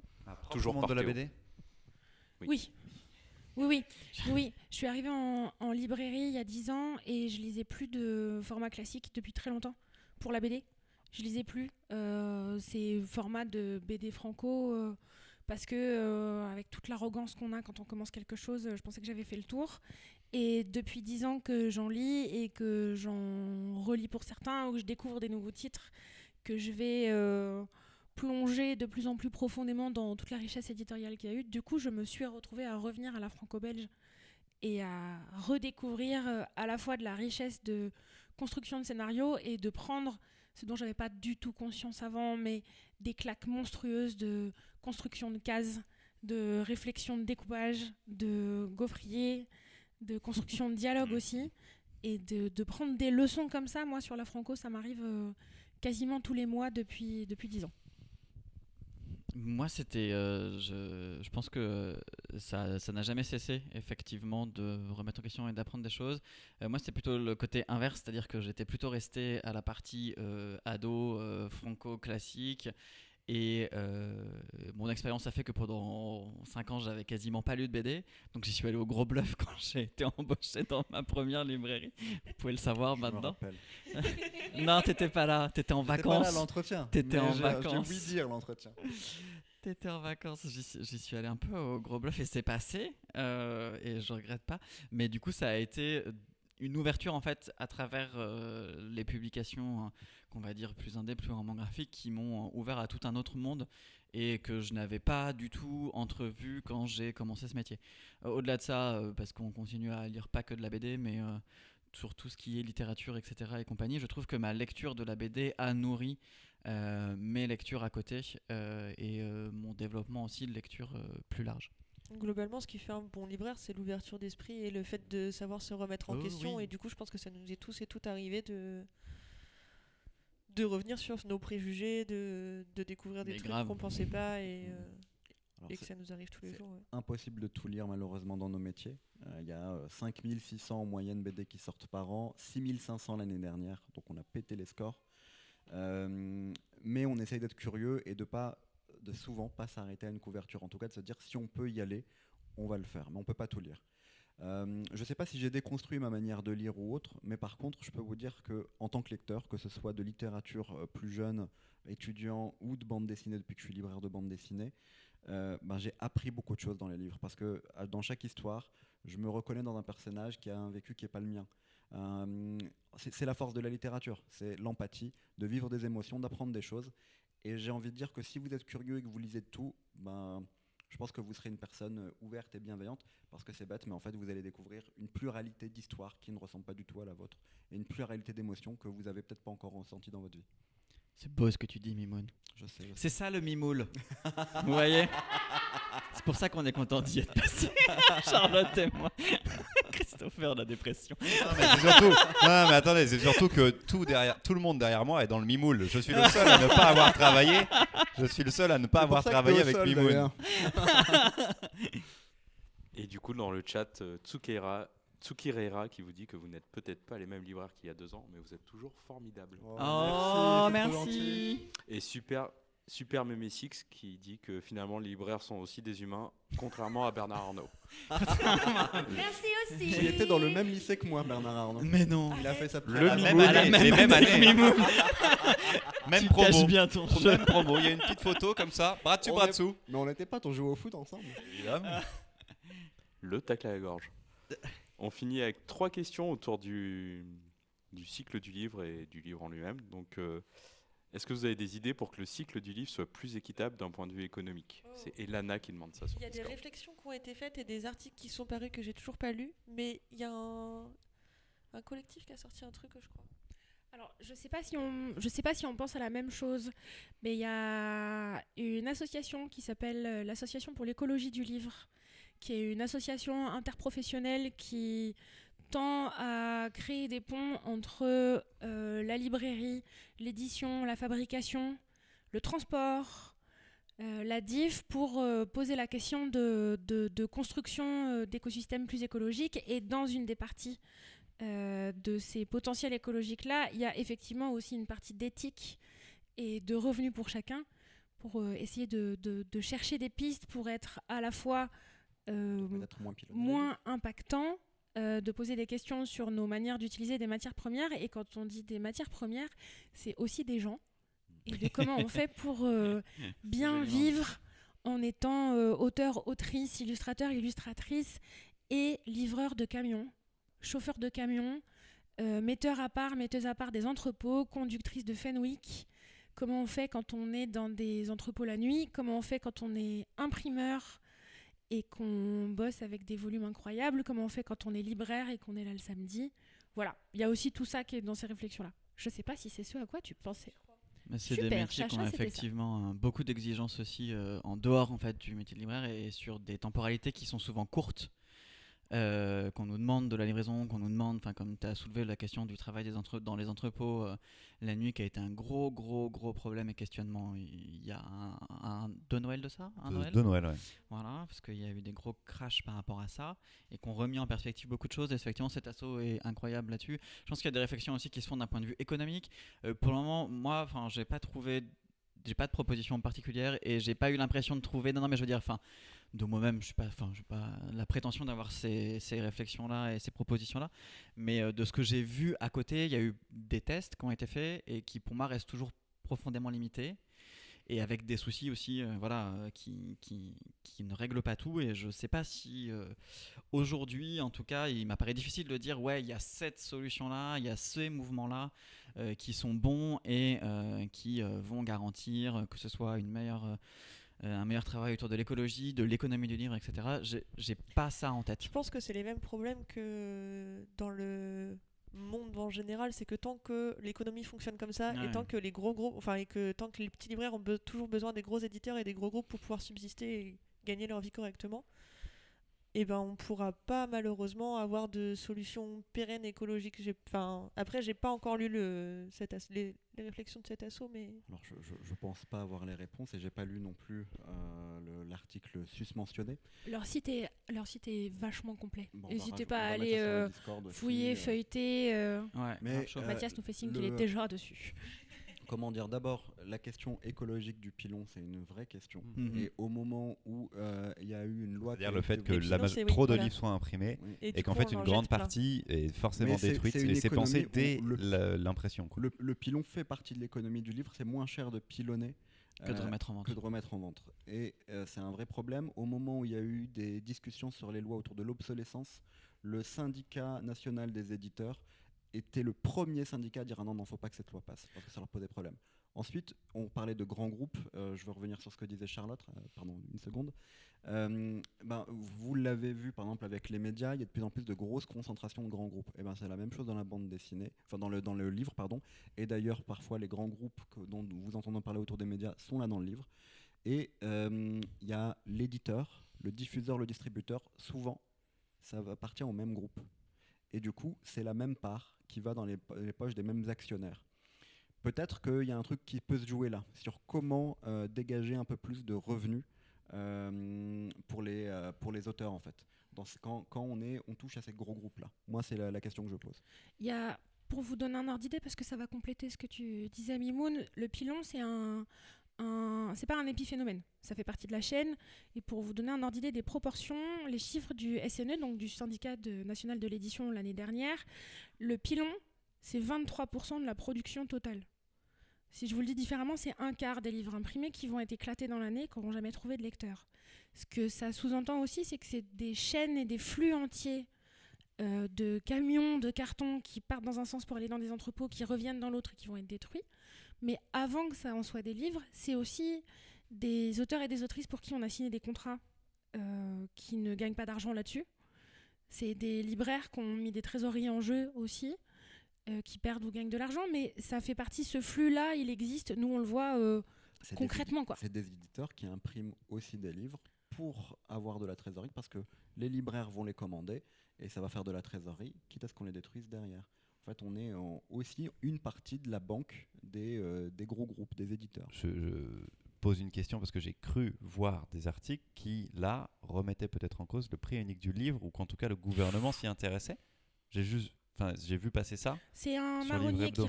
Toujours Toujours de la par Théo. BD Oui. Oui. Oui, oui, oui. Je suis arrivée en, en librairie il y a 10 ans et je lisais plus de format classique depuis très longtemps pour la BD. Je lisais plus euh, ces formats de BD franco euh, parce que euh, avec toute l'arrogance qu'on a quand on commence quelque chose, je pensais que j'avais fait le tour. Et depuis 10 ans que j'en lis et que j'en relis pour certains ou que je découvre des nouveaux titres, que je vais euh, plonger de plus en plus profondément dans toute la richesse éditoriale qu'il y a eu. Du coup, je me suis retrouvée à revenir à la franco-belge et à redécouvrir euh, à la fois de la richesse de construction de scénario et de prendre ce dont j'avais pas du tout conscience avant, mais des claques monstrueuses de construction de cases, de réflexion de découpage, de gaufrier, de construction de dialogue aussi, et de, de prendre des leçons comme ça. Moi, sur la franco, ça m'arrive euh, quasiment tous les mois depuis, depuis 10 ans. Moi, c'était. euh, je, je pense que ça ça n'a jamais cessé, effectivement, de remettre en question et d'apprendre des choses. Euh, moi, c'était plutôt le côté inverse, c'est-à-dire que j'étais plutôt resté à la partie euh, ado, franco-classique. Et euh, mon expérience a fait que pendant 5 ans, j'avais quasiment pas lu de BD. Donc, j'y suis allé au gros bluff quand j'ai été embauché dans ma première librairie. Vous pouvez le savoir maintenant. Non, t'étais pas là, t'étais en T'étais pas là vacances. l'entretien. T'étais en vacances. J'ai dire l'entretien. T'étais en vacances, j'y suis- j'y suis allé un peu au gros bluff et c'est passé, euh, et je regrette pas. Mais du coup, ça a été une ouverture en fait à travers euh, les publications, hein, qu'on va dire plus indé, plus roman graphique, qui m'ont ouvert à tout un autre monde et que je n'avais pas du tout entrevu quand j'ai commencé ce métier. Euh, Au-delà de ça, euh, parce qu'on continue à lire pas que de la BD, mais euh, sur tout ce qui est littérature, etc. et compagnie, je trouve que ma lecture de la BD a nourri euh, mes lectures à côté euh, et euh, mon développement aussi de lecture euh, plus large. Globalement, ce qui fait un bon libraire, c'est l'ouverture d'esprit et le fait de savoir se remettre en Oh, question. oui. Et du coup, je pense que ça nous est tous et toutes arrivé de de revenir sur nos préjugés, de, de découvrir des Mais trucs qu'on pensait pas et, euh, et que ça nous arrive tous les jours. ouais. impossible de tout lire malheureusement dans nos métiers. Euh, Il y a euh, 5600 en moyenne BD qui sortent par an, 6500 l'année dernière, donc on a pété les scores. Euh, mais on essaye d'être curieux et de pas de souvent pas s'arrêter à une couverture. En tout cas, de se dire si on peut y aller, on va le faire. Mais on peut pas tout lire. Euh, je ne sais pas si j'ai déconstruit ma manière de lire ou autre, mais par contre, je peux vous dire que en tant que lecteur, que ce soit de littérature euh, plus jeune, étudiant ou de bande dessinée depuis que je suis libraire de bande dessinée, euh, ben, j'ai appris beaucoup de choses dans les livres parce que dans chaque histoire, je me reconnais dans un personnage qui a un vécu qui n'est pas le mien. C'est c'est la force de la littérature, c'est l'empathie, de vivre des émotions, d'apprendre des choses. Et j'ai envie de dire que si vous êtes curieux et que vous lisez de tout, ben, je pense que vous serez une personne euh, ouverte et bienveillante parce que c'est bête, mais en fait, vous allez découvrir une pluralité d'histoires qui ne ressemble pas du tout à la vôtre et une pluralité d'émotions que vous avez peut-être pas encore ressenties dans votre vie. C'est beau ce que tu dis, Mimoun. Je sais. je sais. C'est ça le mimoule. Vous voyez? C'est pour ça qu'on est content d'y être passé. Charlotte et moi. Christopher, la dépression. Non, mais c'est surtout. Non, mais attendez, c'est surtout que tout derrière, tout le monde derrière moi est dans le mimoule. Je suis le seul à ne pas avoir travaillé. Je suis le seul à ne pas avoir travaillé avec sol, Mimoun. Et du coup, dans le chat, euh, Tsukirera qui vous dit que vous n'êtes peut-être pas les mêmes libraires qu'il y a deux ans, mais vous êtes toujours formidables. Oh, trop merci. Et super, super Memesix qui dit que finalement les libraires sont aussi des humains, contrairement à Bernard Arnault. Merci aussi. Il était dans le même lycée que moi, Bernard Arnault. Mais non. Il a fait sa Le Mimoun. même À la année, même les mêmes années. Promo. bien ton jeu. Même promo. Il y a une petite photo comme ça, bras dessus, On bras est- dessous. Mais on n'était pas, on jouait au foot ensemble. Évidemment. Le tacle à la gorge. On finit avec trois questions autour du, du cycle du livre et du livre en lui-même. Donc, euh, est-ce que vous avez des idées pour que le cycle du livre soit plus équitable d'un point de vue économique Oh. C'est Elana qui demande ça. sur Il y a des réflexions qui ont été faites et des articles qui sont parus que j'ai toujours pas lus, mais il y a un, un collectif qui a sorti un truc, je crois. Alors, je sais pas si on, je sais pas si on pense à la même chose, mais il y a une association qui s'appelle euh, l'association pour l'écologie du livre, qui est une association interprofessionnelle qui tend à créer des ponts entre euh, la librairie, l'édition, la fabrication, le transport, euh, la DIF pour euh, poser la question de, de- de construction d'écosystèmes plus écologiques. Et dans une des parties de ces potentiels écologiques-là, il y a effectivement aussi une partie d'éthique et de revenus pour chacun, pour essayer de, chercher des pistes pour être à la fois euh, moins impactant, euh, de poser des questions sur nos manières d'utiliser des matières premières. Et quand on dit des matières premières, c'est aussi des gens. Et de comment on fait pour euh, bien vivre en étant euh, auteur, autrice, illustrateur, illustratrice et livreur de camions, chauffeur de camions, euh, metteur à part, metteuse à part des entrepôts, conductrice de Fenwick. Comment on fait quand on est dans des entrepôts la nuit? Comment on fait quand on est imprimeur? Et qu'on bosse avec des volumes incroyables Comment on fait quand on est libraire et qu'on est là le samedi Voilà, il y a aussi tout ça qui est dans ces réflexions-là. Je sais pas si c'est ce à quoi tu pensais. Mais c'est des métiers qui ont ça. effectivement euh, beaucoup d'exigences aussi euh, en dehors en fait du métier de libraire et sur des temporalités qui sont souvent courtes. Euh, qu'on nous demande de la livraison, qu'on nous demande, enfin comme tu as soulevé la question du travail des entre dans les entrepôts euh, la nuit qui a été un gros gros gros problème et questionnement il y a un, un de Noël de ça? Un De, Noël? de Noël, ouais. voilà, parce qu'il y a eu des gros crashs par rapport à ça et qu'on remis en perspective beaucoup de choses. Et effectivement, cet assaut est incroyable là-dessus. Je pense qu'il y a des réflexions aussi qui se font d'un point de vue économique. Euh, pour le moment, moi, enfin, j'ai pas trouvé, j'ai pas de proposition particulière et j'ai pas eu l'impression de trouver. Non, non, mais je veux dire, enfin, de moi-même, je suis pas, pas la prétention d'avoir ces, réflexions-là et ces propositions-là. Mais euh, de ce que j'ai vu à côté, il y a eu des tests qui ont été faits et qui, pour moi, restent toujours profondément limités et avec des soucis aussi euh, voilà, euh, qui, ne règlent pas tout. Et je ne sais pas si aujourd'hui, en tout cas, il m'apparaît difficile de dire ouais, il y a cette solution-là, il y a ces mouvements-là qui sont bons et qui vont garantir que ce soit une meilleure, un meilleur travail autour de l'écologie, de l'économie du livre, etc. J'ai- pas ça en tête. Je pense que c'est les mêmes problèmes que dans le monde en général, c'est que tant que l'économie fonctionne comme ça, Ouais. et tant que les gros groupes, enfin, et que tant que les petits libraires ont be- toujours besoin des gros éditeurs et des gros groupes pour pouvoir subsister et gagner leur vie correctement, et ben on pourra pas malheureusement avoir de solution pérenne écologique. Enfin, après, j'ai pas encore lu le, cet as- les, les réflexions de cet assaut, mais Alors, je, je, je pense pas avoir les réponses et j'ai pas lu non plus euh, le- l'article sus-mentionné. Leur site est, leur site est vachement complet. Bon, va N'hésitez pas à aller euh, fouiller, euh, feuilleter. euh. Ouais, Mais, euh, Mathias nous fait signe le- qu'il est déjà dessus. Comment dire D'abord, la question écologique du pilon, c'est une vraie question. Mhm. Et au moment où euh, il y a eu une loi. C'est-à-dire le fait que la oui, trop de voilà. livres soient imprimés Oui. et, qu'en fait une grande plein. partie est forcément Mais détruite c'est et c'est pensé dès l'impression. le pilon fait partie de l'économie du livre, c'est moins cher de pilonner que de euh, remettre en vente. que de remettre en vente. Et euh, c'est un vrai problème. Au moment où il y a eu des discussions sur les lois autour de l'obsolescence, le syndicat national des éditeurs était le premier syndicat à dire ah non, non, faut pas que cette loi passe, parce que ça leur posait problème. Ensuite, on parlait de grands groupes. euh, je veux revenir sur ce que disait Charlotte. euh, pardon, une seconde. Euh, ben, vous l'avez vu, par exemple, avec les médias, il y a de plus en plus de grosses concentrations de grands groupes. Et ben, c'est la même chose dans la bande dessinée, enfin dans le, dans le livre, pardon. Et d'ailleurs, parfois, les grands groupes dont vous entendez parler autour des médias sont là dans le livre. Et il y a l'éditeur, le diffuseur, le distributeur. Souvent, ça va partir au même groupe. Et du coup, c'est la même part qui va dans les, po- les poches des mêmes actionnaires. Peut-être qu'il y a un truc qui peut se jouer là, sur comment euh, dégager un peu plus de revenus euh, pour, les, euh, pour les auteurs, en fait. Dans ce- quand, quand on, est, on touche à ces gros groupes-là. Moi, c'est la, la question que je pose. Il y a, pour vous donner un ordre d'idée, parce que ça va compléter ce que tu disais, Mimoun, le pilon, c'est un, un- c'est pas un épiphénomène. Ça fait partie de la chaîne. Et pour vous donner un ordre d'idée des proportions, les chiffres du SNE, donc du syndicat national de l'édition l'année dernière, le pilon, c'est 23% de la production totale. Si je vous le dis différemment, c'est un quart des livres imprimés qui vont être éclatés dans l'année, qui n'auront jamais trouvé de lecteur. Ce que ça sous-entend aussi, c'est que c'est des chaînes et des flux entiers euh, de camions, de cartons qui partent dans un sens pour aller dans des entrepôts, qui reviennent dans l'autre et qui vont être détruits. Mais avant que ça en soit des livres, c'est aussi des auteurs et des autrices pour qui on a signé des contrats euh, qui ne gagnent pas d'argent là-dessus. C'est des libraires qui ont mis des trésoreries en jeu aussi, euh, qui perdent ou gagnent de l'argent. Mais ça fait partie, ce flux-là, il existe. Nous, on le voit euh, concrètement. C'est des éditeurs qui impriment aussi des livres pour avoir de la trésorerie parce que les libraires vont les commander et ça va faire de la trésorerie, quitte à ce qu'on les détruise derrière. En fait, on est en- aussi une partie de la banque des, euh, des gros groupes, des éditeurs. Je, je pose une question parce que j'ai cru voir des articles qui, là, remettaient peut-être en cause le prix unique du livre ou qu'en tout cas le gouvernement s'y intéressait. J'ai juste, enfin, j'ai vu passer ça. C'est un marronnier qui,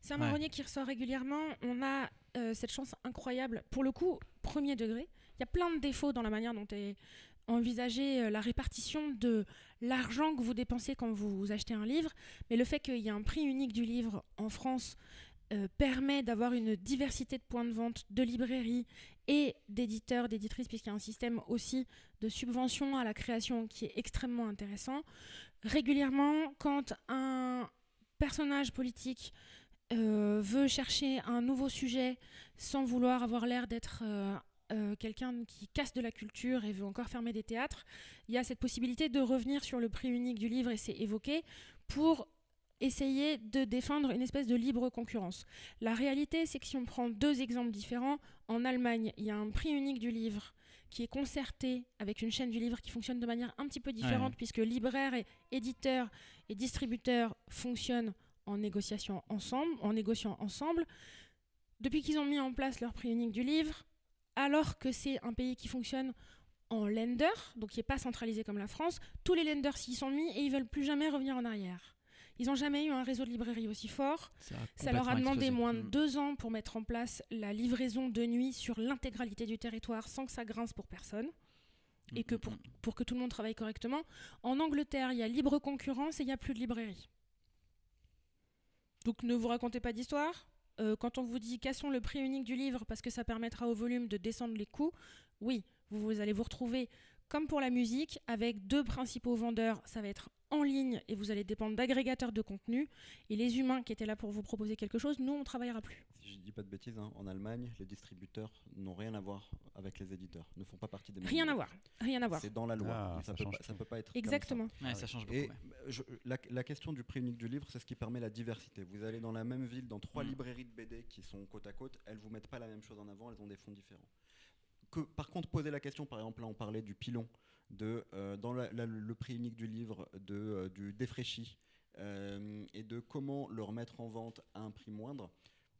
c'est un Ouais. marronnier qui ressort régulièrement. On a euh, cette chance incroyable. Pour le coup, premier degré. Il y a plein de défauts dans la manière dont est envisagée euh, la répartition de l'argent que vous dépensez quand vous achetez un livre. Mais le fait qu'il y ait un prix unique du livre en France euh, permet d'avoir une diversité de points de vente, de librairies et d'éditeurs, d'éditrices, puisqu'il y a un système aussi de subvention à la création qui est extrêmement intéressant. Régulièrement, quand un personnage politique euh, veut chercher un nouveau sujet sans vouloir avoir l'air d'être euh, quelqu'un qui casse de la culture et veut encore fermer des théâtres, il y a cette possibilité de revenir sur le prix unique du livre et c'est évoqué pour essayer de défendre une espèce de libre concurrence. La réalité, c'est que si on prend deux exemples différents, en Allemagne, il y a un prix unique du livre qui est concerté avec une chaîne du livre qui fonctionne de manière un petit peu différente, puisque libraire et éditeur et distributeur fonctionnent en négociation ensemble, en négociant ensemble. Depuis qu'ils ont mis en place leur prix unique du livre, alors que c'est un pays qui fonctionne en lender, donc qui n'est pas centralisé comme la France, tous les lenders s'y sont mis et ils veulent plus jamais revenir en arrière. Ils n'ont jamais eu un réseau de librairie aussi fort. Ça, Ça leur a demandé explosé. moins de Mm. deux ans pour mettre en place la livraison de nuit sur l'intégralité du territoire sans que ça grince pour personne et que Mm, pour, mm, pour que tout le monde travaille correctement. En Angleterre, il y a libre concurrence et il n'y a plus de librairie. Donc ne vous racontez pas d'histoire. Euh, quand on vous dit cassons le prix unique du livre parce que ça permettra au volume de descendre les coûts, oui, vous, vous allez vous retrouver comme pour la musique avec deux principaux vendeurs. Ça va être en ligne et vous allez dépendre d'agrégateurs de contenu. Et les humains qui étaient là pour vous proposer quelque chose, nous, on travaillera plus. Si je dis pas de bêtises, hein, en Allemagne, les distributeurs n'ont rien à voir avec les éditeurs, ne font pas partie des mêmes Rien à voir. Rien à voir. C'est dans la loi. Ah, ça, ça peut pas, ça tout. peut pas être comme ça. Exactement. Ouais, ça change beaucoup. Et ouais. je- la, la question du prix unique du livre, c'est ce qui permet la diversité. Vous allez dans la même ville, dans trois Mm. librairies de BD qui sont côte à côte, elles vous mettent pas la même chose en avant, elles ont des fonds différents. Que, par contre, poser la question, par exemple, là on parlait du pilon, de, euh, dans la- la- le prix unique du livre, de, euh, du défraîchi, euh, et de comment le remettre en vente à un prix moindre,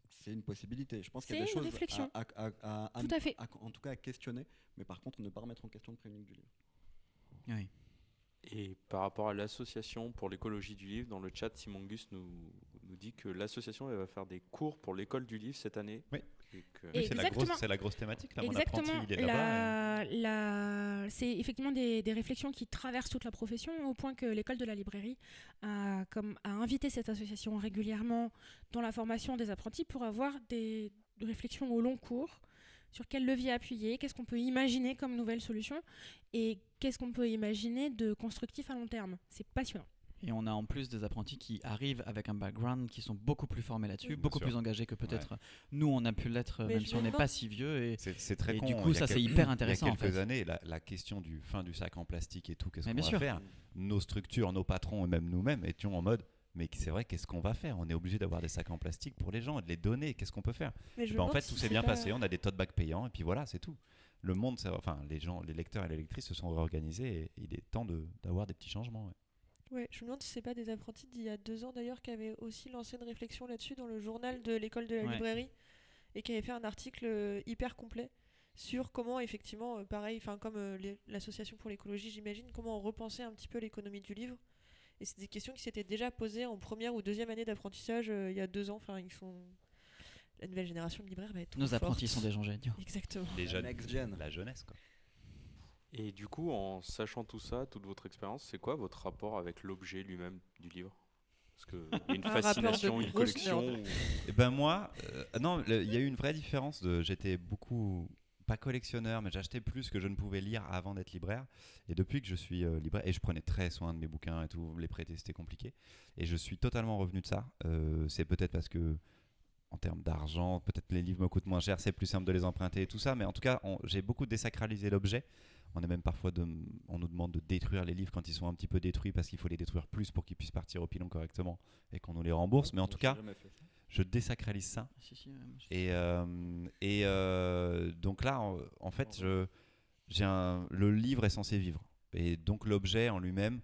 c'est une possibilité. Je pense qu'il y a des C'est une choses réflexion. à, à- à- à- Tout à fait. à- en tout cas à questionner, mais par contre ne pas remettre en question le prix unique du livre. Oui. Et par rapport à l'association pour l'écologie du livre, dans le chat, Simon Gus nous, nous dit que l'association va faire des cours pour l'école du livre cette année. Oui. C'est la, Exactement. grosse, c'est la grosse thématique. Là, mon Exactement. apprenti, il est là-bas. et- La- la- C'est effectivement des, des réflexions qui traversent toute la profession, au point que l'école de la librairie a, comme, a invité cette association régulièrement dans la formation des apprentis pour avoir des réflexions au long cours sur quel levier appuyer, qu'est-ce qu'on peut imaginer comme nouvelle solution et qu'est-ce qu'on peut imaginer de constructif à long terme. C'est passionnant. Et on a en plus des apprentis qui arrivent avec un background qui sont beaucoup plus formés là-dessus, Oui. beaucoup plus engagés que peut-être nous on a pu l'être, même si on n'est pas si vieux. Et C'est c'est très Et con. du hein. coup, ça, c'est hyper intéressant, Il y a quelques fait. années, la, la question du fin du sac en plastique et tout, qu'est-ce Mais qu'on bien va sûr. faire? Nos structures, nos patrons et même nous-mêmes étions en mode. Mais c'est vrai, qu'est-ce qu'on va faire? On est obligé d'avoir des sacs en plastique pour les gens et de les donner. Qu'est-ce qu'on peut faire? Mais je me Bah, En fait, si tout s'est bien pas- passé. On a des tote bags payants et puis voilà, c'est tout. Le monde, ça- enfin, les gens, les lecteurs et les lectrices se sont réorganisés et il est temps de- d'avoir des petits changements. ouais. Ouais, je me demande si c'est pas des apprentis d'il y a deux ans d'ailleurs qui avaient aussi lancé une réflexion là-dessus dans le journal de l'école de la Ouais. librairie et qui avaient fait un article euh, hyper complet sur comment effectivement, euh, pareil, enfin comme euh, l'association pour l'écologie, j'imagine, comment repenser un petit peu l'économie du livre. Et c'est des questions qui s'étaient déjà posées en première ou deuxième année d'apprentissage euh, il y a deux ans. Enfin, ils sont la nouvelle génération de libraires va être nos apprentis forte. sont des gens géniaux. Exactement. Les jeunes, Next gen. la jeunesse, quoi. Et du coup, en sachant tout ça, toute votre expérience, c'est quoi votre rapport avec l'objet lui-même du livre? Parce y a une Un fascination, une collection. ou- Eh ben moi, euh, non, il y a eu une vraie différence. De, j'étais beaucoup pas collectionneur, mais j'achetais plus que je ne pouvais lire avant d'être libraire. Et depuis que je suis euh, libraire, et je prenais très soin de mes bouquins et tout, les prêter c'était compliqué. Et je suis totalement revenu de ça. Euh, c'est peut-être parce que en termes d'argent, peut-être les livres me coûtent moins cher, c'est plus simple de les emprunter et tout ça. Mais en tout cas, on- j'ai beaucoup désacralisé l'objet. On est même parfois de, on nous demande de détruire les livres quand ils sont un petit peu détruits parce qu'il faut les détruire plus pour qu'ils puissent partir au pilon correctement et qu'on nous les rembourse. Mais en tout cas, je désacralise ça. Si, si, je- Et, euh, et euh, donc là, en, en fait, je, j'ai un, le livre est censé vivre. Et donc l'objet en lui-même,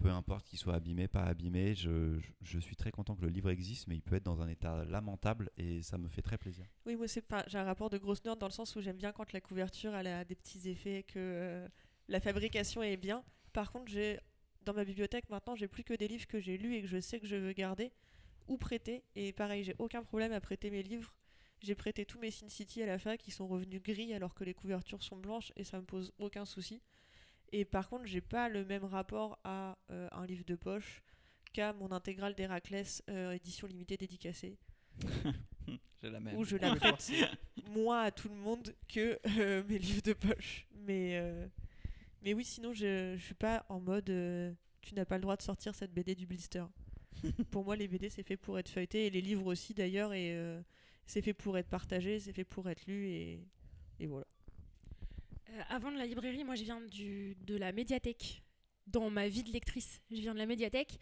peu importe qu'il soit abîmé, pas abîmé, je, suis très content que le livre existe, mais il peut être dans un état lamentable et ça me fait très plaisir. Oui, moi. J'ai un rapport de grosse nerd dans le sens où j'aime bien quand la couverture elle a des petits effets, que euh, la fabrication est bien. Par contre, j'ai dans ma bibliothèque maintenant, j'ai plus que des livres que j'ai lus et que je sais que je veux garder ou prêter. Et pareil, j'ai aucun problème à prêter mes livres. J'ai prêté tous mes Sin City à la fac, qui sont revenus gris alors que les couvertures sont blanches et ça me pose aucun souci. Et par contre, j'ai pas le même rapport à euh, un livre de poche qu'à mon intégrale d'Héraclès euh, édition limitée dédicacée J'ai la même. où je la prête moins à tout le monde que euh, mes livres de poche. Mais, mais oui, sinon, je, je suis pas en mode tu n'as pas le droit de sortir cette BD du blister. pour moi, les BD, c'est fait pour être feuilleté, et les livres aussi d'ailleurs, et c'est fait pour être partagé, c'est fait pour être lu, et, et voilà. Euh, avant de la librairie, moi je viens de la médiathèque. Dans ma vie de lectrice, je viens de la médiathèque.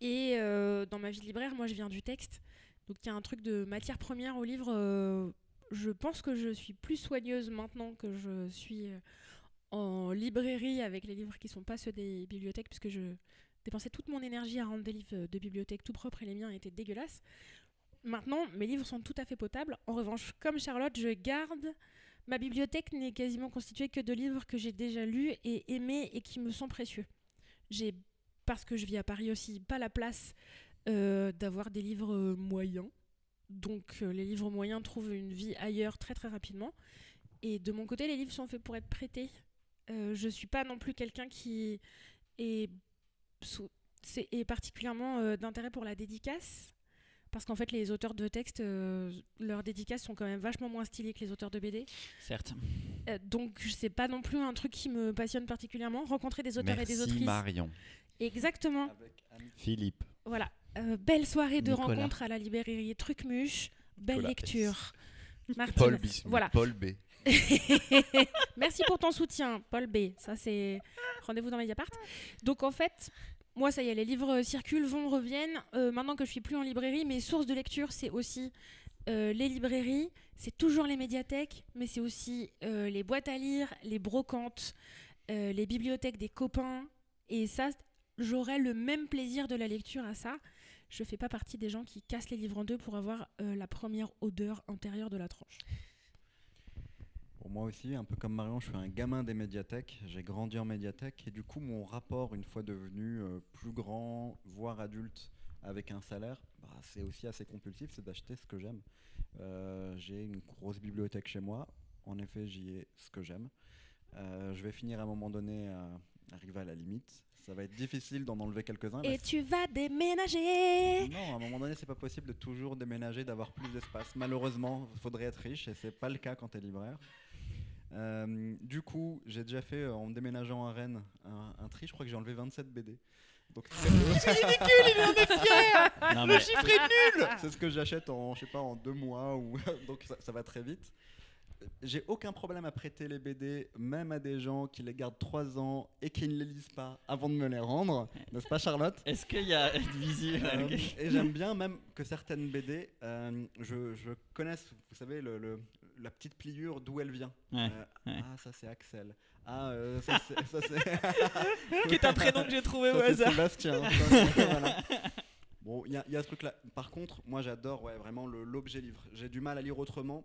Et euh, dans ma vie de libraire, moi je viens du texte. Donc il y a un truc de matière première au livre euh, je pense que je suis plus soigneuse maintenant que je suis en librairie avec les livres qui sont pas ceux des bibliothèques, puisque je dépensais toute mon énergie à rendre des livres de bibliothèque tout propres et les miens étaient dégueulasses. Maintenant, mes livres sont tout à fait potables. En revanche, comme Charlotte, je garde. Ma bibliothèque n'est quasiment constituée que de livres que j'ai déjà lus et aimés et qui me sont précieux. J'ai, parce que je vis à Paris aussi, pas la place euh, d'avoir des livres euh, moyens. Donc euh, les livres moyens trouvent une vie ailleurs très très rapidement. Et de mon côté, les livres sont faits pour être prêtés. Euh, je suis pas non plus quelqu'un qui est, particulièrement d'intérêt pour la dédicace. Parce qu'en fait, les auteurs de textes, euh, leurs dédicaces sont quand même vachement moins stylées que les auteurs de BD. Certes. Euh, donc, c'est pas non plus un truc qui me passionne particulièrement. Rencontrer des auteurs et des Merci autrices. Marion. Exactement. Avec Anne- Philippe. Voilà. Euh, belle soirée de Nicolas. rencontre à la librairie Trucmuche. Belle Nicolas lecture. Martine. Paul. Voilà. Paul B. Merci pour ton soutien, Paul B. Ça, c'est rendez-vous dans Mediapart. Donc, en fait, moi, ça y est, les livres circulent, vont, reviennent. Euh, maintenant que je suis plus en librairie, mes sources de lecture, c'est aussi euh, les librairies, c'est toujours les médiathèques, mais c'est aussi euh, les boîtes à lire, les brocantes, les bibliothèques des copains. Et ça, j'aurais le même plaisir de la lecture à ça. Je fais pas partie des gens qui cassent les livres en deux pour avoir la première odeur intérieure de la tranche. Pour moi aussi, un peu comme Marion, je suis un gamin des médiathèques. J'ai grandi en médiathèque et du coup, mon rapport, une fois devenu euh, plus grand, voire adulte, avec un salaire, bah, c'est aussi assez compulsif, c'est d'acheter ce que j'aime. Euh, J'ai une grosse bibliothèque chez moi. En effet, j'y ai ce que j'aime. Euh, je vais finir à un moment donné à arriver à la limite. Ça va être difficile d'en enlever quelques-uns. Et tu vas déménager non, à un moment donné, c'est pas possible de toujours déménager, d'avoir plus d'espace. Malheureusement, il faudrait être riche et c'est pas le cas quand tu es libraire. Euh, du coup, j'ai déjà fait euh, en déménageant à Rennes un, un tri. Je crois que j'ai enlevé 27 BD. Donc c'est Non, mais c'est ce que j'achète en je sais pas en deux mois ou donc ça, ça va très vite. J'ai aucun problème à prêter les BD, même à des gens qui les gardent 3 ans et qui ne les lisent pas avant de me les rendre, n'est-ce pas Charlotte? Est-ce qu'il y a une visu Euh, et j'aime bien même que certaines BD, euh, je, je connaisse, vous savez, le, le- la petite pliure d'où elle vient. Ouais, Euh, ouais. Ah, ça c'est Axel. Ah, euh, ça c'est. Qui est un prénom que j'ai trouvé au ça, hasard. Sébastien. Ça, voilà. Bon, il y, y a ce truc-là. Par contre, moi j'adore ouais, vraiment l'objet livre. J'ai du mal à lire autrement,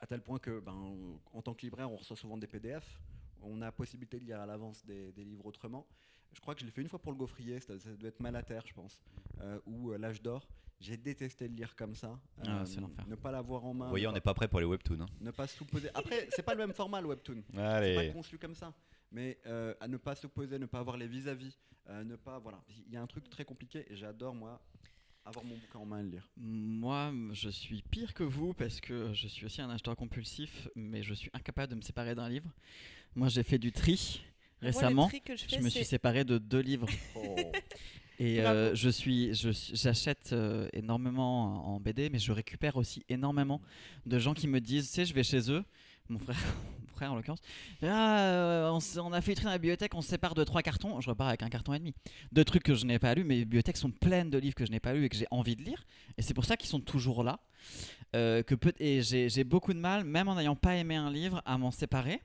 à tel point que, ben, en tant que libraire, on reçoit souvent des PDF. On a la possibilité de lire à l'avance des, des livres autrement. Je crois que je l'ai fait une fois pour le gaufrier, ça, ça doit être mal à terre, je pense, euh, ou euh, L'âge d'or. J'ai détesté le lire comme ça. Euh, Ah, c'est l'enfer. Ne pas l'avoir en main. Vous voyez, on n'est pas prêt pour les webtoons. hein. ne pas s'opposer. Après, c'est pas le même format le webtoon. C'est pas Allez. conçu comme ça. Mais euh, à ne pas s'opposer, ne pas avoir les vis-à-vis, euh, ne pas. Voilà. Il y a un truc très compliqué et j'adore, moi, avoir mon bouquin en main et le lire. Moi, je suis pire que vous parce que je suis aussi un acheteur compulsif, mais je suis incapable de me séparer d'un livre. Moi, j'ai fait du tri Moi, le récemment. tri que je, Je fais, me suis séparé de deux livres Oh. et euh, je suis, je j'achète euh, énormément en BD, mais je récupère aussi énormément de gens qui me disent, tu sais, je vais chez eux, mon frère, en l'occurrence, ah, euh, on, a fait tri dans la bibliothèque, on sépare de trois cartons, je repars avec un carton et demi, de trucs que je n'ai pas lus, mes bibliothèques sont pleines de livres que je n'ai pas lus et que j'ai envie de lire, et c'est pour ça qu'ils sont toujours là. Euh, que peut et j'ai beaucoup de mal, même en n'ayant pas aimé un livre, à m'en séparer.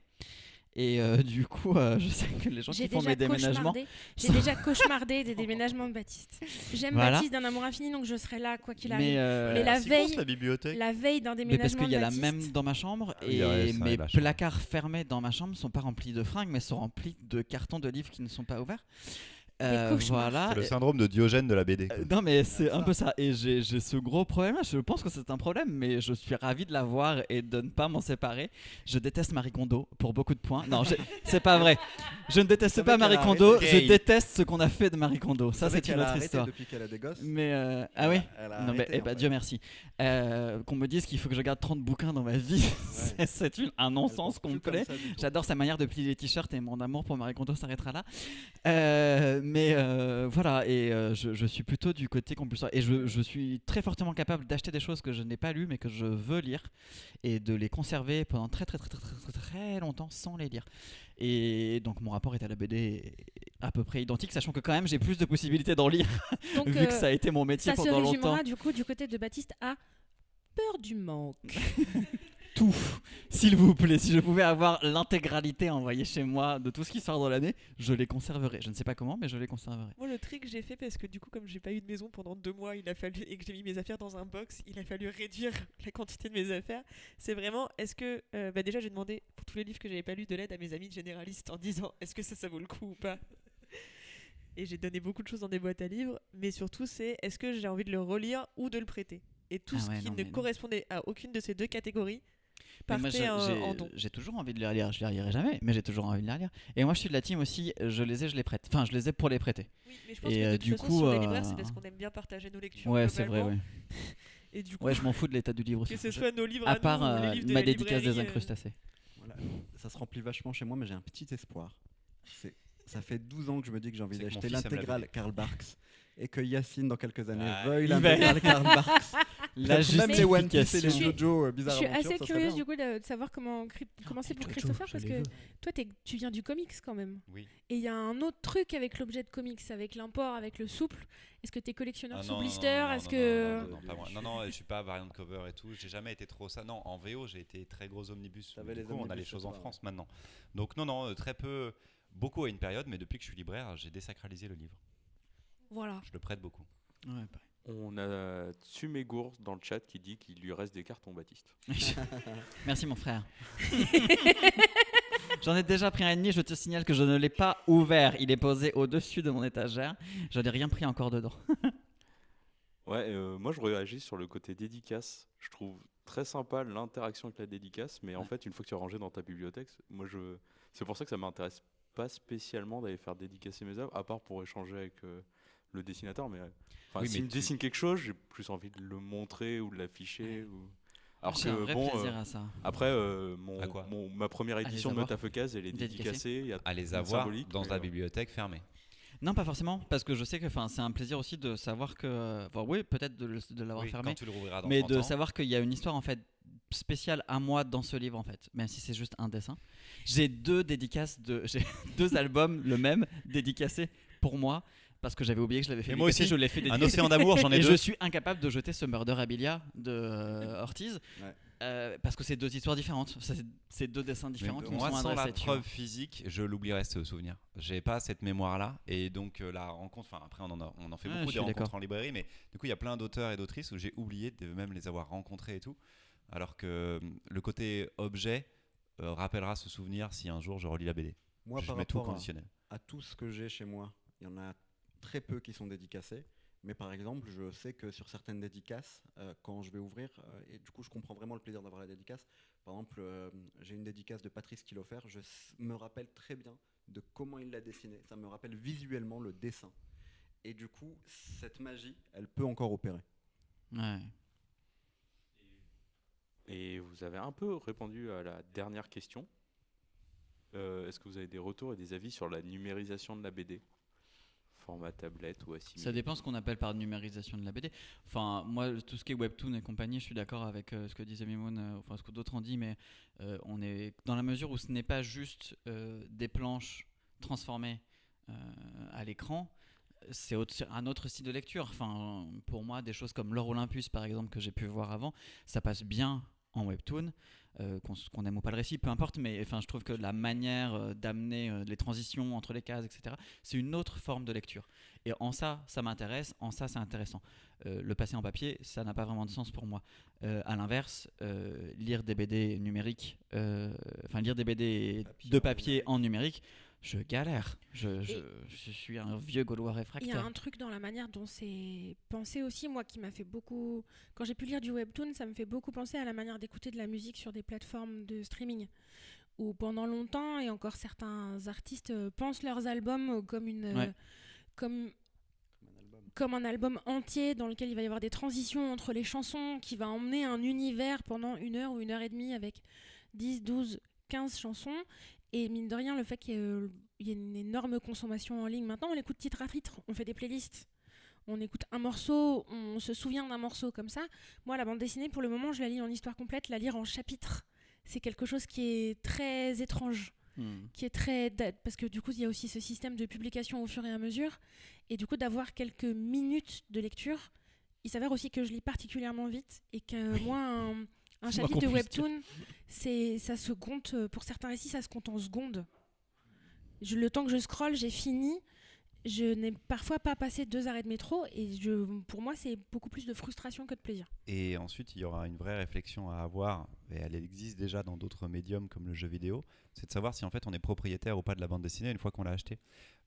Et euh, du coup, euh, je sais que les gens qui font mes déménagements. J'ai déjà cauchemardé des déménagements de Baptiste. J'aime Voilà. Baptiste d'un amour infini, donc je serai là quoi qu'il arrive. mais, euh, Mais la veille, la bibliothèque. la veille d'un mais déménagement parce qu'il y a la Baptiste, même dans ma chambre Ah oui, et ça, mes placards fermés dans ma chambre sont pas remplis de fringues, mais sont remplis de cartons de livres qui ne sont pas ouverts. Euh, voilà. C'est le syndrome de Diogène de la BD. Euh, non mais c'est ça. un peu ça et j'ai ce gros problème là je pense que c'est un problème mais je suis ravi de l'avoir et de ne pas m'en séparer je déteste Marie Kondo pour beaucoup de points non je- c'est pas vrai je ne déteste pas Marie Kondo je déteste ce qu'on a fait de Marie Kondo ça c'est une autre histoire Depuis qu'elle a des gosses. mais euh, ah oui non mais eh ben, fait. Dieu merci Euh, qu'on me dise qu'il faut que je garde 30 bouquins dans ma vie c'est- un non-sens complet. J'adore sa manière de plier les t-shirts et mon amour pour Marie Kondo s'arrêtera là. Euh, mais euh, voilà, et euh, je, je suis plutôt du côté compulseur. Et je, je suis très fortement capable d'acheter des choses que je n'ai pas lues mais que je veux lire et de les conserver pendant très très très très très, très, longtemps sans les lire. Et donc mon rapport est à la BD à peu près identique, sachant que quand même j'ai plus de possibilités d'en lire donc, vu euh, que ça a été mon métier ça se pendant longtemps. du coup du côté de Baptiste à peur du manque. tout, s'il vous plaît. Si je pouvais avoir l'intégralité envoyée chez moi de tout ce qui sort dans l'année, je les conserverais. Je ne sais pas comment, mais je les conserverai. Moi, le trick que j'ai fait, parce que du coup, comme j'ai pas eu de maison pendant deux mois, il a fallu et que j'ai mis mes affaires dans un box, il a fallu réduire la quantité de mes affaires. C'est vraiment, est-ce que, euh, bah déjà, j'ai demandé pour tous les livres que j'avais pas lus de l'aide à mes amis généralistes en disant, est-ce que ça, ça vaut le coup ou pas? Et j'ai donné beaucoup de choses dans des boîtes à livres, mais surtout, c'est est-ce que j'ai envie de le relire ou de le prêter? Et tout Ah ce qui non, ne non. correspondait à aucune de ces deux catégories J'ai- en, j'ai- en don. j'ai toujours envie de les relire. Je les relirai jamais, mais j'ai toujours envie de les relire. Et moi, je suis de la team aussi. Je les ai, je les prête. Enfin, je les ai pour les prêter. Oui, mais je pense Et, que de toute du façon, coup, sur les libraires, c'est parce qu'on aime bien partager nos lectures. Ouais, c'est vrai. Ouais, Et du coup, ouais je m'en fous de l'état du livre aussi. que ce soit nos livres À à, part nous, les euh, livres de ma dédicace des euh, incrustacés. Voilà. Ça se remplit vachement chez moi, mais j'ai un petit espoir. C'est- Ça fait 12 ans que je me dis que j'ai envie d'acheter l'intégrale. Karl Barks et que Yacine, dans quelques années, Ah, veuille il va- l'intégrale Karl Barks. La même les One Piece et les. JoJo euh, Je suis Adventure, assez curieuse du coup de, de savoir comment cri- commencer pour Christopher parce que toi tu viens du comics quand même. Oui. Et il y a un autre truc avec l'objet de comics, avec l'import, avec le souple. Est-ce que t'es collectionneur Ah sous non, blister Est-ce non, que non, non, non, pas moi. non, non, je suis pas variant cover et tout. J'ai jamais été trop ça. Non, en VO, j'ai été très gros omnibus. Du les coup, on a les choses en France maintenant. Donc non, non, euh, très peu, beaucoup à une période, mais depuis que je suis libraire, j'ai désacralisé le livre. Voilà. Je le prête beaucoup. Ouais, pareil. On a Tsumegour dans le chat qui dit qu'il lui reste des cartons Baptiste. Merci mon frère. J'en ai déjà pris un et demi, je te signale que je ne l'ai pas ouvert. Il est posé au-dessus de mon étagère. Je n'ai rien pris encore dedans. Ouais, euh, moi je réagis sur le côté dédicace. Je trouve très sympa l'interaction avec la dédicace, mais en Ouais. fait, une fois que tu as rangé dans ta bibliothèque, moi je, c'est pour ça que ça m'intéresse pas spécialement d'aller faire dédicacer mes œuvres, à part pour échanger avec euh, le dessinateur. Mais enfin, Oui, s'il me tu- dessine quelque chose, j'ai plus envie de le montrer ou de l'afficher. Ou... Alors un que vrai bon, plaisir euh, à ça. après euh, mon, À quoi mon- ma première édition de avoir. Metafocase, elle est Dédicacée. y a À les avoir dans la euh, bibliothèque fermée. Non, pas forcément, parce que je sais que c'est un plaisir aussi de savoir que. Enfin, oui, peut-être de, l'avoir Oui, fermé. quand tu le rouvriras dans mais 30 de ans. savoir qu'il y a une histoire en fait spéciale à moi dans ce livre en fait, même si c'est juste un dessin. J'ai deux dédicaces de, j'ai deux albums le même dédicacés pour moi parce que j'avais oublié que je l'avais fait. Et moi aussi. je l'ai fait Un dédicacer. océan d'amour, j'en ai Et deux. je suis incapable de jeter ce Murder Abilia de euh, Ortiz Ouais. euh, parce que c'est deux histoires différentes. C'est- deux dessins différents Mais qui moi, sont sans la adressés, preuve physique, je l'oublierai ce souvenir. J'ai pas cette mémoire-là, et donc euh, la rencontre. Enfin, après, on en, a- on en fait Ouais, beaucoup d'accord. rencontres en librairie, mais du coup, il y a plein d'auteurs et d'autrices où j'ai oublié de même les avoir rencontrés et tout. Alors que le côté objet euh, rappellera ce souvenir si un jour je relis la BD. Moi, je par mets tout rapport à- conditionnel. à tout ce que j'ai chez moi, il y en a très peu qui sont dédicacés. Mais par exemple, je sais que sur certaines dédicaces, euh, quand je vais ouvrir, euh, et du coup, je comprends vraiment le plaisir d'avoir la dédicace. Par exemple, euh, j'ai une dédicace de Patrice Kilofer. Je me rappelle très bien de comment il l'a dessiné. Ça me rappelle visuellement le dessin. Et du coup, cette magie, elle peut encore opérer. Ouais. Et vous avez un peu répondu à la dernière question. Euh, Est-ce que vous avez des retours et des avis sur la numérisation de la BD Format tablette ou assimilé Ça dépend ce qu'on appelle par numérisation de la BD. Enfin, moi, tout ce qui est webtoon et compagnie, je suis d'accord avec euh, ce que disait Mimoun, euh, enfin ce que d'autres ont dit, mais euh, on est dans la mesure où ce n'est pas juste euh, des planches transformées à l'écran. C'est un autre style de lecture. Enfin, pour moi, des choses comme l'or Olympus, par exemple, que j'ai pu voir avant, ça passe bien en webtoon, euh, qu'on aime ou pas le récit, peu importe. Mais enfin, je trouve que la manière euh, d'amener euh, les transitions entre les cases, etc., c'est une autre forme de lecture. Et en ça, ça m'intéresse, en ça, c'est intéressant. Euh, le passer en papier, ça n'a pas vraiment de sens pour moi. Euh, à l'inverse, lire des BD numériques, enfin lire des BD Papier de en papier numérique. en numérique, je galère. Je, je, je suis un vieux Gaulois Il y a réfractaire. un truc dans la manière dont c'est pensé aussi, moi, qui m'a fait beaucoup. Quand j'ai pu lire du webtoon, ça me fait beaucoup penser à la manière d'écouter de la musique sur des plateformes de streaming. Où pendant longtemps, et encore certains artistes euh, pensent leurs albums euh, comme une. euh, Ouais. comme, Comme un album. comme un album entier dans lequel il va y avoir des transitions entre les chansons, qui va emmener un univers pendant une heure ou une heure et demie avec 10, 12, 15 chansons. Et mine de rien, le fait qu'il y ait, euh, y ait une énorme consommation en ligne, maintenant on l'écoute titre à titre, on fait des playlists. On écoute un morceau, on se souvient d'un morceau comme ça. Moi, la bande dessinée, pour le moment, je la lis en histoire complète, la lire en chapitres. C'est quelque chose qui est très étrange Hmm. qui est très parce que du coup il y a aussi ce système de publication au fur et à mesure et du coup d'avoir quelques minutes de lecture il s'avère aussi que je lis particulièrement vite et que moi un, Un chapitre de webtoon, c'est ça se compte euh, pour certains récits, ça se compte en secondes. Je- le temps que je scrolle, j'ai fini. Je n'ai parfois pas passé deux arrêts de métro et je, pour moi, c'est beaucoup plus de frustration que de plaisir. Et ensuite, il y aura une vraie réflexion à avoir, et elle existe déjà dans d'autres médiums comme le jeu vidéo, c'est de savoir si en fait on est propriétaire ou pas de la bande dessinée une fois qu'on l'a acheté.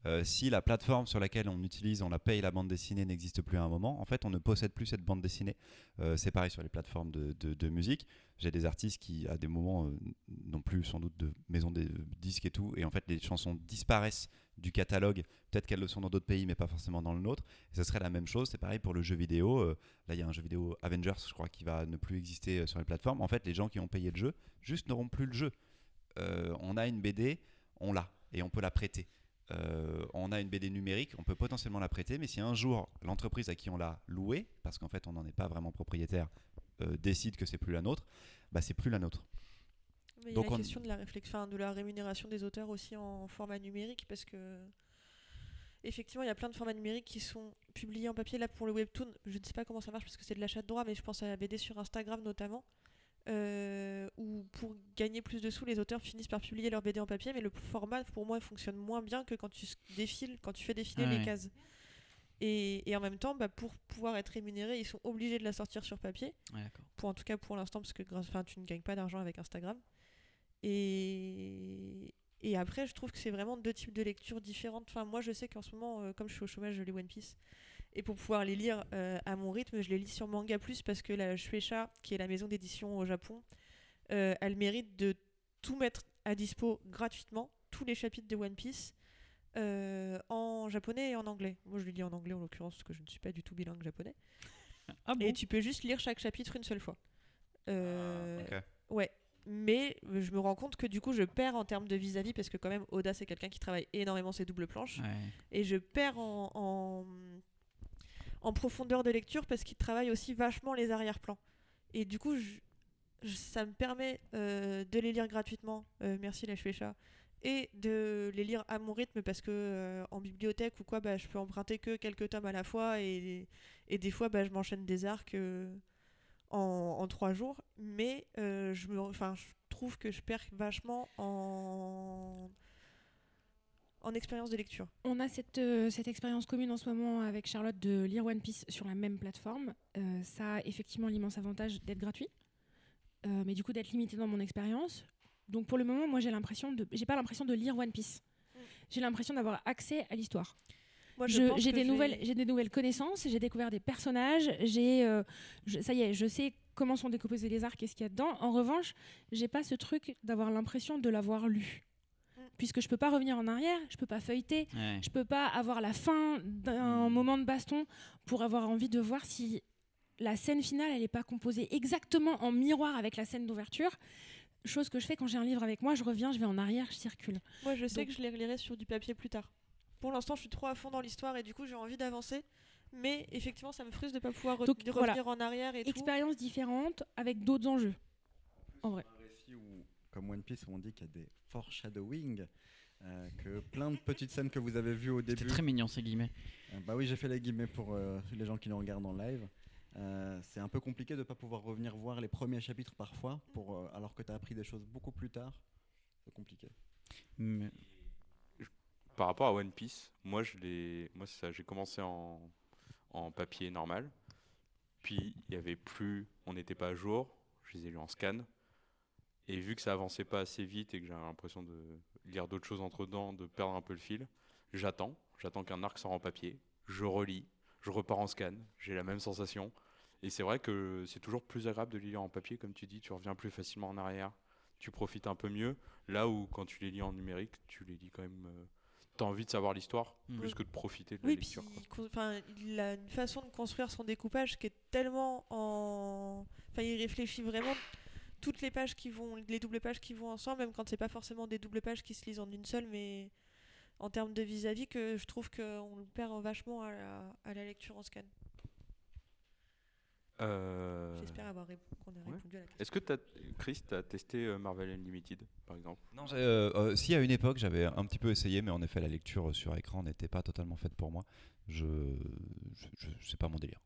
Euh, si la plateforme sur laquelle on utilise, on la paye la bande dessinée n'existe plus à un moment, en fait on ne possède plus cette bande dessinée. Euh, c'est pareil sur les plateformes de, musique. J'ai des artistes qui à des moments euh, n'ont plus sans doute de maison de disques et tout, et en fait les chansons disparaissent du catalogue. Peut-être qu'elles le sont dans d'autres pays, mais pas forcément dans le nôtre. Et ce serait la même chose. C'est pareil pour le jeu vidéo. Euh, Là, il y a un jeu vidéo Avengers, je crois, qui va ne plus exister euh, sur les plateformes. En fait, les gens qui ont payé le jeu, juste n'auront plus le jeu. Euh, on a une BD, on l'a, et on peut la prêter. Euh, on a une BD numérique, on peut potentiellement la prêter, mais si un jour l'entreprise à qui on l'a louée, parce qu'en fait on n'en est pas vraiment propriétaire, euh, décide que c'est plus la nôtre, bah c'est plus la nôtre. Mais il y a Donc la on- question de la réflexion, de la rémunération des auteurs aussi en format numérique parce que effectivement il y a plein de formats numériques qui sont publiés en papier. Là pour le webtoon, je ne sais pas comment ça marche parce que c'est de l'achat de droit, mais je pense à la BD sur Instagram notamment. Euh, où pour gagner plus de sous, les auteurs finissent par publier leur BD en papier, mais le format pour moi fonctionne moins bien que quand tu défiles, quand tu fais défiler Ah les cases. Et, et en même temps, bah, pour pouvoir être rémunérés, ils sont obligés de la sortir sur papier. Ouais, pour en tout cas pour l'instant parce que tu ne gagnes pas d'argent avec Instagram. Et et après je trouve que c'est vraiment deux types de lectures différentes. Enfin moi je sais qu'en ce moment euh, comme je suis au chômage je lis One Piece et pour pouvoir les lire euh, à mon rythme je les lis sur Manga Plus parce que la Shueisha qui est la maison d'édition au Japon euh, elle mérite de tout mettre à dispo gratuitement tous les chapitres de One Piece euh, en japonais et en anglais moi je les lis en anglais en l'occurrence parce que je ne suis pas du tout bilingue japonais Ah et tu peux juste lire chaque chapitre une seule fois. Euh, Ok. Ouais. Mais je me rends compte que du coup je perds en termes de vis-à-vis parce que quand même Oda c'est quelqu'un qui travaille énormément ses doubles planches Ouais. et je perds en, en, en profondeur de lecture parce qu'il travaille aussi vachement les arrière-plans. Et du coup ça me permet euh, de les lire gratuitement, euh, merci la Shueisha, et de les lire à mon rythme parce que euh, en bibliothèque ou quoi bah, je peux emprunter que quelques tomes à la fois et, des fois bah, je m'enchaîne des arcs en, trois jours mais je, je trouve que je perds vachement en, en expérience de lecture. On a cette, euh, cette expérience commune en ce moment avec Charlotte de lire One Piece sur la même plateforme. Euh, ça a effectivement l'immense avantage d'être gratuit, euh, mais du coup d'être limité dans mon expérience. Donc pour le moment, moi j'ai l'impression de, j'ai pas l'impression de lire One Piece. Mm. J'ai l'impression d'avoir accès à l'histoire. J'ai des nouvelles, j'ai des nouvelles connaissances. J'ai découvert des personnages. J'ai, euh, ça y est, je sais comment sont décomposés les arcs et ce qu'il y a dedans. En revanche, j'ai pas ce truc d'avoir l'impression de l'avoir lu. Puisque je peux pas revenir en arrière, je peux pas feuilleter. Ouais. Je peux pas avoir la fin d'un Mm. moment de baston pour avoir envie de voir si la scène finale elle est pas composée exactement en miroir avec la scène d'ouverture. Chose que je fais quand j'ai un livre avec moi, je reviens, je vais en arrière, je circule. Moi, je sais Donc- que je les relirai sur du papier plus tard. Pour l'instant, je suis trop à fond dans l'histoire et du coup, j'ai envie d'avancer. Mais effectivement, ça me frustre de pas pouvoir re- Donc, de voilà. revenir en arrière et tout. Expérience différente avec d'autres enjeux. En vrai. un récit où, comme One Piece, où on dit qu'il y a des foreshadowing, euh, que plein de petites scènes que vous avez vues au début. très mignon ces guillemets. Euh, bah oui, j'ai fait les guillemets pour euh, les gens qui nous regardent en live. Euh, c'est un peu compliqué de ne pas pouvoir revenir voir les premiers chapitres parfois, pour, euh, alors que tu as appris des choses beaucoup plus tard. C'est compliqué. Mais- Par rapport à One Piece, moi, je l'ai, moi c'est ça, j'ai commencé en, en papier normal. Puis il y avait plus, on n'était pas à jour. Je les ai lus en scan. Et vu que ça avançait pas assez vite et que j'avais l'impression de lire d'autres choses entre temps, de perdre un peu le fil, j'attends. J'attends qu'un arc sorte en papier. Je relis. Je repars en scan. J'ai la même sensation. Et c'est vrai que c'est toujours plus agréable de les lire en papier, comme tu dis. Tu reviens plus facilement en arrière. Tu profites un peu mieux. Là où quand tu les lis en numérique, tu les lis quand même. euh, T'as envie de savoir l'histoire Mm. plus que de profiter de la Oui, lecture. quoi. il, il a une façon de construire son découpage qui est tellement en. Enfin, il réfléchit vraiment toutes les pages qui vont, les doubles pages qui vont ensemble, même quand c'est pas forcément des doubles pages qui se lisent en une seule, mais en termes de vis-à-vis, que je trouve qu'on le perd vachement à la, à la lecture en scan. Euh, J'espère avoir rép- qu'on ouais. répondu à la question. Est-ce que t'as, Chris, tu as testé euh, Marvel Unlimited, par exemple? Non, euh, euh, si à une époque j'avais un petit peu essayé, mais en effet la lecture sur écran n'était pas totalement faite pour moi. Je, je, je- c'est pas mon délire.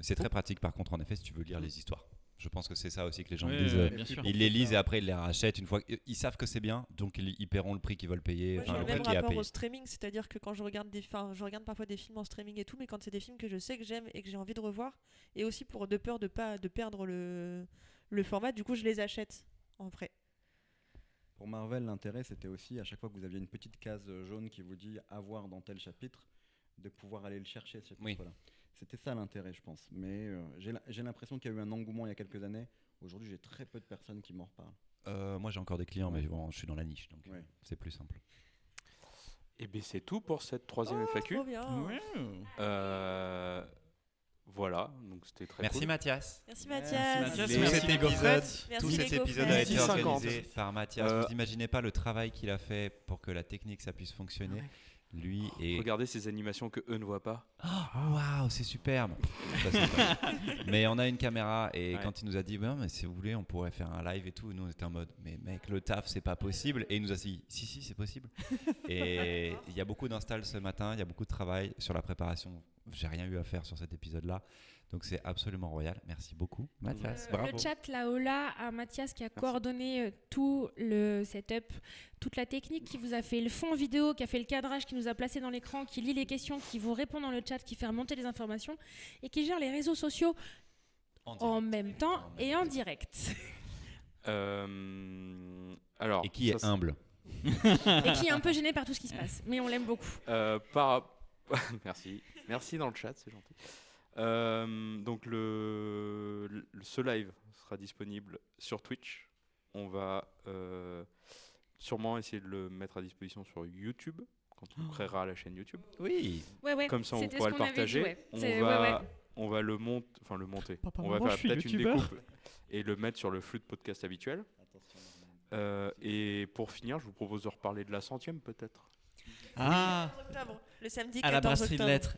C'est très pratique par contre en effet si tu veux lire les histoires. Je pense que c'est ça aussi que les gens Oui, disent. oui, euh, bien sûr. Ils les lisent et après ils les rachètent une fois. Ils savent que c'est bien, donc ils, ils paieront le prix qu'ils veulent payer. Moi, enfin, le même rapport au streaming, c'est-à-dire que quand je regarde des, enfin, je regarde parfois des films en streaming et tout, mais quand c'est des films que je sais que j'aime et que j'ai envie de revoir, et aussi pour de peur de pas de perdre le, le format, du coup je les achète en vrai. Pour Marvel, l'intérêt, c'était aussi à chaque fois que vous aviez une petite case jaune qui vous dit avoir dans tel chapitre, de pouvoir aller le chercher, ce Oui. chapitre-là. C'était ça l'intérêt, je pense. Mais euh, j'ai l'impression qu'il y a eu un engouement il y a quelques années. Aujourd'hui, j'ai très peu de personnes qui m'en reparlent. Euh, moi j'ai encore des clients, mais bon, je suis dans la niche, donc Ouais. c'est plus simple. Et bien c'est tout pour cette troisième FAQ. Trop bien. Euh, voilà, donc c'était très Merci cool. Mathias. Merci Merci, Mathias. Mathias, Tout merci cet épisode- Tout cet épisode a été Merci, 50. organisé par Mathias. Euh, Vous imaginez pas le travail qu'il a fait pour que la technique ça puisse fonctionner. Lui et Regardez ces animations que eux ne voient pas. Oh, waouh, c'est superbe. Ça, c'est pas- mais on a une caméra et Ouais. quand il nous a dit, mais si vous voulez, on pourrait faire un live et tout, nous on était en mode, mais mec, le taf, c'est pas possible. Et il nous a dit, si, si, c'est possible. et il y a beaucoup d'installs ce matin, il y a beaucoup de travail sur la préparation. J'ai rien eu à faire sur cet épisode-là. Donc c'est absolument royal. Merci beaucoup, Mathias. Euh, Bravo. le chat, là, Ola, à Mathias qui a coordonné euh, tout le setup, toute la technique, qui vous a fait le fond vidéo, qui a fait le cadrage, qui nous a placé dans l'écran, qui lit les questions, qui vous répond dans le chat, qui fait remonter les informations et qui gère les réseaux sociaux En même temps En même et en direct. Euh, alors, Et qui est humble. et qui est un peu gêné par tout ce qui se passe. Mais on l'aime beaucoup. Euh, par... Merci. Merci dans le chat, c'est gentil. Euh, donc le, le- ce live sera disponible sur Twitch. On va euh, sûrement essayer de le mettre à disposition sur YouTube quand on créera la chaîne YouTube. Oui. Ouais, ouais. Comme ça, on pourra le partager. ouais. On, va, ouais, ouais. on va le monter, enfin le monter. Papa, on va faire je suis peut-être une découpe et le mettre sur le flux de podcast habituel. Euh, et pour finir, je vous propose de reparler de la centième peut-être. Ah, 14 octobre, le samedi à la 14 brasserie de octobre. lettres.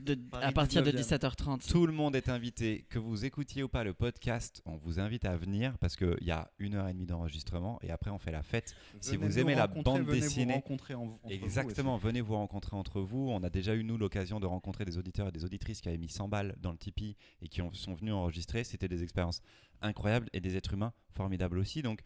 De- à partir de 19e. 17h30. Tout le monde est invité, que vous écoutiez ou pas le podcast, on vous invite à venir parce qu'il y a une heure et demie d'enregistrement et après on fait la fête. Si vous aimez la bande venez vous dessinée, rencontrer en- entre vous Exactement, venez vous rencontrer entre vous. On a déjà eu, nous, l'occasion de rencontrer des auditeurs et des auditrices qui avaient mis 100 balles dans le Tipeee et qui ont- sont venus enregistrer. C'était des expériences incroyables et des êtres humains formidables aussi. Donc,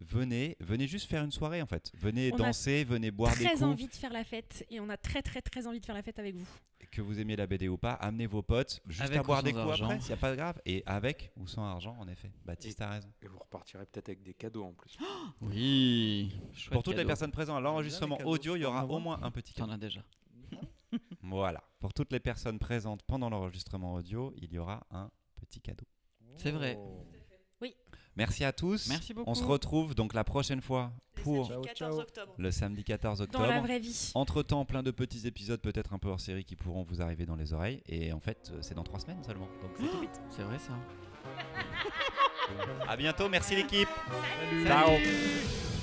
venez, venez juste faire une soirée en fait. Venez On danser, venez boire des Très coups. envie de faire la fête et on a très très très envie de faire la fête avec vous. Que vous aimiez la BD ou pas, amenez vos potes, juste Avec à boire des coups argent. après, s'il n'y a pas de grave. Et avec ou sans argent, en effet. Baptiste a raison. Et vous repartirez peut-être avec des cadeaux en plus. Oui. Chouette Pour toutes les cadeau. personnes présentes à l'enregistrement audio, il y aura au moins un petit cadeau. T'en as déjà. Voilà. Pour toutes les personnes présentes pendant l'enregistrement audio, il y aura un petit cadeau. C'est vrai. Oh. Merci à tous. Merci beaucoup. On se retrouve donc la prochaine fois Le pour samedi Ciao, 14 ciao. octobre. le samedi 14 Dans la octobre. vraie vie. Entre temps, plein de petits épisodes, peut-être un peu hors série, qui pourront vous arriver dans les oreilles. Et en fait, euh, c'est dans trois semaines seulement. Donc c'est tout vite. C'est vrai ça. À bientôt. Merci l'équipe. Salut. Ciao.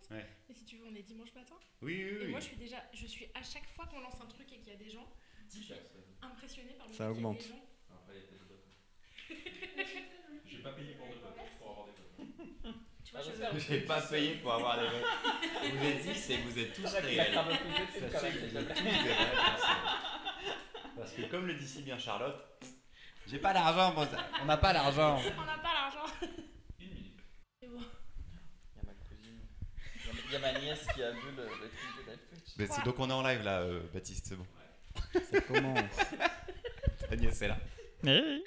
Contente. Ouais. Et si tu veux, on est dimanche matin. Oui, oui, Et moi, je suis déjà. Je suis à chaque fois qu'on lance un truc et qu'il y a des gens, je suis impressionnée par le Ça augmente. des gens. J'ai pas payé pour avoir des Tu vois, je- J'ai pas payé pour avoir des Vous êtes 10 et vous êtes tous réels. Sachez que vous êtes tous réels. Parce que comme le dit si bien Charlotte, j'ai pas d'argent pour ça. On n'a pas d'argent. On n'a pas l'argent. C'est bon. Il y a ma cousine. Il y a ma nièce qui a vu le, le truc de Netflix. Mais c'est donc on est en live là, euh, Baptiste, c'est bon. Ça commence. Ta nièce est là. Eh oui.